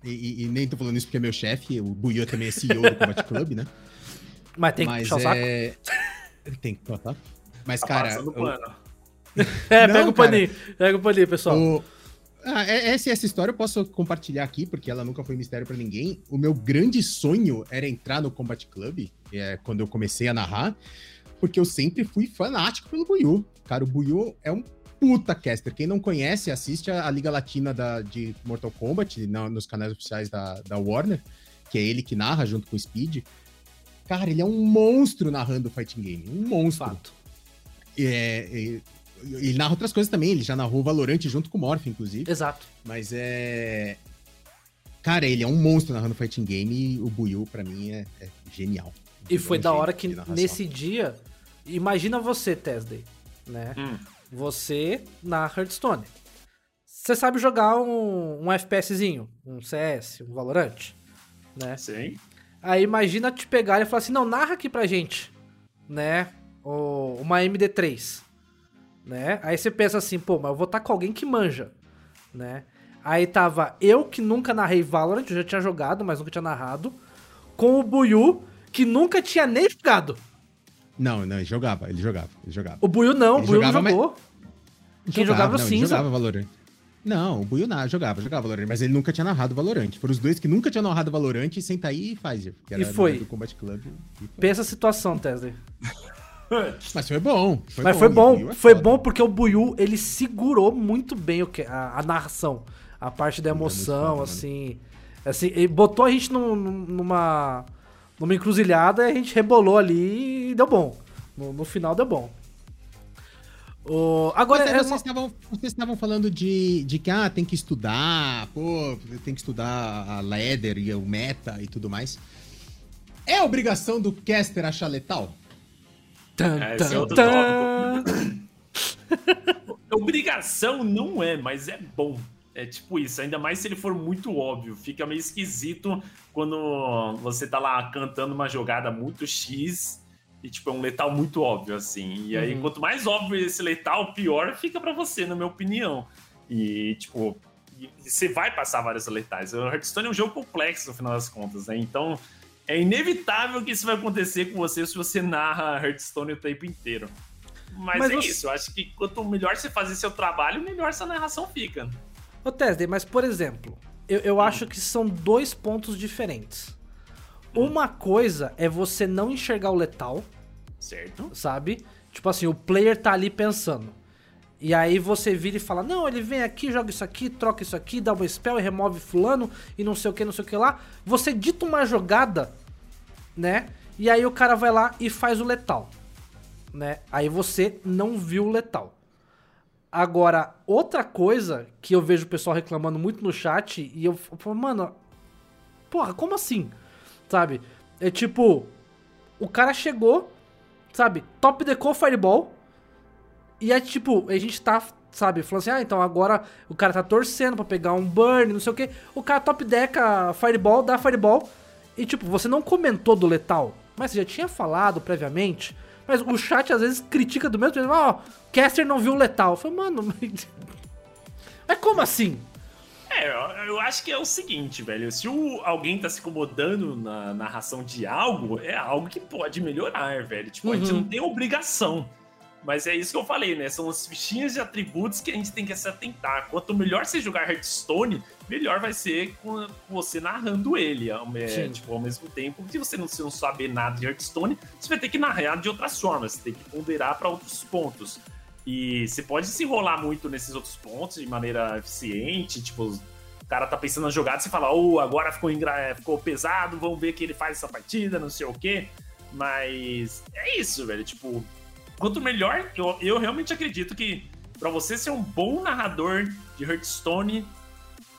Speaker 3: E, e- e nem tô falando isso porque é meu chefe, o Buiu também é CEO do Combat Club, né?
Speaker 1: Mas tem que
Speaker 3: Mas
Speaker 1: puxar o saco.
Speaker 3: é... Tem que puxar. Mas,
Speaker 2: Tá
Speaker 3: cara.
Speaker 2: pano.
Speaker 1: É,
Speaker 3: Não,
Speaker 1: pega o
Speaker 3: cara.
Speaker 1: paninho, pega o paninho, pessoal.
Speaker 3: O- Ah, é- essa, essa história eu posso compartilhar aqui, porque ela nunca foi mistério pra ninguém. O meu grande sonho era entrar no Combat Club, é, quando eu comecei a narrar, porque eu sempre fui fanático pelo Buiu. Cara, o Buiu é um puta caster. Quem não conhece, assiste a, a Liga Latina da, de Mortal Kombat na- nos canais oficiais da, da Warner, que é ele que narra junto com o Speed. Cara, ele é um monstro narrando fighting game. Um monstro.
Speaker 1: Fato.
Speaker 3: É, é, ele narra outras coisas também. Ele já narrou Valorant junto com o Morph, inclusive.
Speaker 1: Exato.
Speaker 3: Mas é. Cara, ele é um monstro narrando fighting game e o Buiu, pra mim, é, é genial.
Speaker 1: E foi
Speaker 3: É um
Speaker 1: da hora que nesse dia. Imagina você, Tesday, né?
Speaker 2: Hum.
Speaker 1: Você na Hearthstone. Você sabe jogar um, um FPSzinho, um CS, um Valorant, né?
Speaker 2: Sim.
Speaker 1: Aí imagina te pegar e falar assim, não, narra aqui pra gente, né? O- uma MD3, né? Aí você pensa assim, pô, mas eu vou estar com alguém que manja, né? Aí tava eu que nunca narrei Valorant, eu já tinha jogado, mas nunca tinha narrado, com o Buiu, que nunca tinha nem jogado.
Speaker 3: Não, não, ele jogava, ele jogava, ele jogava.
Speaker 1: O Buiu não,
Speaker 3: Ele
Speaker 1: o Buiu não
Speaker 3: jogava, mas-
Speaker 1: jogou. Quem jogava
Speaker 3: não,
Speaker 1: o
Speaker 3: ele
Speaker 1: cinza.
Speaker 3: jogava Valorant. Não, o Buiu na, jogava, jogava Valorant, mas ele nunca tinha narrado Valorant. Foram os dois que nunca tinham narrado Valorant e senta aí e faz.
Speaker 1: E foi.
Speaker 3: do Combat Club. e foi.
Speaker 1: Pensa a situação, Tesla.
Speaker 3: Mas foi bom. Foi
Speaker 1: Mas
Speaker 3: bom,
Speaker 1: foi bom,
Speaker 3: é
Speaker 1: foi
Speaker 3: foda.
Speaker 1: bom porque o Buiu, ele segurou muito bem o que, a, a narração, a parte da
Speaker 3: muito
Speaker 1: emoção,
Speaker 3: foda, mano.
Speaker 1: assim, assim, ele botou a gente num- numa numa encruzilhada e a gente rebolou ali e deu bom. No, no final deu bom. O, agora,
Speaker 3: Mas,
Speaker 1: é uma-
Speaker 3: vocês, estavam, vocês estavam falando de, de que ah, tem que estudar, pô, tem que estudar a ladder e o meta e tudo mais. É obrigação do caster achar letal?
Speaker 1: Tan,
Speaker 2: É, esse é
Speaker 1: tan,
Speaker 2: outro
Speaker 1: tan.
Speaker 2: Obrigação não é, mas é bom. É tipo isso, ainda mais se ele for muito óbvio. Fica meio esquisito quando você tá lá cantando uma jogada muito X e, tipo, é um letal muito óbvio, assim. E aí,
Speaker 1: Uhum.
Speaker 2: quanto mais óbvio esse letal, pior fica pra você, na minha opinião. E, tipo, e- você vai passar vários letais. O Hearthstone é um jogo complexo, no final das contas, né? Então, é inevitável que isso vai acontecer com você se você narra Hearthstone o tempo inteiro. Mas,
Speaker 1: Mas
Speaker 2: é
Speaker 1: você-
Speaker 2: isso, eu acho que quanto melhor você fazer seu trabalho, melhor essa narração fica.
Speaker 1: Ô Tesday, mas por exemplo, eu, eu acho que são dois pontos diferentes. Uma coisa é você não enxergar o letal,
Speaker 2: Certo.
Speaker 1: sabe? Tipo assim, o player tá ali pensando. E aí você vira e fala, não, ele vem aqui, joga isso aqui, troca isso aqui, dá uma spell e remove fulano e não sei o que, não sei o que lá. Você dita uma jogada, né? E aí o cara vai lá e faz o letal, né? Aí você não viu o letal. Agora, outra coisa que eu vejo o pessoal reclamando muito no chat, e eu falo, mano, porra, como assim? Sabe? É tipo, o cara chegou, sabe, top decor fireball, e é tipo, a gente tá, sabe, falando assim, ah, então agora o cara tá torcendo pra pegar um burn, não sei o que. O cara top deca fireball, dá fireball, e tipo, você não comentou do letal, mas você já tinha falado previamente. Mas o chat às vezes critica do mesmo jeito, ó, oh, Caster não viu o letal. Eu falei, mano, mas... mas como assim?
Speaker 2: É, eu, eu acho que é o seguinte, velho. Se o, alguém tá se incomodando na narração de algo, é algo que pode melhorar, velho. Tipo, a gente
Speaker 1: Uhum.
Speaker 2: não tem obrigação. Mas é isso que eu falei, né? São as fichinhas de atributos que a gente tem que se atentar. Quanto melhor você jogar Hearthstone, melhor vai ser com você narrando ele.
Speaker 1: Sim.
Speaker 2: tipo, ao mesmo tempo. Se você não, se não saber nada de Hearthstone, você vai ter que narrar de outras formas. Você tem que ponderar para outros pontos. E você pode se enrolar muito nesses outros pontos de maneira eficiente. Tipo, o cara tá pensando na jogada, você fala, oh, agora ficou, engra- ficou pesado, vamos ver que ele faz essa partida, não sei o quê. Mas é isso, velho. Tipo, quanto melhor, eu, eu realmente acredito que pra você ser um bom narrador de Hearthstone,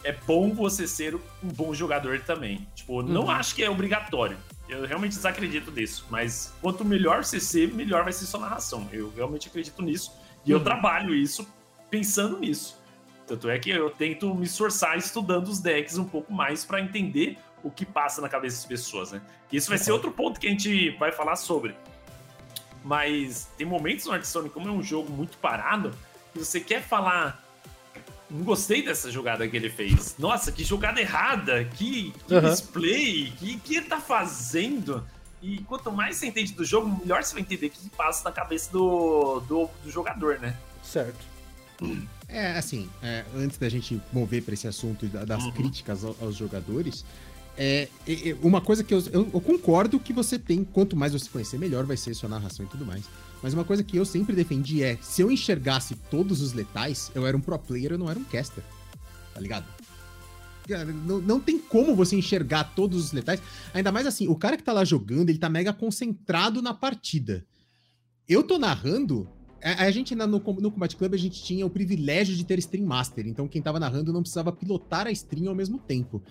Speaker 2: é bom você ser um bom jogador também. Tipo, não
Speaker 1: Uhum.
Speaker 2: acho que é obrigatório. Eu realmente desacredito disso. Mas quanto melhor você ser, melhor vai ser sua narração. Eu realmente acredito nisso. E eu
Speaker 1: Uhum.
Speaker 2: trabalho isso pensando nisso. Tanto é que eu tento me esforçar estudando os decks um pouco mais pra entender o que passa na cabeça das pessoas, né? E isso vai ser outro ponto que a gente vai falar sobre. Mas tem momentos no Hearthstone, como é um jogo muito parado, que você quer falar. Não gostei dessa jogada que ele fez. Nossa, que jogada errada! Que, que
Speaker 1: Aham.
Speaker 2: display! Que que ele tá fazendo? E quanto mais você entende do jogo, melhor você vai entender o que passa na cabeça do, do, do jogador, né?
Speaker 1: Certo.
Speaker 3: É, assim, é, antes da gente mover para esse assunto da- das
Speaker 2: Uhum.
Speaker 3: críticas ao- aos jogadores, é, é, é, uma coisa que eu, eu- eu concordo que você tem, quanto mais você conhecer, melhor vai ser sua narração e tudo mais. Mas uma coisa que eu sempre defendi é, se eu enxergasse todos os letais, eu era um pro player, eu não era um caster. Tá ligado? Cara, Não, não tem como você enxergar todos os letais. Ainda mais assim, o cara que tá lá jogando, ele tá mega concentrado na partida. Eu tô narrando, a, gente no, no Combat Club a gente tinha o privilégio de ter Stream Master, então quem tava narrando não precisava pilotar a stream ao mesmo tempo.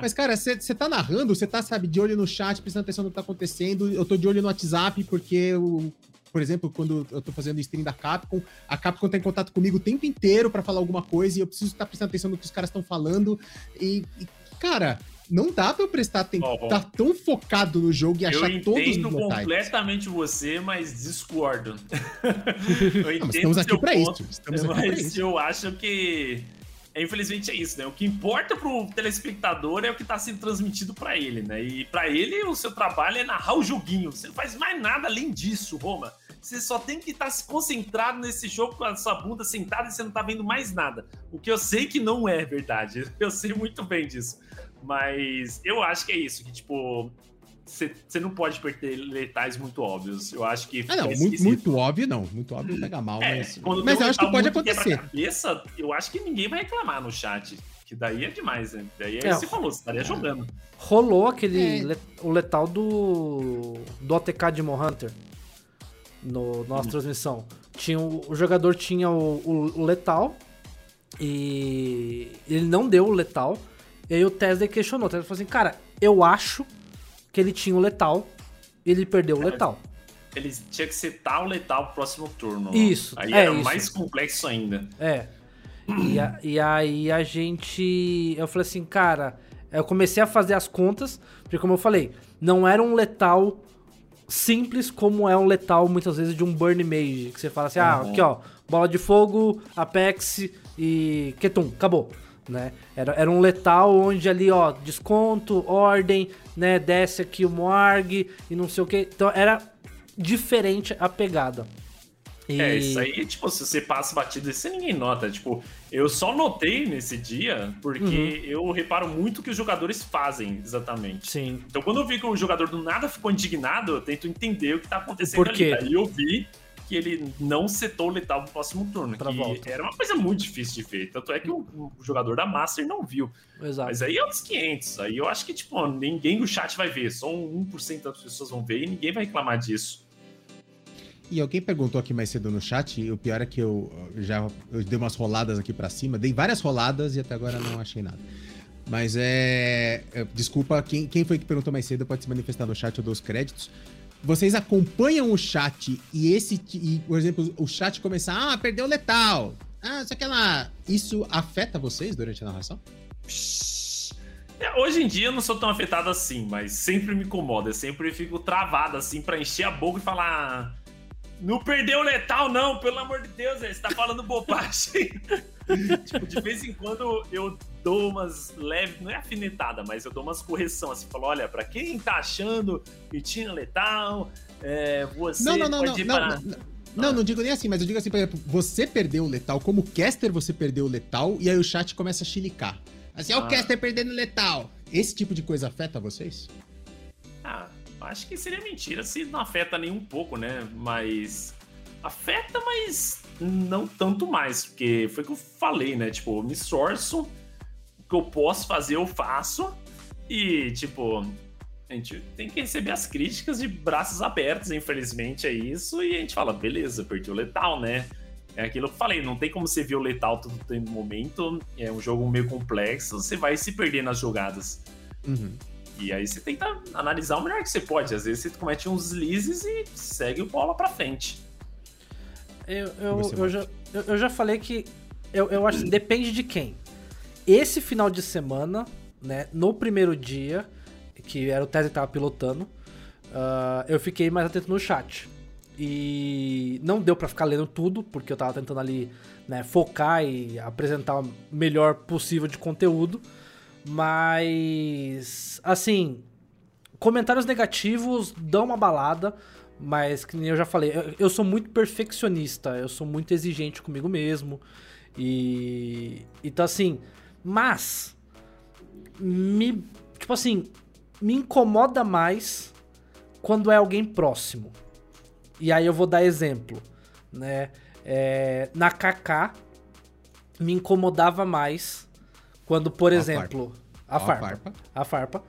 Speaker 3: Mas, cara, você tá narrando, você tá, sabe, de olho no chat, prestando atenção no que tá acontecendo. Eu tô de olho no WhatsApp, porque, o, por exemplo, quando eu tô fazendo stream da Capcom, a Capcom tá em contato comigo o tempo inteiro pra falar alguma coisa e eu preciso estar prestando atenção no que os caras estão falando. E, e, cara, não dá pra eu prestar atenção,
Speaker 2: ó.
Speaker 3: tá tão focado no jogo e
Speaker 2: Eu
Speaker 3: achar todos os
Speaker 2: entendo
Speaker 3: detalhes.
Speaker 2: completamente você, mas discordo. eu
Speaker 3: Não,
Speaker 2: entendo
Speaker 3: mas estamos aqui
Speaker 2: ponto,
Speaker 3: isso. Estamos aqui pra
Speaker 2: mas
Speaker 3: isso.
Speaker 2: eu acho que infelizmente é isso, né? O que importa pro telespectador é o que tá sendo transmitido pra ele, né? E pra ele o seu trabalho é narrar o joguinho. Você não faz mais nada além disso, Roma. Você só tem que estar se concentrado nesse jogo com a sua bunda sentada e você não tá vendo mais nada. O que eu sei que não é verdade. Eu sei muito bem disso. Mas eu acho que é isso, que tipo, você não pode perder letais muito óbvios. Eu acho que
Speaker 3: Ah, não, muito, muito óbvio não. Muito óbvio pega mal,
Speaker 2: É,
Speaker 3: mas, mas eu acho que pode
Speaker 2: muito
Speaker 3: acontecer.
Speaker 2: quebra-cabeça, eu acho que ninguém vai reclamar no chat. Que daí é demais, né? Daí é,
Speaker 1: É,
Speaker 2: você falou, você estaria jogando.
Speaker 1: Rolou aquele.
Speaker 3: É.
Speaker 1: le- o letal do. do OTK Demon Hunter. No nossa transmissão. Tinha o, o jogador tinha o, o- o letal. E ele não deu o letal. E aí o Tesla questionou. O Tesla falou assim: Cara, eu acho que ele tinha o letal. Ele perdeu o
Speaker 2: É.
Speaker 1: letal.
Speaker 2: Ele tinha que setar o letal pro próximo turno.
Speaker 1: Isso,
Speaker 2: Aí
Speaker 1: é
Speaker 2: era
Speaker 1: isso.
Speaker 2: mais complexo ainda.
Speaker 1: É. E, a- e aí a gente. Eu falei assim, cara. Eu comecei a fazer as contas, porque como eu falei, não era um letal simples como é um letal muitas vezes de um Burn Mage. Que você fala assim, ah,
Speaker 2: Uhum.
Speaker 1: aqui ó, bola de fogo, Apex e Ketum, acabou. Né? Era, era um letal onde ali, ó, desconto, ordem, né? Desce aqui o Moarg e não sei o que. Então era diferente a pegada. E...
Speaker 2: É, isso aí, tipo, se você passa batido, isso ninguém nota. Tipo, eu só notei nesse dia porque
Speaker 1: Uhum.
Speaker 2: eu reparo muito o que os jogadores fazem, exatamente.
Speaker 1: Sim.
Speaker 2: Então, quando eu vi que o jogador do nada ficou indignado, eu tento entender o que tá acontecendo
Speaker 1: Por quê?
Speaker 2: ali. Aí eu vi que ele não setou o letal pro próximo turno.
Speaker 1: Pra
Speaker 2: que
Speaker 1: volta.
Speaker 2: era uma coisa muito difícil de ver. Tanto é que o, o jogador da Master não viu.
Speaker 1: Exato.
Speaker 2: Mas aí é outros 500. Aí eu acho que, tipo, ninguém no chat vai ver. Só um 1% das pessoas vão ver e ninguém vai reclamar disso.
Speaker 3: E alguém perguntou aqui mais cedo no chat, e o pior é que eu já eu dei umas roladas aqui pra cima, dei várias roladas e até agora não achei nada. Mas é. é, Desculpa, quem, quem foi que perguntou mais cedo pode se manifestar no chat, eu dou os créditos. Vocês acompanham o chat e esse. E, por exemplo, o chat começar, ah, perdeu letal. Ah, lá. Isso afeta vocês durante a narração?
Speaker 2: É, Hoje em dia eu não sou tão afetado assim, mas sempre me incomoda. Eu sempre fico travado assim pra encher a boca e falar. Não perdeu letal, não, pelo amor de Deus, você tá falando bobagem. tipo, de vez em quando eu dou umas leves, não é afinetada, mas eu dou umas correção assim, falo, olha, pra quem tá achando que tinha letal, é, você
Speaker 3: Não, não, não, não.
Speaker 2: pode ir
Speaker 3: Não,
Speaker 2: para...
Speaker 3: não, não, não digo nem assim, mas eu digo assim, por exemplo, você perdeu o letal, como caster você perdeu o letal, e aí o chat começa a chilicar. Assim, ó, o
Speaker 2: Ah.
Speaker 3: caster perdendo letal. Esse tipo de coisa afeta vocês?
Speaker 2: Ah, acho que seria mentira se não afeta nem um pouco, né? Mas. Afeta, mas não tanto mais. Porque foi o que eu falei, né? Tipo, eu me esforço, o que eu posso fazer, eu faço. E, tipo, a gente tem que receber as críticas de braços abertos, infelizmente, é isso. E a gente fala, beleza, perdi o letal, né? É aquilo que eu falei, não tem como você ver o letal todo no momento. É um jogo meio complexo, você vai se perder nas jogadas.
Speaker 3: Uhum.
Speaker 2: E aí você tenta analisar o melhor que você pode. Às vezes você comete uns deslizes e segue o bola pra frente.
Speaker 1: Eu, eu, eu, já, eu, eu já falei que eu, eu acho que depende de quem. Esse final de semana, né, no primeiro dia, que era o Tesla que tava pilotando, ah, eu fiquei mais atento no chat. E não deu pra ficar lendo tudo, porque eu tava tentando ali né, focar e apresentar o melhor possível de conteúdo. Mas, assim, comentários negativos dão uma balada, mas que nem eu já falei, eu, eu sou muito perfeccionista, eu sou muito exigente comigo mesmo. E. Então, assim, mas. Me. Tipo assim, me incomoda mais quando é alguém próximo. E aí eu vou dar exemplo, né? É, na KK me incomodava mais quando, por
Speaker 3: A
Speaker 1: exemplo, a farpa,
Speaker 3: farpa.
Speaker 1: a farpa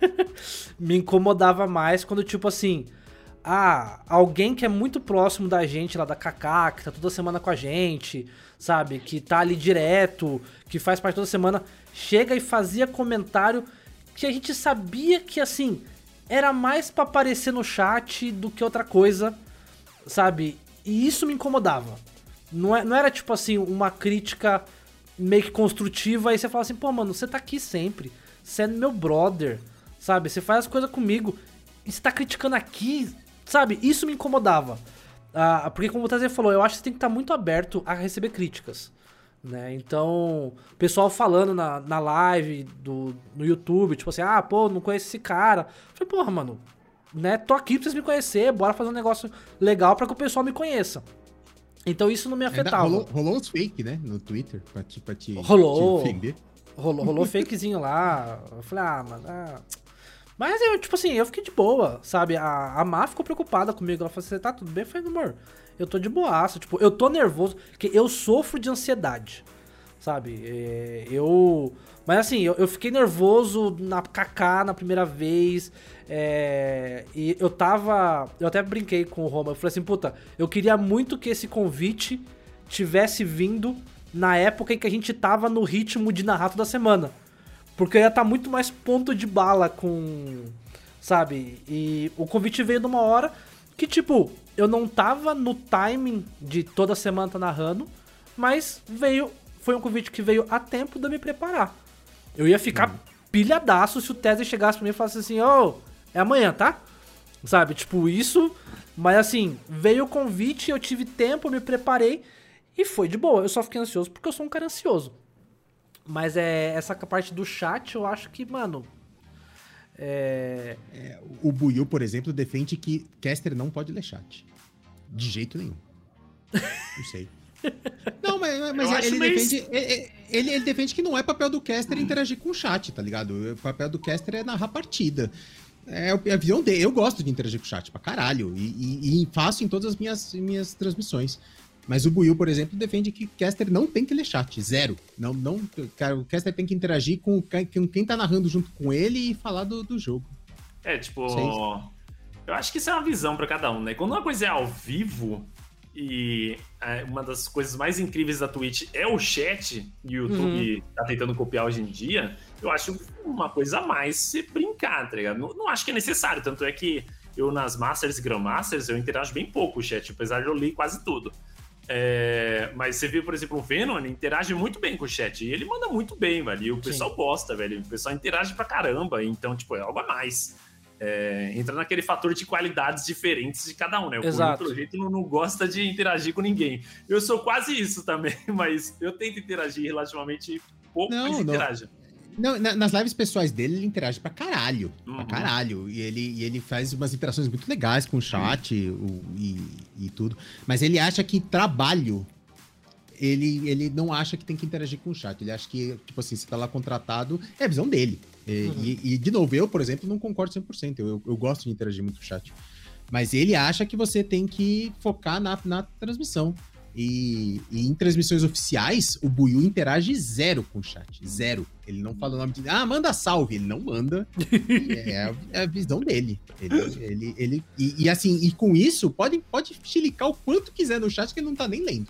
Speaker 1: me incomodava mais quando tipo assim, ah, alguém que é muito próximo da gente lá da KK, que tá toda semana com a gente, sabe, que tá ali direto, que faz parte toda semana, chega e fazia comentário que a gente sabia que assim, era mais pra aparecer no chat do que outra coisa, sabe? E isso me incomodava. Não, é, não era tipo assim, uma crítica meio que construtiva, aí você fala assim, pô, mano, você tá aqui sempre. Você é meu brother, sabe? Você faz as coisas comigo. E você tá criticando aqui, sabe? Isso me incomodava. Ah, porque como o Tazer falou, eu acho que você tem que estar muito aberto a receber críticas. Né? Então, o pessoal falando na, na live do, no YouTube, tipo assim, ah, pô, não conheço esse cara. Eu falei, porra, mano, né? Tô aqui pra vocês me conhecer, bora fazer um negócio legal pra que o pessoal me conheça. Então isso não me
Speaker 3: Ainda
Speaker 1: afetava.
Speaker 3: rolou, rolou uns fake, né? No Twitter, pra te, pra te,
Speaker 1: Rolou.
Speaker 3: te.
Speaker 1: Rolou, rolou fakezinho lá. Eu falei, ah, mano. ah. Mas eu, tipo assim, eu fiquei de boa, sabe? A, a Má ficou preocupada comigo. Ela falou assim: tá tudo bem? Eu falei, amor, eu tô de boaça. Tipo, eu tô nervoso, porque eu sofro de ansiedade, sabe? É, eu. Mas assim, eu, eu fiquei nervoso na KK na primeira vez. é, e eu tava. Eu até brinquei com o Roma. Eu falei assim, puta, eu queria muito que esse convite tivesse vindo na época em que a gente tava no ritmo de narrar toda semana. Porque eu ia estar muito mais ponto de bala com. Sabe? E o convite veio numa hora que, tipo, eu não tava no timing de toda semana tá narrando, mas veio. Foi um convite que veio a tempo de eu me preparar. Eu ia ficar pilhadaço se o Tesla chegasse pra mim e falasse assim, ô, é amanhã, tá? Sabe? Tipo, isso. Mas assim, veio o convite, eu tive tempo, eu me preparei e foi de boa. Eu só fiquei ansioso porque eu sou um cara ansioso. Mas é essa parte do chat, eu acho que, mano. É.
Speaker 3: O Buiu, por exemplo, defende que caster não pode ler chat. De jeito nenhum. Não sei. Não, mas, mas
Speaker 2: Eu
Speaker 3: ele,
Speaker 2: acho meio-
Speaker 3: defende, ele, ele- ele defende que não é papel do caster interagir com o chat, tá ligado? O papel do caster é narrar partida. É o- é a visão dele. Eu gosto de interagir com o chat pra caralho. E, e- e faço em todas as minhas, minhas transmissões. Mas o Buiu, por exemplo, defende que o caster não tem que ler chat. Zero. Não, não, cara, o caster tem que interagir com, quem- com quem tá narrando junto com ele e falar do, do jogo.
Speaker 2: É, tipo.
Speaker 3: Sei.
Speaker 2: Eu acho que isso é uma visão pra cada um, né? Quando uma coisa é ao vivo e é, uma das coisas mais incríveis da Twitch é o chat e o YouTube tá tentando copiar hoje em dia, eu acho uma coisa a mais se brincar, tá ligado? Não, não acho que é necessário, tanto é que eu nas Masters e Grandmasters eu interajo bem pouco com o chat, apesar de eu ler quase tudo. É, mas você viu, por exemplo, o Venom, interage muito bem com o chat. E ele manda muito bem, velho. E o pessoal gosta, velho. O pessoal interage pra caramba. Então, tipo, é algo a mais. É, entra naquele fator de qualidades diferentes de cada um, né? O
Speaker 1: Exato.
Speaker 2: jeito, não, não gosta de interagir com ninguém. Eu sou quase isso também, mas eu tento interagir relativamente pouco,
Speaker 3: Não,
Speaker 2: mas
Speaker 3: não.
Speaker 2: interajo.
Speaker 3: Não, na- nas lives pessoais dele, ele interage pra caralho. Pra
Speaker 2: Uhum.
Speaker 3: caralho. E ele, e ele faz umas interações muito legais com o chat o- e, e tudo. Mas ele acha que trabalho. Ele, ele não acha que tem que interagir com o chat. Ele acha que, tipo assim, você tá lá contratado, é a visão dele. E,
Speaker 1: Uhum.
Speaker 3: e- e, de novo, eu, por exemplo, não concordo 100%. Eu, eu gosto de interagir muito com o chat. Mas ele acha que você tem que focar na, na transmissão. E, e em transmissões oficiais, o Buiu interage zero com o chat. Zero. Ele não fala o nome de. Ah, manda salve. Ele não manda. E é, a, é a visão dele. Ele, ele, ele- e, e assim, e com isso, pode, pode chilicar o quanto quiser no chat que ele não tá nem lendo.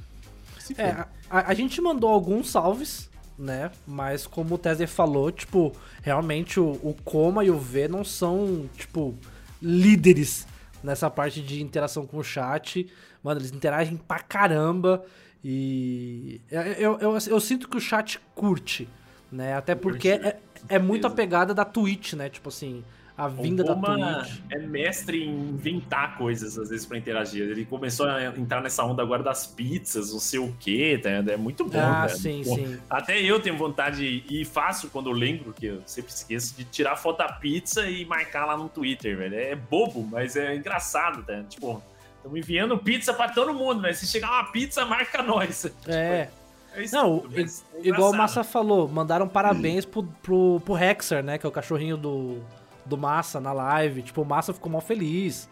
Speaker 1: É, a, a gente mandou alguns salves, né? Mas como o Tesser falou, tipo, realmente o, o Coma e o V não são, tipo, líderes nessa parte de interação com o chat. Mano, eles interagem pra caramba. E eu, eu, eu sinto que o chat curte, né? Até porque é, é muito a pegada da Twitch, né? Tipo assim, a vinda da Twitch.
Speaker 2: é mestre em inventar coisas, às vezes, pra interagir. Ele começou a entrar nessa onda agora das pizzas, não sei o quê, tá? É muito bom,
Speaker 1: Ah,
Speaker 2: cara.
Speaker 1: sim,
Speaker 2: Pô,
Speaker 1: sim.
Speaker 2: Até eu tenho vontade, e faço quando eu lembro, que eu sempre esqueço, de tirar foto da pizza e marcar lá no Twitter, velho. É bobo, mas é engraçado, tá? Tipo, estamos enviando pizza pra todo mundo, velho. Se chegar uma pizza, marca nós.
Speaker 1: É.
Speaker 2: É isso,
Speaker 1: Não,
Speaker 2: mas é
Speaker 1: Igual o. Massa falou, mandaram parabéns pro, pro, pro Hexer, né? Que é o cachorrinho do, do Massa na live. Tipo, o Massa ficou mal feliz,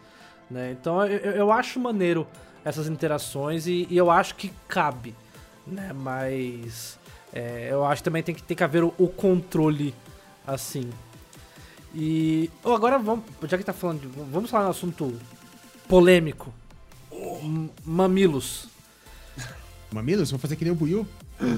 Speaker 1: né? Então eu, eu- eu acho maneiro essas interações e, e eu acho que cabe, né? Mas é, eu acho que também tem que, tem que haver o, o controle assim. E oh, agora vamos, já que tá falando de, vamos falar no assunto polêmico. Mamilos.
Speaker 3: Mamilos, vou fazer que nem o Buiu.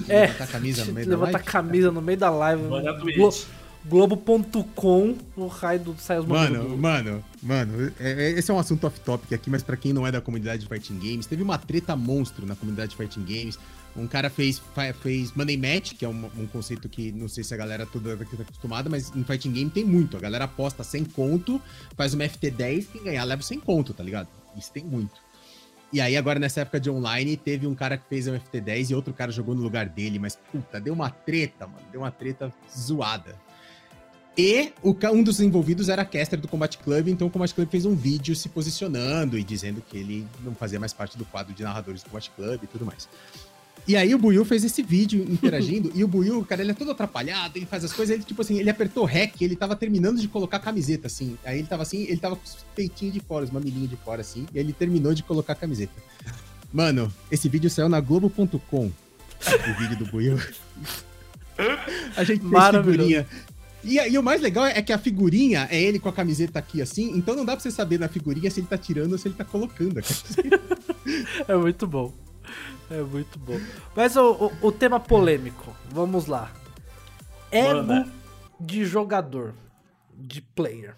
Speaker 1: É,
Speaker 3: Botar a camisa no meio da
Speaker 1: Levanta a
Speaker 3: live.
Speaker 1: camisa no meio da live.
Speaker 2: Manda
Speaker 1: Glo-
Speaker 2: Twitch.
Speaker 1: Globo.com, o raio do sai os
Speaker 3: Mano, mano, mano, é- é- esse é um assunto off-topic aqui, mas pra quem não é da comunidade de Fighting Games, teve uma treta monstro na comunidade de Fighting Games. Um cara fez, fez Money Match, que é um, um conceito que não sei se a galera toda aqui tá acostumada, mas em Fighting Game tem muito. A galera aposta 100 conto, faz uma FT10, quem ganhar leva 100 conto, tá ligado? Isso tem muito. E aí, agora nessa época de online, teve um cara que fez um FT10 e outro cara jogou no lugar dele, mas puta, deu uma treta, mano. Deu uma treta zoada. E o, um dos envolvidos era caster do Combat Club, então o Combat Club fez um vídeo se posicionando e dizendo que ele não fazia mais parte do quadro de narradores do Combat Club e tudo mais. E aí o Buiu fez esse vídeo interagindo, e o Buiu, cara, ele é todo atrapalhado, ele faz as coisas, ele, tipo assim, ele apertou REC, ele tava terminando de colocar a camiseta, assim. Aí ele tava assim, ele tava com os peitinhos de fora, os mamilinhos de fora, assim, e ele terminou de colocar a camiseta. Mano, esse vídeo saiu na Globo.com, o vídeo do Buiu. A gente fez figurinha. E, e o mais legal é que a figurinha é ele com a camiseta aqui assim, então não dá pra você saber na figurinha se ele tá tirando ou se ele tá colocando. a camiseta.
Speaker 1: É muito bom. É muito bom. Mas o, o, o tema polêmico, vamos lá. Ego
Speaker 2: Manda.
Speaker 1: de jogador, de player.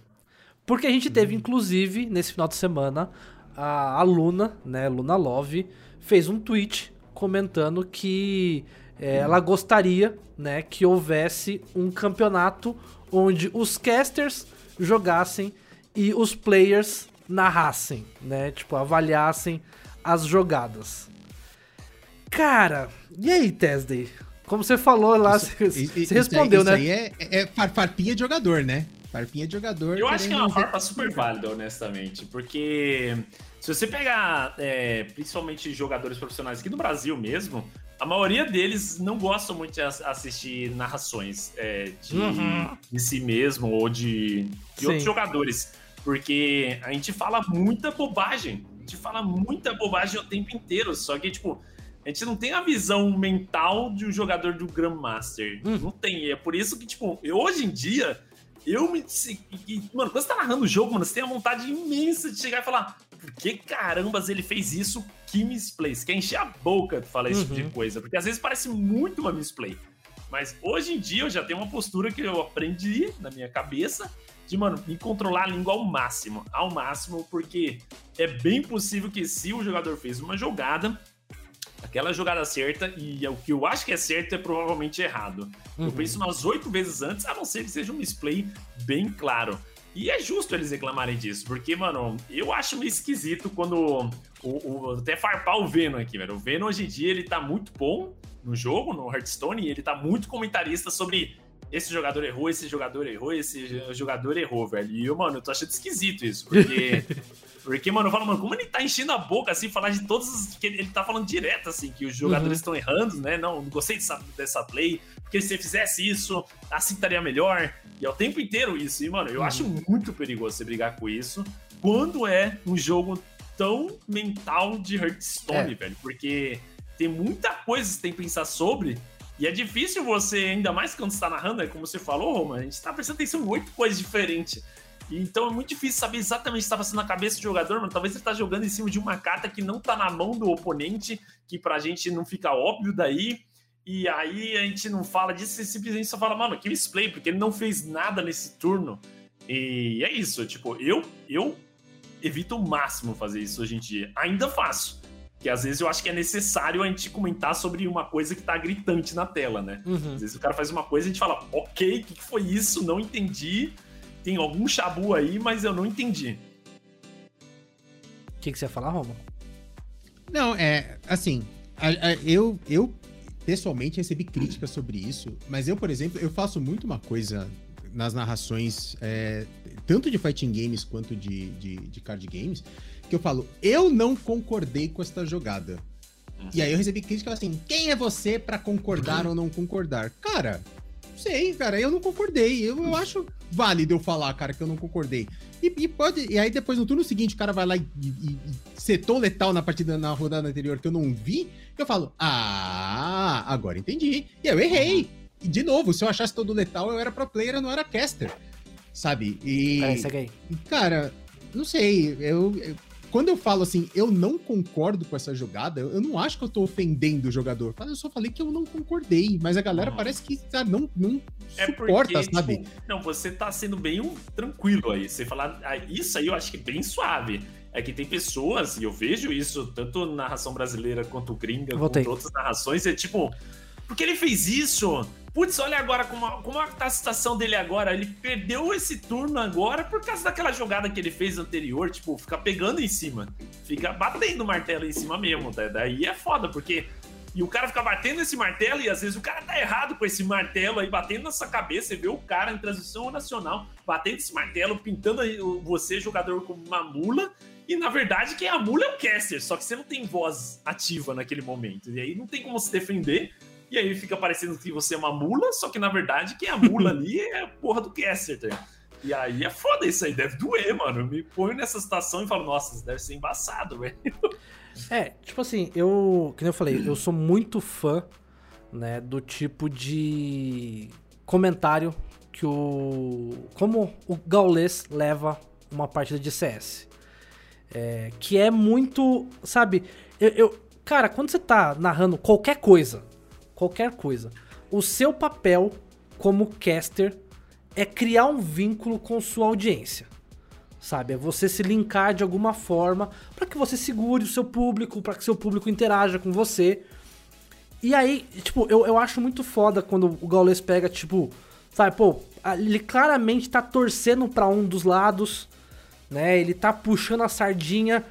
Speaker 1: Porque a gente teve, inclusive, nesse final de semana, a, a Luna, né, Luna Love, fez um tweet comentando que é, ela gostaria, né, que houvesse um campeonato onde os casters jogassem e os players narrassem, né, tipo, avaliassem as jogadas. Cara, e aí, Tesday? Como você falou lá, você,
Speaker 3: Isso-
Speaker 1: você
Speaker 3: isso
Speaker 1: respondeu,
Speaker 3: aí,
Speaker 1: né?
Speaker 3: Isso aí é, é far- farpinha de jogador, né? Farpinha de jogador.
Speaker 2: Eu acho que é uma farpa super válida, honestamente, porque se você pegar é, principalmente jogadores profissionais aqui no Brasil mesmo, a maioria deles não gostam muito de as- assistir narrações é, de,
Speaker 1: Uhum.
Speaker 2: de si mesmo ou de, de outros jogadores, porque a gente fala muita bobagem, a gente fala muita bobagem o tempo inteiro, só que, tipo, a gente não tem a visão mental de um jogador do Grandmaster.
Speaker 1: Hum.
Speaker 2: Não tem. É por isso que, tipo, eu, hoje em dia, eu me. Mano, quando você tá narrando o jogo, mano, você tem a vontade imensa de chegar e falar: por que carambas ele fez isso? Que misplay? Você quer encher a boca de falar esse tipo
Speaker 1: Uhum.
Speaker 2: de coisa. Porque às vezes parece muito uma misplay. Mas hoje em dia eu já tenho uma postura que eu aprendi na minha cabeça de, mano, me controlar a língua ao máximo. Ao máximo, porque é bem possível que se o jogador fez uma jogada, aquela jogada certa, e é o que eu acho que é certo é provavelmente errado. Eu
Speaker 1: Uhum.
Speaker 2: penso umas oito vezes antes, a não ser que seja um misplay bem claro. E é justo eles reclamarem disso, porque, mano, eu acho meio esquisito quando. O, o- até farpar o Venom aqui, velho. O Venom hoje em dia ele tá muito bom no jogo, no Hearthstone, e ele tá muito comentarista sobre esse jogador errou, esse jogador errou, esse jogador errou, velho. E eu, mano, eu tô achando esquisito isso, porque. Porque, mano, eu falo, mano, como ele tá enchendo a boca, assim, falar de todos os. que ele tá falando direto, assim, que os jogadores estão errando, né? Não, não gostei dessa, dessa play, porque se você fizesse isso, assim estaria melhor. E é o tempo inteiro isso. E, mano, eu acho muito perigoso você brigar com isso quando é um jogo tão mental de Hearthstone,
Speaker 1: É.
Speaker 2: velho. Porque tem muita coisa que você tem que pensar sobre. E é difícil você, ainda mais quando você tá narrando, é como você falou, Roma, a gente tá prestando atenção em oito coisas diferentes. Então é muito difícil saber exatamente o que está passando na cabeça do jogador, mano. Talvez ele tá jogando em cima de uma carta que não tá na mão do oponente, que pra gente não fica óbvio daí. E aí a gente não fala disso e simplesmente só fala, mano, que misplay, porque ele não fez nada nesse turno. E é isso, tipo, eu, eu evito o máximo fazer isso hoje em dia. Ainda faço. Que às vezes eu acho que é necessário a gente comentar sobre uma coisa que tá gritante na tela, né?
Speaker 1: Uhum.
Speaker 2: Às vezes o cara faz uma coisa e a gente fala, ok, o que, que foi isso? Não entendi. Tem algum chabu aí, mas eu não entendi.
Speaker 1: O que, que você ia falar, Roma?
Speaker 3: Não, é, assim, a- a- eu, eu pessoalmente recebi críticas sobre isso, mas eu, por exemplo, eu faço muito uma coisa nas narrações, é, tanto de fighting games quanto de, de, de card games, que eu falo, eu não concordei com esta jogada. E aí eu recebi crítica assim, quem é você pra concordar ou não concordar? Cara, sei, cara, eu não concordei. Eu, eu acho válido eu falar, cara, que eu não concordei. E, e pode. E aí depois no turno seguinte o cara vai lá e, e, e setou letal na partida na rodada anterior que eu não vi, eu falo, ah, agora entendi. E eu errei. E de novo, se eu achasse todo letal, eu era pro player, eu não era caster. Sabe? E.
Speaker 1: Aí.
Speaker 3: Cara, não sei, eu, eu- quando eu falo assim, eu não concordo com essa jogada, eu, não acho que eu tô ofendendo o jogador. Eu só falei que eu não concordei, mas a galera
Speaker 2: Uhum.
Speaker 3: parece que sabe, não, não
Speaker 2: É
Speaker 3: suporta,
Speaker 2: porque,
Speaker 3: sabe?
Speaker 2: tipo, não, você tá sendo bem um- tranquilo aí. Você falar. ah, Isso aí eu acho que é bem suave. É que tem pessoas, e eu vejo isso tanto na narração brasileira quanto gringa,
Speaker 1: Voltei.
Speaker 2: quanto outras narrações, é tipo, porque ele fez isso? Putz, olha agora como, a- como tá a situação dele agora. Ele perdeu esse turno agora por causa daquela jogada que ele fez anterior, tipo, ficar pegando em cima. Fica batendo o martelo em cima mesmo, tá? Daí é foda, porque e o cara fica batendo esse martelo e às vezes o cara tá errado com esse martelo aí, batendo na sua cabeça. Você vê o cara em transição nacional batendo esse martelo, pintando você, jogador, como uma mula. E na verdade, quem é a mula é o caster, só que você não tem voz ativa naquele momento. E aí não tem como se defender. E aí fica parecendo que você é uma mula, só que na verdade quem é a mula ali é a porra do caster, tá? E aí é foda isso aí, deve doer, mano. Eu me ponho nessa situação e falo, nossa, isso deve ser embaçado, velho.
Speaker 1: É, tipo assim, eu. Nem eu falei, eu sou muito fã, né, do tipo de comentário que o. Como o Gaules leva uma partida de CS. É, que é muito. Sabe, eu, eu- Cara, quando você tá narrando qualquer coisa, qualquer coisa, o seu papel como caster é criar um vínculo com sua audiência sabe? É você se linkar de alguma forma para que você segure o seu público, para que seu público interaja com você. E aí, tipo, eu, eu acho muito foda quando o Gaules pega, tipo, sabe, pô, ele claramente tá torcendo pra um dos lados, né? Ele tá puxando a sardinha.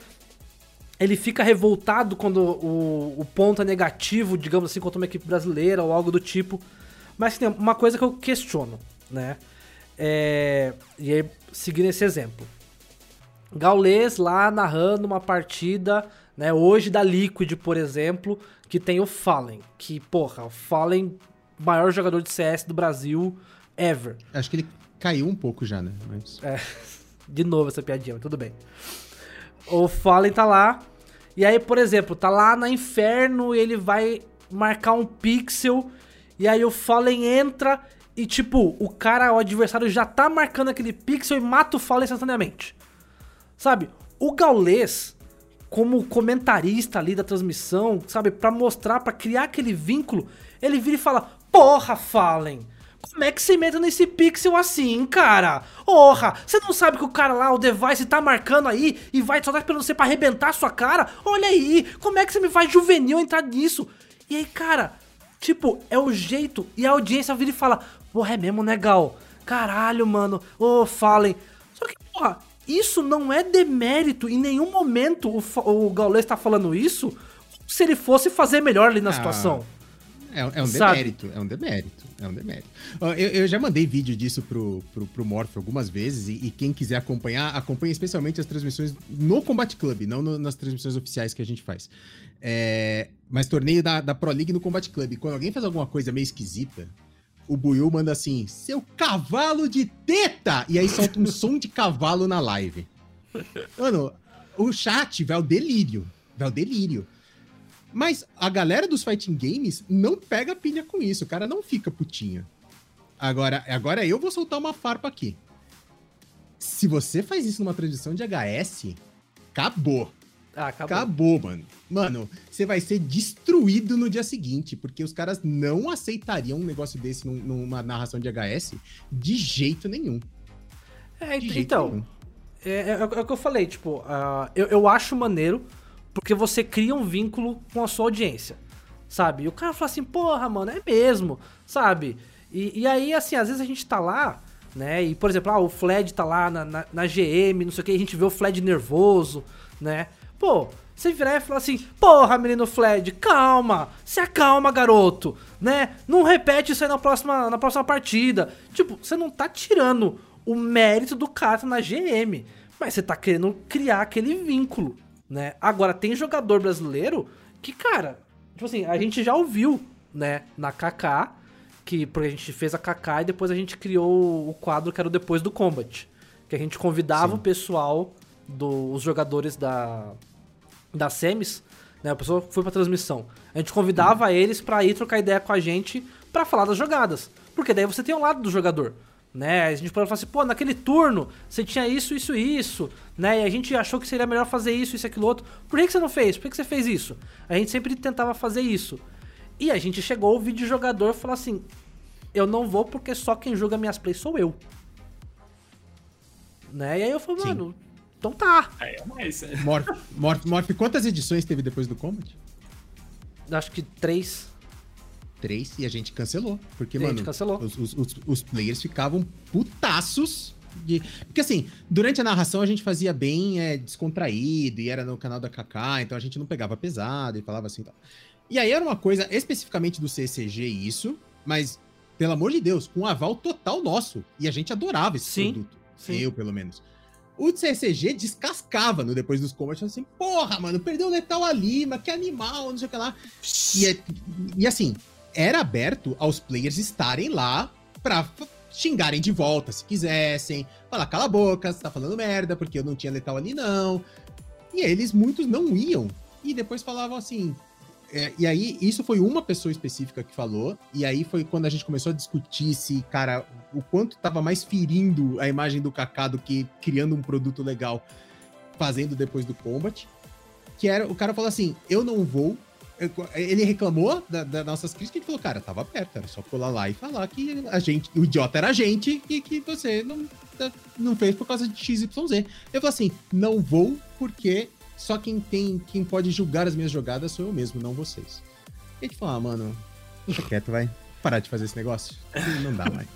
Speaker 1: Ele fica revoltado quando o, o ponto é negativo, digamos assim, contra uma equipe brasileira ou algo do tipo. Mas tem uma coisa que eu questiono, né? é, e aí, seguindo esse exemplo. Gaules lá narrando uma partida, né, hoje da Liquid, por exemplo, que tem o Fallen, que, porra, o Fallen, maior jogador de CS do Brasil ever.
Speaker 3: Acho que ele caiu um pouco já, né? Mas...
Speaker 1: É, de novo essa piadinha, mas tudo bem. O Fallen tá lá, e aí, por exemplo, tá lá na Inferno e ele vai marcar um pixel, e aí o Fallen entra e, tipo, o cara, o adversário já tá marcando aquele pixel e mata o Fallen instantaneamente. Sabe? O Gaules, como comentarista ali da transmissão, sabe? Pra mostrar, pra criar aquele vínculo, ele vira e fala: Porra, Fallen! Como é que você mete nesse pixel assim, cara? Porra, você não sabe que o cara lá, o device, tá marcando aí e vai só tá esperando você pra arrebentar a sua cara? Olha aí, como é que você me faz juvenil entrar nisso? E aí, cara, tipo, é o jeito. E a audiência vira e fala: Porra, é mesmo, né, Gal? Caralho, mano. Ô, Fallen. Só que, porra, isso não é demérito. Em nenhum momento o, o Gaules tá falando isso se ele fosse fazer melhor ali na
Speaker 3: Ah,
Speaker 1: situação.
Speaker 3: É, é um demérito, é um demérito, é um demérito. Eu, eu já mandei vídeo disso pro, pro, pro Morph algumas vezes, e, e quem quiser acompanhar, acompanha especialmente as transmissões no Combat Club, não no- nas transmissões oficiais que a gente faz. É, mas torneio da, da Pro League no Combat Club. Quando alguém faz alguma coisa meio esquisita, o Buiu manda assim, seu cavalo de teta! E aí solta um som de cavalo na live. Mano, o chat vai ao delírio, vai ao delírio. Mas a galera dos fighting games não pega pilha com isso. O cara não fica putinho. Agora, agora eu vou soltar uma farpa aqui. Se você faz isso numa transmissão de HS, acabou.
Speaker 1: Ah, acabou.
Speaker 3: Acabou, mano. Mano, você vai ser destruído no dia seguinte, porque os caras não aceitariam um negócio desse num- numa narração de HS de jeito nenhum.
Speaker 1: É,
Speaker 3: De
Speaker 1: ent-
Speaker 3: jeito
Speaker 1: então,
Speaker 3: nenhum.
Speaker 1: é, é- é o que eu falei, tipo, ah, eu, eu acho maneiro porque você cria um vínculo com a sua audiência, sabe? E o cara fala assim, porra, mano, é mesmo, sabe? E, e aí, assim, às vezes a gente tá lá, né? E, por exemplo, ah, o Fled tá lá na, na, na GM, não sei o que, a gente vê o Fled nervoso, né? Pô, você virar e falar assim, porra, menino Fled, calma, se acalma, garoto, né? Não repete isso aí na próxima, na próxima partida. Tipo, você não tá tirando o mérito do cara na GM, mas você tá querendo criar aquele vínculo, né? Agora, tem jogador brasileiro que, cara, tipo assim, a gente já ouviu, né, na KK, que porque a gente fez a KK e depois a gente criou o quadro que era o Depois do Combat, que a gente convidava
Speaker 3: Sim.
Speaker 1: o pessoal, do- os jogadores da, da Semis, né, o pessoal que foi pra transmissão. A gente convidava eles pra ir trocar ideia com a gente pra falar das jogadas, porque daí você tem o lado do jogador. Né? A gente pode falar assim, pô, naquele turno você tinha isso, isso e isso, né? E a gente achou que seria melhor fazer isso, isso e aquilo outro. Por que, que você não fez? Por que, que você fez isso? A gente sempre tentava fazer isso. E a gente chegou ao vídeo jogador e falou assim: eu não vou porque só quem joga minhas plays sou eu. Né? E aí eu falei,
Speaker 3: Sim.
Speaker 1: mano, então tá.
Speaker 2: Aí é mais. é.
Speaker 3: Morph, Morph, Morph, quantas edições teve depois do Combat?
Speaker 1: Acho que três.
Speaker 3: Três e a gente cancelou. Porque,
Speaker 1: a gente
Speaker 3: mano,
Speaker 1: cancelou.
Speaker 3: Os, os, os- os players ficavam putaços. De... Porque assim, durante a narração a gente fazia bem é, descontraído e era no canal da Kaká, então a gente não pegava pesado e falava assim e tal. E aí era uma coisa especificamente do CCG isso, mas, pelo amor de Deus, com um aval total nosso. E a gente adorava esse
Speaker 1: Sim,
Speaker 3: produto.
Speaker 1: sim.
Speaker 3: Eu, pelo menos. O CCG descascava no depois dos combats, assim, porra, mano, perdeu o Letal ali, mas que animal, não sei o que lá. E, é- e assim, era aberto aos players estarem lá pra xingarem de volta se quisessem, falar cala a boca, você tá falando merda, porque eu não tinha letal ali não. E eles, muitos não iam. E depois falavam assim. é, e aí, isso foi uma pessoa específica que falou, e aí foi quando a gente começou a discutir se, cara, o quanto tava mais ferindo a imagem do Kaká do que criando um produto legal fazendo depois do combat. Que era, o cara falou assim: eu não vou ele reclamou da- das nossas críticas ele falou, cara, tava perto, era só colar lá e falar que a gente, o idiota era a gente e que você não, não fez por causa de XYZ. Eu falei assim, não vou porque só quem tem, quem pode julgar as minhas jogadas sou eu mesmo, não vocês. E gente falou, ah, mano, deixa quieto, vai. Parar de fazer esse negócio. Não dá mais.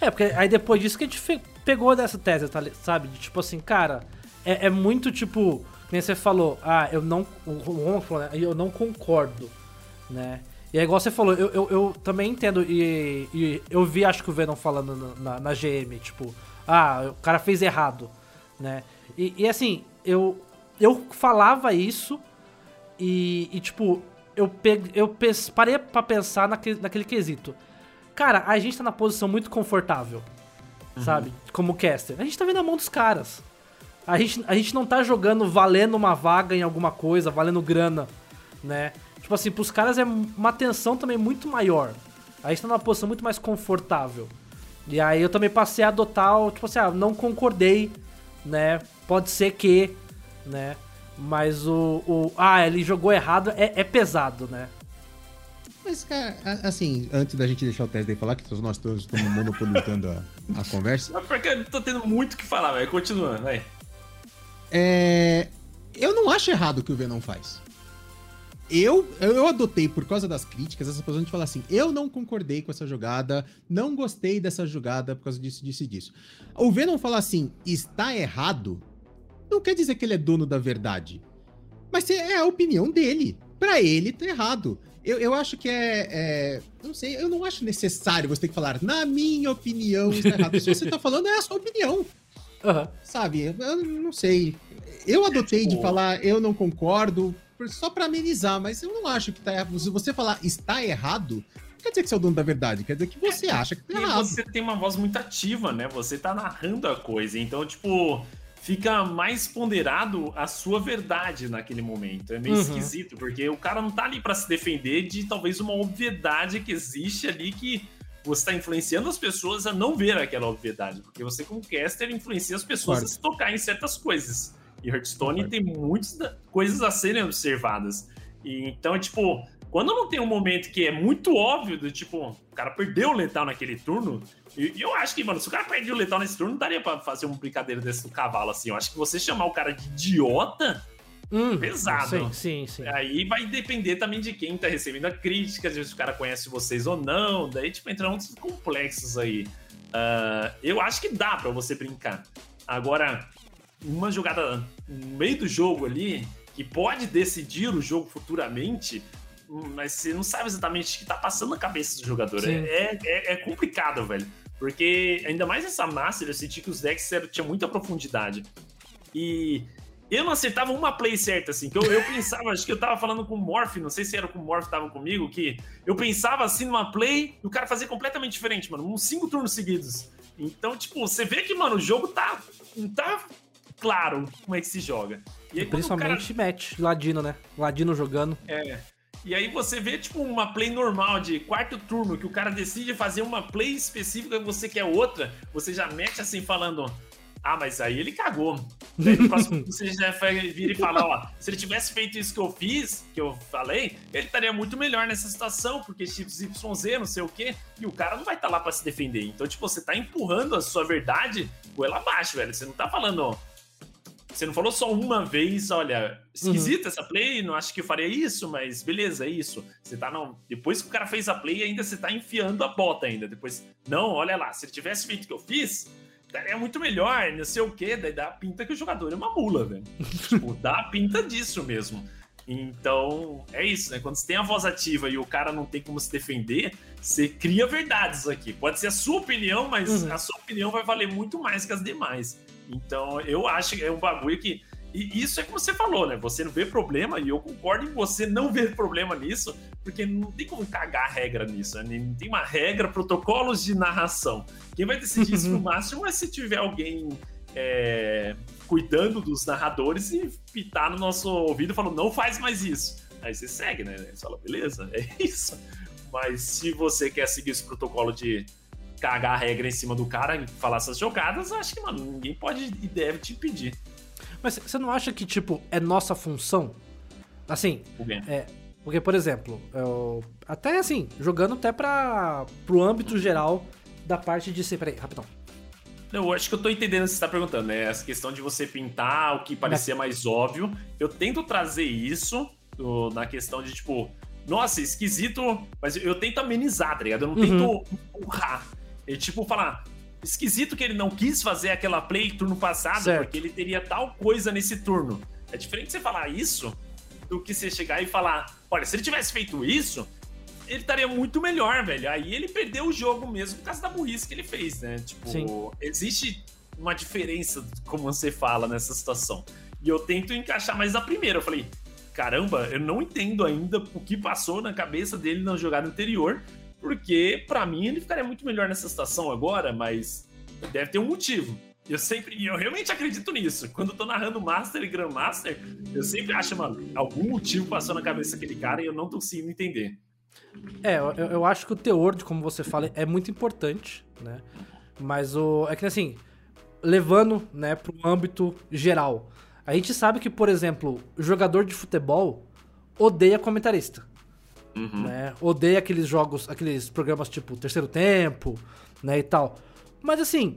Speaker 1: É, porque aí depois disso que a gente pegou dessa tese, tá, sabe? De tipo assim, cara, é, é muito tipo, nem você falou, ah, eu não. O Romulo falou, né? Eu não concordo, né? E é igual você falou, eu, eu, eu também entendo, e, e, eu vi, acho que o Venom falando na, na, GM, tipo, ah, o cara fez errado, né? E, e assim, eu, eu falava isso e, e tipo, eu, peguei, eu parei pra pensar naquele, naquele quesito. Cara, a gente tá na posição muito confortável, uhum. sabe? Como caster. A gente tá vendo a mão dos caras. A gente, a gente não tá jogando valendo uma vaga em alguma coisa, valendo grana, né? Tipo assim, pros caras é uma tensão também muito maior. A gente tá numa posição muito mais confortável. E aí eu também passei a adotar, tipo assim, ah, não concordei, né? Pode ser que, né? Mas o. o ah, ele jogou errado é, é pesado, né?
Speaker 3: Mas, cara, assim, antes da gente deixar o Tesla falar, que nós todos estamos monopolizando a, a conversa.
Speaker 2: Mas porque eu tô tendo muito o que falar, vai. Continua, vai.
Speaker 3: É. Eu não acho errado o que o Venom faz. Eu, eu adotei, por causa das críticas, essa pessoa de falar assim: eu não concordei com essa jogada, não gostei dessa jogada por causa disso, disso e disso. O Venom falar assim, está errado, não quer dizer que ele é dono da verdade. Mas é a opinião dele. Para ele, tá errado. Eu, eu acho que é, é, Não sei, eu não acho necessário você ter que falar, na minha opinião, está errado. Se você tá falando, é a sua opinião. Uhum. Sabe? Eu não sei. Eu adotei de falar, eu não concordo, só para amenizar, mas eu não acho que tá errado. Se você falar está errado, quer dizer que você é o dono da verdade, quer dizer que você acha que tá errado.
Speaker 2: Você tem uma voz muito ativa, né? Você tá narrando a coisa. Então, tipo, fica mais ponderado a sua verdade naquele momento. É meio uhum. esquisito, porque o cara não tá ali para se defender de talvez uma obviedade que existe ali que você está influenciando as pessoas a não ver aquela obviedade, porque você, como caster, influencia as pessoas claro. a se tocar em certas coisas. E Hearthstone tem muitas coisas a serem observadas. E, então, tipo, quando não tem um momento que é muito óbvio, do tipo, o cara perdeu o letal naquele turno, e, e eu acho que, mano, se o cara perdeu o letal nesse turno, não daria pra fazer uma brincadeira desse do cavalo, assim. Eu acho que você chamar o cara de idiota. Hum, pesado.
Speaker 1: Sim, sim, sim.
Speaker 2: Aí vai depender também de quem tá recebendo a crítica, se o cara conhece vocês ou não. Daí, tipo, entra uns complexos aí. Uh, eu acho que dá para você brincar. Agora, uma jogada no meio do jogo ali, que pode decidir o jogo futuramente, mas você não sabe exatamente o que tá passando na cabeça do jogador. É, é, é, complicado, velho. Porque ainda mais essa Master, eu senti que os decks tinham muita profundidade. E eu não acertava uma play certa, assim. Que eu, eu pensava, acho que eu tava falando com o Morph, não sei se era com o Morph que tava comigo, que eu pensava assim numa play e o cara fazia completamente diferente, mano. Uns cinco turnos seguidos. Então, tipo, você vê que, mano, o jogo tá. Não tá claro como é que se joga.
Speaker 1: E aí, Principalmente cara... match, Ladino, né? Ladino jogando.
Speaker 2: É. E aí você vê, tipo, uma play normal de quarto turno, que o cara decide fazer uma play específica e você quer outra, você já mete assim falando. Ah, mas aí ele cagou. Daí no próximo você já vira e fala, ó, se ele tivesse feito isso que eu fiz, que eu falei, ele estaria muito melhor nessa situação, porque chips YZ, não sei o quê, e o cara não vai estar tá lá para se defender. Então, tipo, você tá empurrando a sua verdade goela abaixo, velho. Você não tá falando, ó, você não falou só uma vez, olha, esquisita uhum. essa play, não acho que eu faria isso, mas beleza, é isso. Você tá não. Depois que o cara fez a play, ainda você tá enfiando a bota ainda. Depois, não, olha lá, se ele tivesse feito o que eu fiz, daria muito melhor, não sei o quê. Daí dá a pinta que o jogador é uma mula, velho. tipo, dá a pinta disso mesmo. Então, é isso, né? Quando você tem a voz ativa e o cara não tem como se defender, você cria verdades aqui. Pode ser a sua opinião, mas uhum. a sua opinião vai valer muito mais que as demais. Então, eu acho que é um bagulho que. E isso é como você falou, né? Você não vê problema, e eu concordo em você não ver problema nisso, porque não tem como cagar a regra nisso, né? Não tem uma regra, protocolos de narração. Quem vai decidir isso no máximo é se tiver alguém é, cuidando dos narradores e pitar no nosso ouvido falando, não faz mais isso. Aí você segue, né? Você fala, beleza, é isso. Mas se você quer seguir esse protocolo de cagar a regra em cima do cara e falar essas jogadas, acho que, mano, ninguém pode e deve te impedir.
Speaker 1: Mas você não acha que, tipo, é nossa função? Assim, é, porque, por exemplo, eu, até assim, jogando até para pro âmbito geral da parte de ser. Peraí, rapidão.
Speaker 2: Eu acho que eu tô entendendo o que você tá perguntando, né? Essa questão de você pintar o que parecia mais óbvio. Eu tento trazer isso do, na questão de, tipo, nossa, esquisito, mas eu tento amenizar, tá ligado? Eu não uhum. tento empurrar. E tipo, falar, esquisito que ele não quis fazer aquela play turno passado, certo. porque ele teria tal coisa nesse turno. É diferente você falar isso do que você chegar e falar, olha, se ele tivesse feito isso, ele estaria muito melhor, velho. Aí ele perdeu o jogo mesmo por causa da burrice que ele fez, né? Tipo,
Speaker 1: Sim.
Speaker 2: existe uma diferença, como você fala, nessa situação. E eu tento encaixar mais na primeira. Eu falei, caramba, eu não entendo ainda o que passou na cabeça dele na jogada anterior, porque pra mim ele ficaria muito melhor nessa situação agora, mas deve ter um motivo. Eu sempre, eu realmente acredito nisso. Quando eu tô narrando Master e Grandmaster, eu sempre acho, mano, algum motivo passou na cabeça daquele cara e eu não tô conseguindo entender.
Speaker 1: É, eu, eu acho que o teor de como você fala é muito importante, né? Mas o. É que assim, levando, né, pro âmbito geral. A gente sabe que, por exemplo, jogador de futebol odeia comentarista. Né? Odeia aqueles jogos, aqueles programas tipo Terceiro Tempo, né, e tal. Mas assim,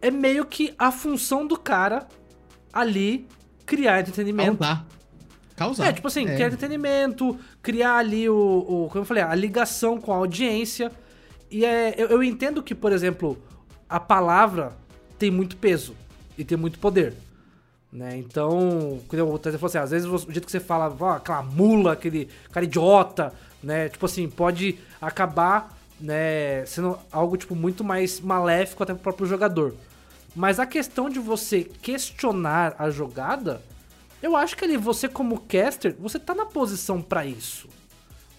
Speaker 1: é meio que a função do cara ali criar entretenimento.
Speaker 3: Causar. Causar.
Speaker 1: É, tipo assim, criar entretenimento, criar ali o, o. Como eu falei, a ligação com a audiência. E é, eu, eu entendo que, por exemplo, a palavra tem muito peso e tem muito poder. Né? Então, falou assim, às vezes o jeito que você fala, aquela mula, aquele cara idiota, né? Tipo assim, pode acabar né, sendo algo tipo muito mais maléfico até pro próprio jogador. Mas a questão de você questionar a jogada, eu acho que ali você como caster, você tá na posição pra isso,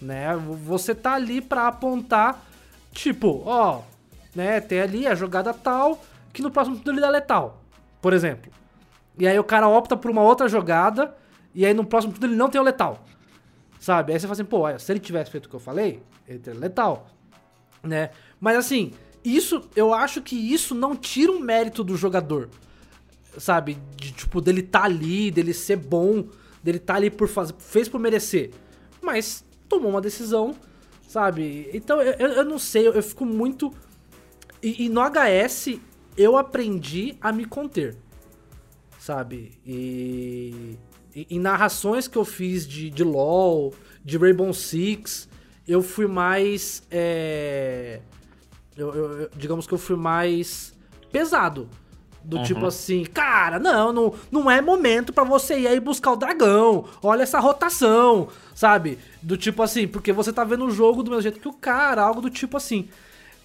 Speaker 1: né? Você tá ali pra apontar, tipo, ó, né, tem ali a jogada tal, que no próximo turno ele dá letal, por exemplo. E aí o cara opta por uma outra jogada, e aí no próximo turno ele não tem o letal. Sabe? Aí você fala assim, pô, se ele tivesse feito o que eu falei, ele teria letal, né? Mas assim, isso, eu acho que isso não tira um mérito do jogador sabe? De, tipo, dele tá ali, dele ser bom, dele tá ali por fazer, fez por merecer. Mas tomou uma decisão, sabe? Então eu, eu não sei, eu, eu fico muito. E, e, no HS eu aprendi a me conter, sabe? E, e em narrações que eu fiz de, de LoL, de Rainbow Six, eu fui mais. É, eu, eu, digamos que eu fui mais pesado. Do uhum. tipo assim, cara, não, não, não é momento para você ir aí buscar o dragão. Olha essa rotação, sabe? Do tipo assim, porque você tá vendo o jogo do mesmo jeito que o cara, algo do tipo assim.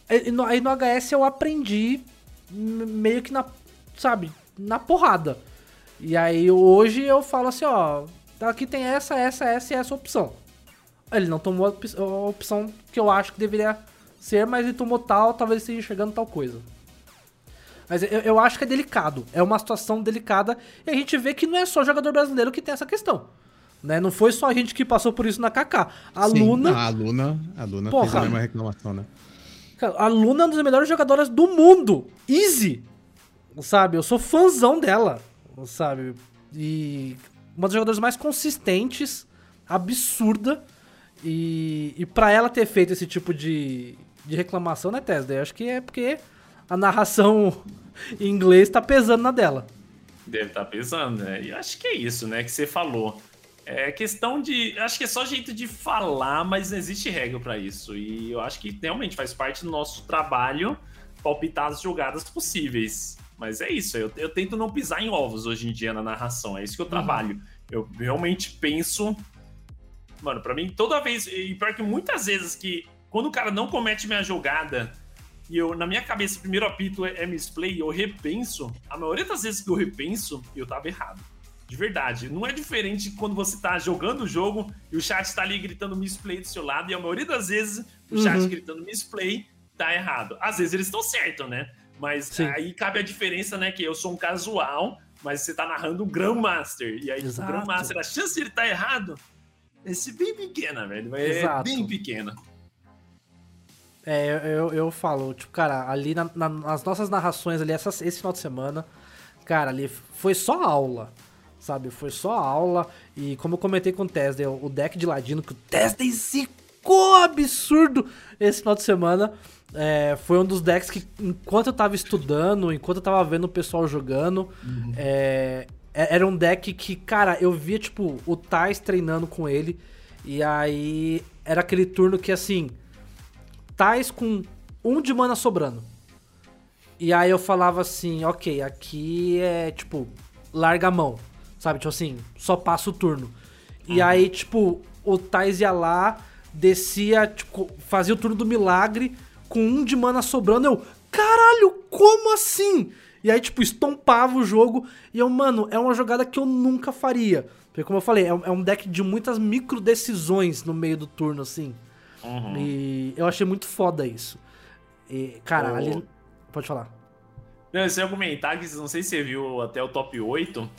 Speaker 1: Aí no, aí no HS eu aprendi meio que na, sabe, na porrada. E aí hoje eu falo assim, ó, aqui tem essa, essa, essa e essa opção. Ele não tomou a opção que eu acho que deveria ser, mas ele tomou tal, talvez esteja enxergando tal coisa. Mas eu, eu, acho que é delicado. É uma situação delicada. E a gente vê que não é só jogador brasileiro que tem essa questão. Né? Não foi só a gente que passou por isso na KK. A
Speaker 3: Sim,
Speaker 1: Luna.
Speaker 3: A Luna, a Luna porra, fez a mesma reclamação, né?
Speaker 1: a Luna é uma das melhores jogadoras do mundo. Easy. Sabe? Eu sou fãzão dela. Sabe? E uma das jogadoras mais consistentes, absurda. E, e para ela ter feito esse tipo de, de reclamação, né, Tesla? Eu acho que é porque a narração em inglês tá pesando na dela.
Speaker 2: Deve estar tá pesando, né? E acho que é isso, né, que você falou. É questão de. Acho que é só jeito de falar, mas não existe regra para isso. E eu acho que realmente faz parte do nosso trabalho palpitar as jogadas possíveis. Mas é isso, eu, eu tento não pisar em ovos hoje em dia na narração. É isso que eu trabalho. Uhum. Eu realmente penso. Mano, para mim, toda vez. E pior que muitas vezes que. Quando o cara não comete minha jogada e eu, na minha cabeça, o primeiro apito é, é misplay, eu repenso. A maioria das vezes que eu repenso, eu tava errado. De verdade. Não é diferente quando você tá jogando o jogo e o chat tá ali gritando misplay do seu lado, e a maioria das vezes o chat uhum. gritando misplay tá errado. Às vezes eles estão certos, né? Mas Sim. aí cabe a diferença, né? Que eu sou um casual, mas você tá narrando um Grandmaster. E aí, o Grandmaster, a chance de ele tá errado é bem pequena, velho. É Exato. bem pequena.
Speaker 1: É, eu, eu falo, tipo, cara, ali na, na, nas nossas narrações ali, essas, esse final de semana, cara, ali foi só aula, sabe? Foi só aula. E como eu comentei com o Tesla, o deck de ladino, que o Tesla zicou absurdo esse final de semana. É, foi um dos decks que, enquanto eu tava estudando, enquanto eu tava vendo o pessoal jogando, uhum. é, era um deck que, cara, eu via, tipo, o Tais treinando com ele. E aí era aquele turno que, assim, Tais com um de mana sobrando. E aí eu falava assim, ok, aqui é tipo, larga a mão. Sabe, tipo assim, só passa o turno. E uhum. aí, tipo, o Tais ia lá, descia, tipo, fazia o turno do milagre com um de mana sobrando. Eu, caralho, como assim? E aí, tipo, estompava o jogo. E eu, mano, é uma jogada que eu nunca faria. Porque, como eu falei, é um- é deck de muitas micro decisões no meio do turno, assim.
Speaker 2: Uhum.
Speaker 1: E eu achei muito foda isso. E, cara,
Speaker 2: Ô.
Speaker 1: ali. Pode falar.
Speaker 2: Não, eu ia comentar que não sei se você viu até o top 8.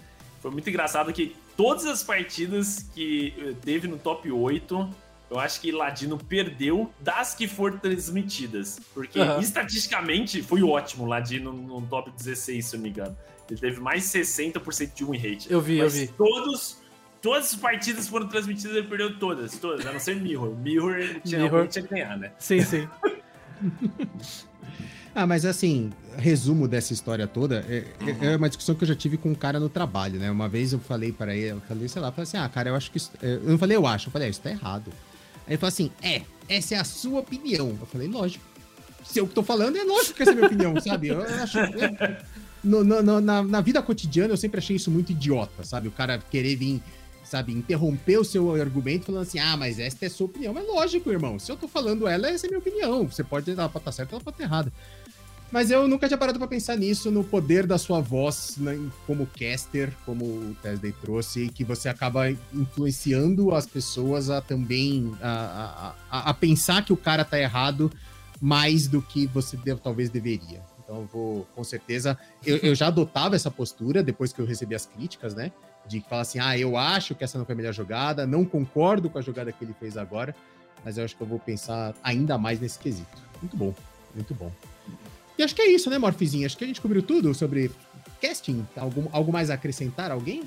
Speaker 2: Foi muito engraçado que todas as partidas que eh, teve no top 8, eu acho que Ladino perdeu das que foram transmitidas. Porque
Speaker 1: Aham.
Speaker 2: estatisticamente foi ótimo o Ladino no top 16, se eu não me engano. Ele teve mais 60% de win rate.
Speaker 1: Eu vi, eu vi.
Speaker 2: todos. Todas as partidas foram transmitidas, ele perdeu todas, todas, a não ser Mirror. Mirror ele tinha,
Speaker 1: Mirror.
Speaker 2: tinha que ganhar, né?
Speaker 1: Sim, sim.
Speaker 3: Ah, mas assim, resumo dessa história toda, é, é- é uma discussão que eu já tive com um cara no trabalho, né? Uma vez eu falei para ele, eu falei, sei lá, eu falei assim, ah, cara, eu acho que isso, é, eu não falei eu acho, eu falei, ah, isso tá errado. Aí ele falou assim, é, essa é a sua opinião. Eu falei, lógico. Se eu tô falando, é lógico que essa é a minha opinião, sabe? Eu acho. é- no- no- na, na vida cotidiana, eu sempre achei isso muito idiota, sabe? O cara querer vir, sabe, interromper o seu argumento falando assim, ah, mas essa é sua opinião. Mas lógico, irmão. Se eu tô falando ela, essa é a minha opinião. Você pode, ela pode estar certa, ela pode estar errada. Mas eu nunca tinha parado pra pensar nisso, no poder da sua voz né, como caster, como o Tesday trouxe, que você acaba influenciando as pessoas a também a, a, a- pensar que o cara tá errado mais do que você deve- talvez deveria. Então vou, com certeza, eu, eu já adotava essa postura depois que eu recebi as críticas, né? De falar assim, ah, eu acho que essa não foi a melhor jogada, não concordo com a jogada que ele fez agora, mas eu acho que eu vou pensar ainda mais nesse quesito. Muito bom, muito bom. E acho que é isso, né, Morfizinho? Acho que a gente cobriu tudo sobre casting. Algum, algo mais a acrescentar? Alguém?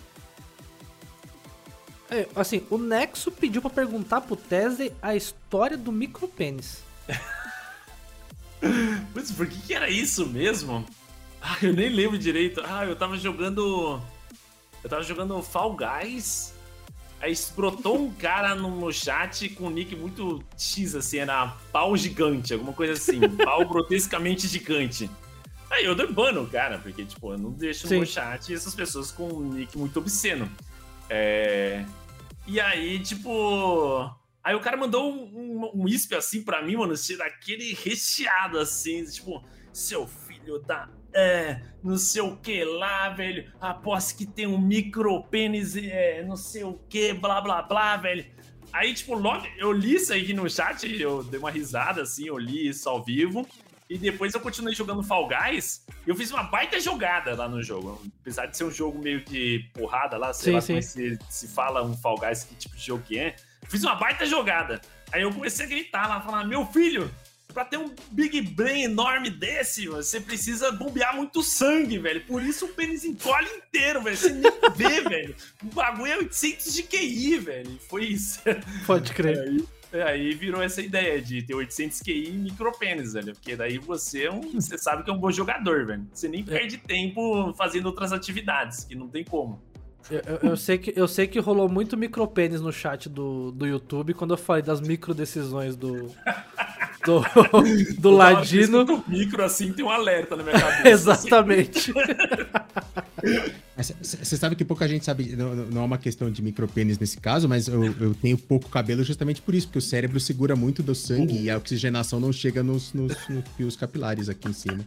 Speaker 1: É, assim, o Nexo pediu pra perguntar pro Tesey a história do micropênis.
Speaker 2: Putz, por que, que era isso mesmo? Ah, eu nem lembro direito. Ah, eu tava jogando. Eu tava jogando Fall Guys. Aí brotou um cara no, no chat com um nick muito X, assim, era pau gigante, alguma coisa assim. pau grotescamente gigante. Aí eu debano o cara, porque, tipo, eu não deixo no
Speaker 1: Sim.
Speaker 2: meu chat essas pessoas com um nick muito obsceno. É... E aí, tipo. Aí o cara mandou um, um, um isp assim pra mim, mano, daquele recheado assim, tipo, seu filho da. É, não sei o que lá, velho. Aposto que tem um micro pênis, é, não sei o que, blá blá blá, velho. Aí, tipo, logo eu li isso aí no chat, eu dei uma risada assim, eu li isso ao vivo. E depois eu continuei jogando Fall Guys. E eu fiz uma baita jogada lá no jogo. Apesar de ser um jogo meio de porrada lá, sei
Speaker 1: Sim,
Speaker 2: lá
Speaker 1: sim.
Speaker 2: como é se, se fala um Fall Guys, que tipo de jogo que é. Fiz uma baita jogada. Aí eu comecei a gritar lá, falar: Meu filho, pra ter um Big Brain enorme desse, você precisa bombear muito sangue, velho. Por isso o pênis encolhe inteiro, velho. Você nem vê, velho. O bagulho é 800 de QI, velho. Foi isso.
Speaker 1: Pode crer.
Speaker 2: Aí, é, aí virou essa ideia de ter 800 QI e micropênis, velho. Porque daí você é um, você sabe que é um bom jogador, velho. Você nem perde tempo fazendo outras atividades, que não tem como.
Speaker 1: Eu, eu- eu sei que, eu sei que rolou muito micropênis no chat do, do YouTube quando eu falei das micro decisões do. Do, do Ladino.
Speaker 2: escuto micro assim, tem um alerta na minha cabeça.
Speaker 1: Exatamente.
Speaker 3: Você sabe que pouca gente sabe, não, não é uma questão de micropênis nesse caso, mas eu, eu tenho pouco cabelo justamente por isso, porque o cérebro segura muito do sangue e a oxigenação não chega nos, nos, nos fios capilares aqui em cima.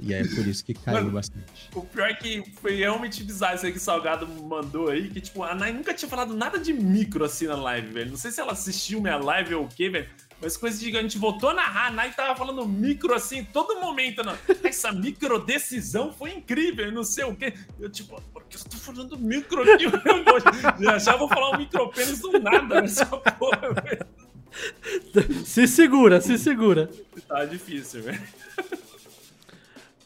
Speaker 3: E é por isso que caiu
Speaker 2: Mano,
Speaker 3: bastante.
Speaker 2: O pior é que foi realmente bizarro isso aí que o Salgado mandou aí, que tipo, a Nai nunca tinha falado nada de micro assim na live, velho. Não sei se ela assistiu minha live ou o quê, velho. Mas coisa de que a gente voltou a narrar, a Nai tava falando micro assim, todo momento. Não. Essa micro decisão foi incrível, não sei o quê. Eu tipo, por que eu tô falando micro aqui? meu Deus? Já já vou falar um micropênis do nada nessa porra, velho.
Speaker 1: se segura, se segura.
Speaker 2: Tá difícil, velho.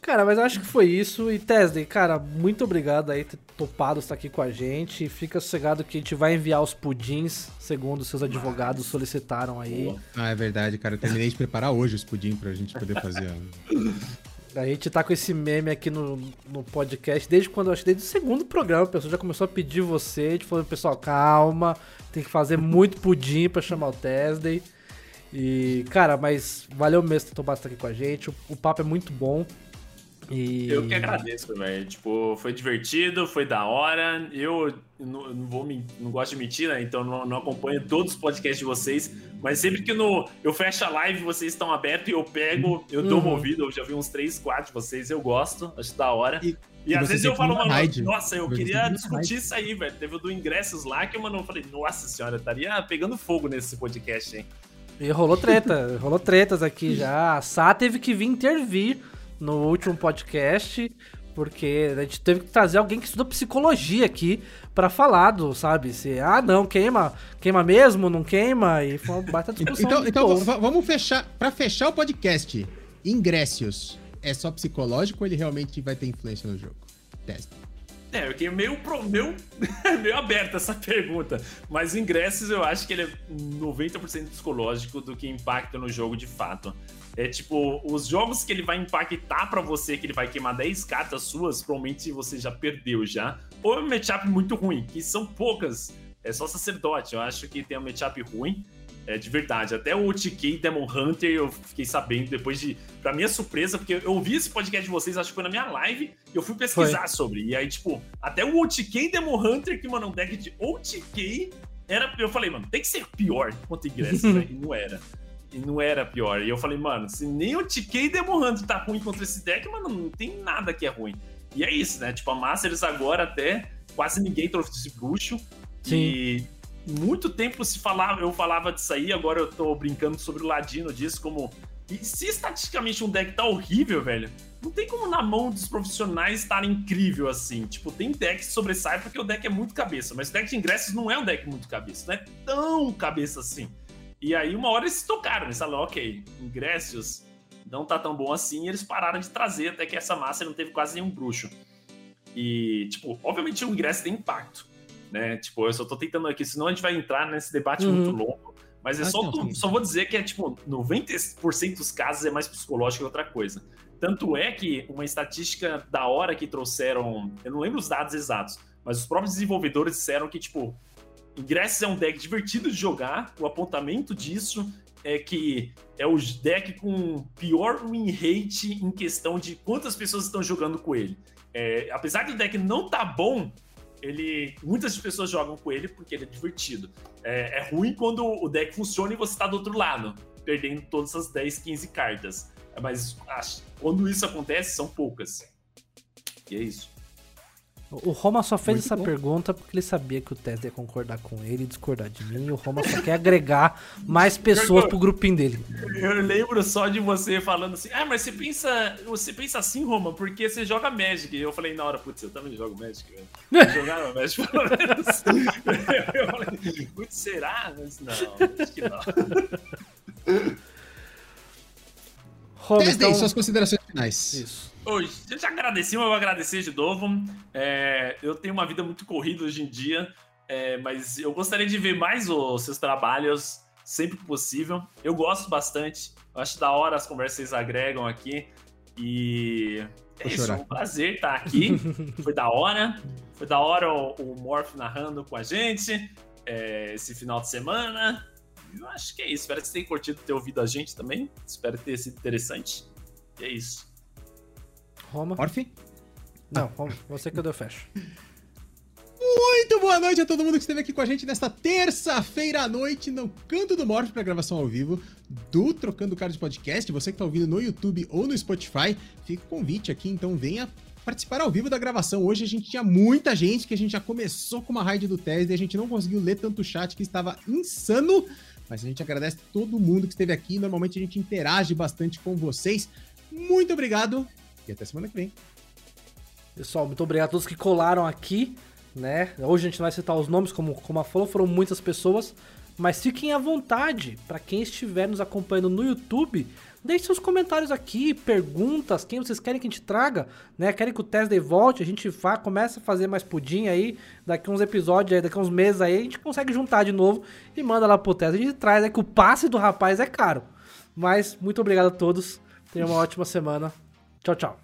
Speaker 1: Cara, mas acho que foi isso. E Tesden, cara, muito obrigado aí por ter topado estar aqui com a gente. Fica sossegado que a gente vai enviar os pudins, segundo seus advogados solicitaram aí.
Speaker 3: Ah, é verdade, cara. Eu terminei de preparar hoje os pudim pra gente poder fazer. a-
Speaker 1: A gente tá com esse meme aqui no, no podcast desde quando eu acho, desde o segundo programa. A pessoa já começou a pedir você. A gente falou, pessoal, calma, tem que fazer muito pudim pra chamar o Tesday. E, cara, mas valeu mesmo ter topado estar aqui com a gente. O, o papo é muito bom. E...
Speaker 2: Eu que agradeço, velho. Tipo, foi divertido, foi da hora. Eu não, não vou não gosto de mentir, né? Então não, não, acompanho todos os podcasts de vocês. Mas sempre que no, eu fecho a live, vocês estão abertos e eu pego, eu dou uhum. uma ouvida. Eu já vi uns 3, 4 de vocês, eu gosto, acho da hora. E, e, e às vezes eu falo, mano, nossa, eu queria discutir isso aí, velho. Teve o do ingressos lá que, mano, eu falei, nossa senhora, estaria pegando fogo nesse podcast, hein?
Speaker 1: E rolou treta, rolou tretas aqui já. A Sá teve que vir intervir no último podcast, porque a gente teve que trazer alguém que estuda psicologia aqui para falar do, sabe, se, ah, não, queima, queima mesmo, não queima, e foi uma baita discussão.
Speaker 3: então, então vamos fechar, para fechar o podcast, ingressos, é só psicológico ou ele realmente vai ter influência no jogo? Teste.
Speaker 2: É, eu fiquei meio, meio, meio aberta essa pergunta. Mas ingressos eu acho que ele é 90% psicológico do que impacta no jogo de fato. É tipo, os jogos que ele vai impactar para você, que ele vai queimar 10 cartas suas, provavelmente você já perdeu já. Ou é um matchup muito ruim, que são poucas. É só sacerdote. Eu acho que tem um matchup ruim. É de verdade. Até o TK Demon Hunter eu fiquei sabendo depois de. Pra minha surpresa, porque eu ouvi esse podcast de vocês, acho que foi na minha live, e eu fui pesquisar foi. sobre. E aí, tipo, até o OTK Demon Hunter, que, mano, um deck de OTK, era. Eu falei, mano, tem que ser pior quanto ingresso, né? E não era. E não era pior. E eu falei, mano, se nem o TK Demon Hunter tá ruim contra esse deck, mano, não tem nada que é ruim. E é isso, né? Tipo, a Masters agora até quase ninguém trouxe esse bruxo. Sim. E muito tempo se falava, eu falava disso aí, agora eu tô brincando sobre o Ladino disso, como. E se estatisticamente um deck tá horrível, velho, não tem como na mão dos profissionais estar incrível assim. Tipo, tem deck que sobressai porque o deck é muito cabeça, mas o deck de ingressos não é um deck muito cabeça, não é tão cabeça assim. E aí, uma hora eles se tocaram, eles falaram, ok, ingressos não tá tão bom assim, e eles pararam de trazer, até que essa massa não teve quase nenhum bruxo. E, tipo, obviamente o ingresso tem impacto né? Tipo, eu só tô tentando aqui, senão a gente vai entrar nesse debate uhum. muito longo. Mas é ah, só, não, só vou dizer que é tipo, 90% dos casos é mais psicológico que outra coisa. Tanto é que uma estatística da hora que trouxeram, eu não lembro os dados exatos, mas os próprios desenvolvedores disseram que, tipo, Ingressos é um deck divertido de jogar, o apontamento disso é que é o deck com pior win rate em questão de quantas pessoas estão jogando com ele. É, apesar do deck não tá bom, ele muitas pessoas jogam com ele porque ele é divertido. É, é ruim quando o deck funciona e você está do outro lado, perdendo todas as 10, 15 cartas. Mas quando isso acontece, são poucas. E é isso.
Speaker 1: O Roma só fez Muito essa bom. pergunta porque ele sabia que o Tess ia concordar com ele e discordar de mim. E o Roma só quer agregar mais pessoas pro grupinho dele.
Speaker 2: Eu lembro só de você falando assim: Ah, mas você pensa, você pensa assim, Roma, porque você joga Magic. E eu falei na hora, putz, eu também jogo Magic, velho. Jogava Magic pelo menos. eu falei, putz, será? Mas não, acho que não.
Speaker 3: Roma, então... suas considerações finais.
Speaker 2: Isso. Oi, eu te agradeci, mas eu vou agradecer de novo. É, eu tenho uma vida muito corrida hoje em dia, é, mas eu gostaria de ver mais os seus trabalhos sempre que possível. Eu gosto bastante, eu acho da hora as conversas que vocês agregam aqui. E é isso, chorar. um prazer estar aqui. Foi da hora. Foi da hora o, o Morph narrando com a gente é, esse final de semana. Eu acho que é isso. Espero que vocês tenham curtido ter ouvido a gente também. Espero ter sido interessante. E é isso.
Speaker 1: Roma. Orfe? Não, você que eu deu fecho.
Speaker 3: Muito boa noite a todo mundo que esteve aqui com a gente nesta terça-feira à noite no Canto do Morph para gravação ao vivo do Trocando Cards Podcast. Você que está ouvindo no YouTube ou no Spotify, fica o convite aqui, então venha participar ao vivo da gravação. Hoje a gente tinha muita gente, que a gente já começou com uma raid do Tesla e a gente não conseguiu ler tanto chat que estava insano, mas a gente agradece todo mundo que esteve aqui. Normalmente a gente interage bastante com vocês. Muito obrigado e até semana que vem.
Speaker 1: Pessoal, muito obrigado a todos que colaram aqui, né? Hoje a gente vai citar os nomes, como, como a falou, foram muitas pessoas. Mas fiquem à vontade, para quem estiver nos acompanhando no YouTube, deixe seus comentários aqui, perguntas, quem vocês querem que a gente traga, né? Querem que o Tesla volte, a gente vá, começa a fazer mais pudim aí, daqui uns episódios aí, daqui uns meses aí, a gente consegue juntar de novo e manda lá pro Tesla. A gente traz, é que o passe do rapaz é caro. Mas muito obrigado a todos, tenham uma ótima semana. Chao, chao.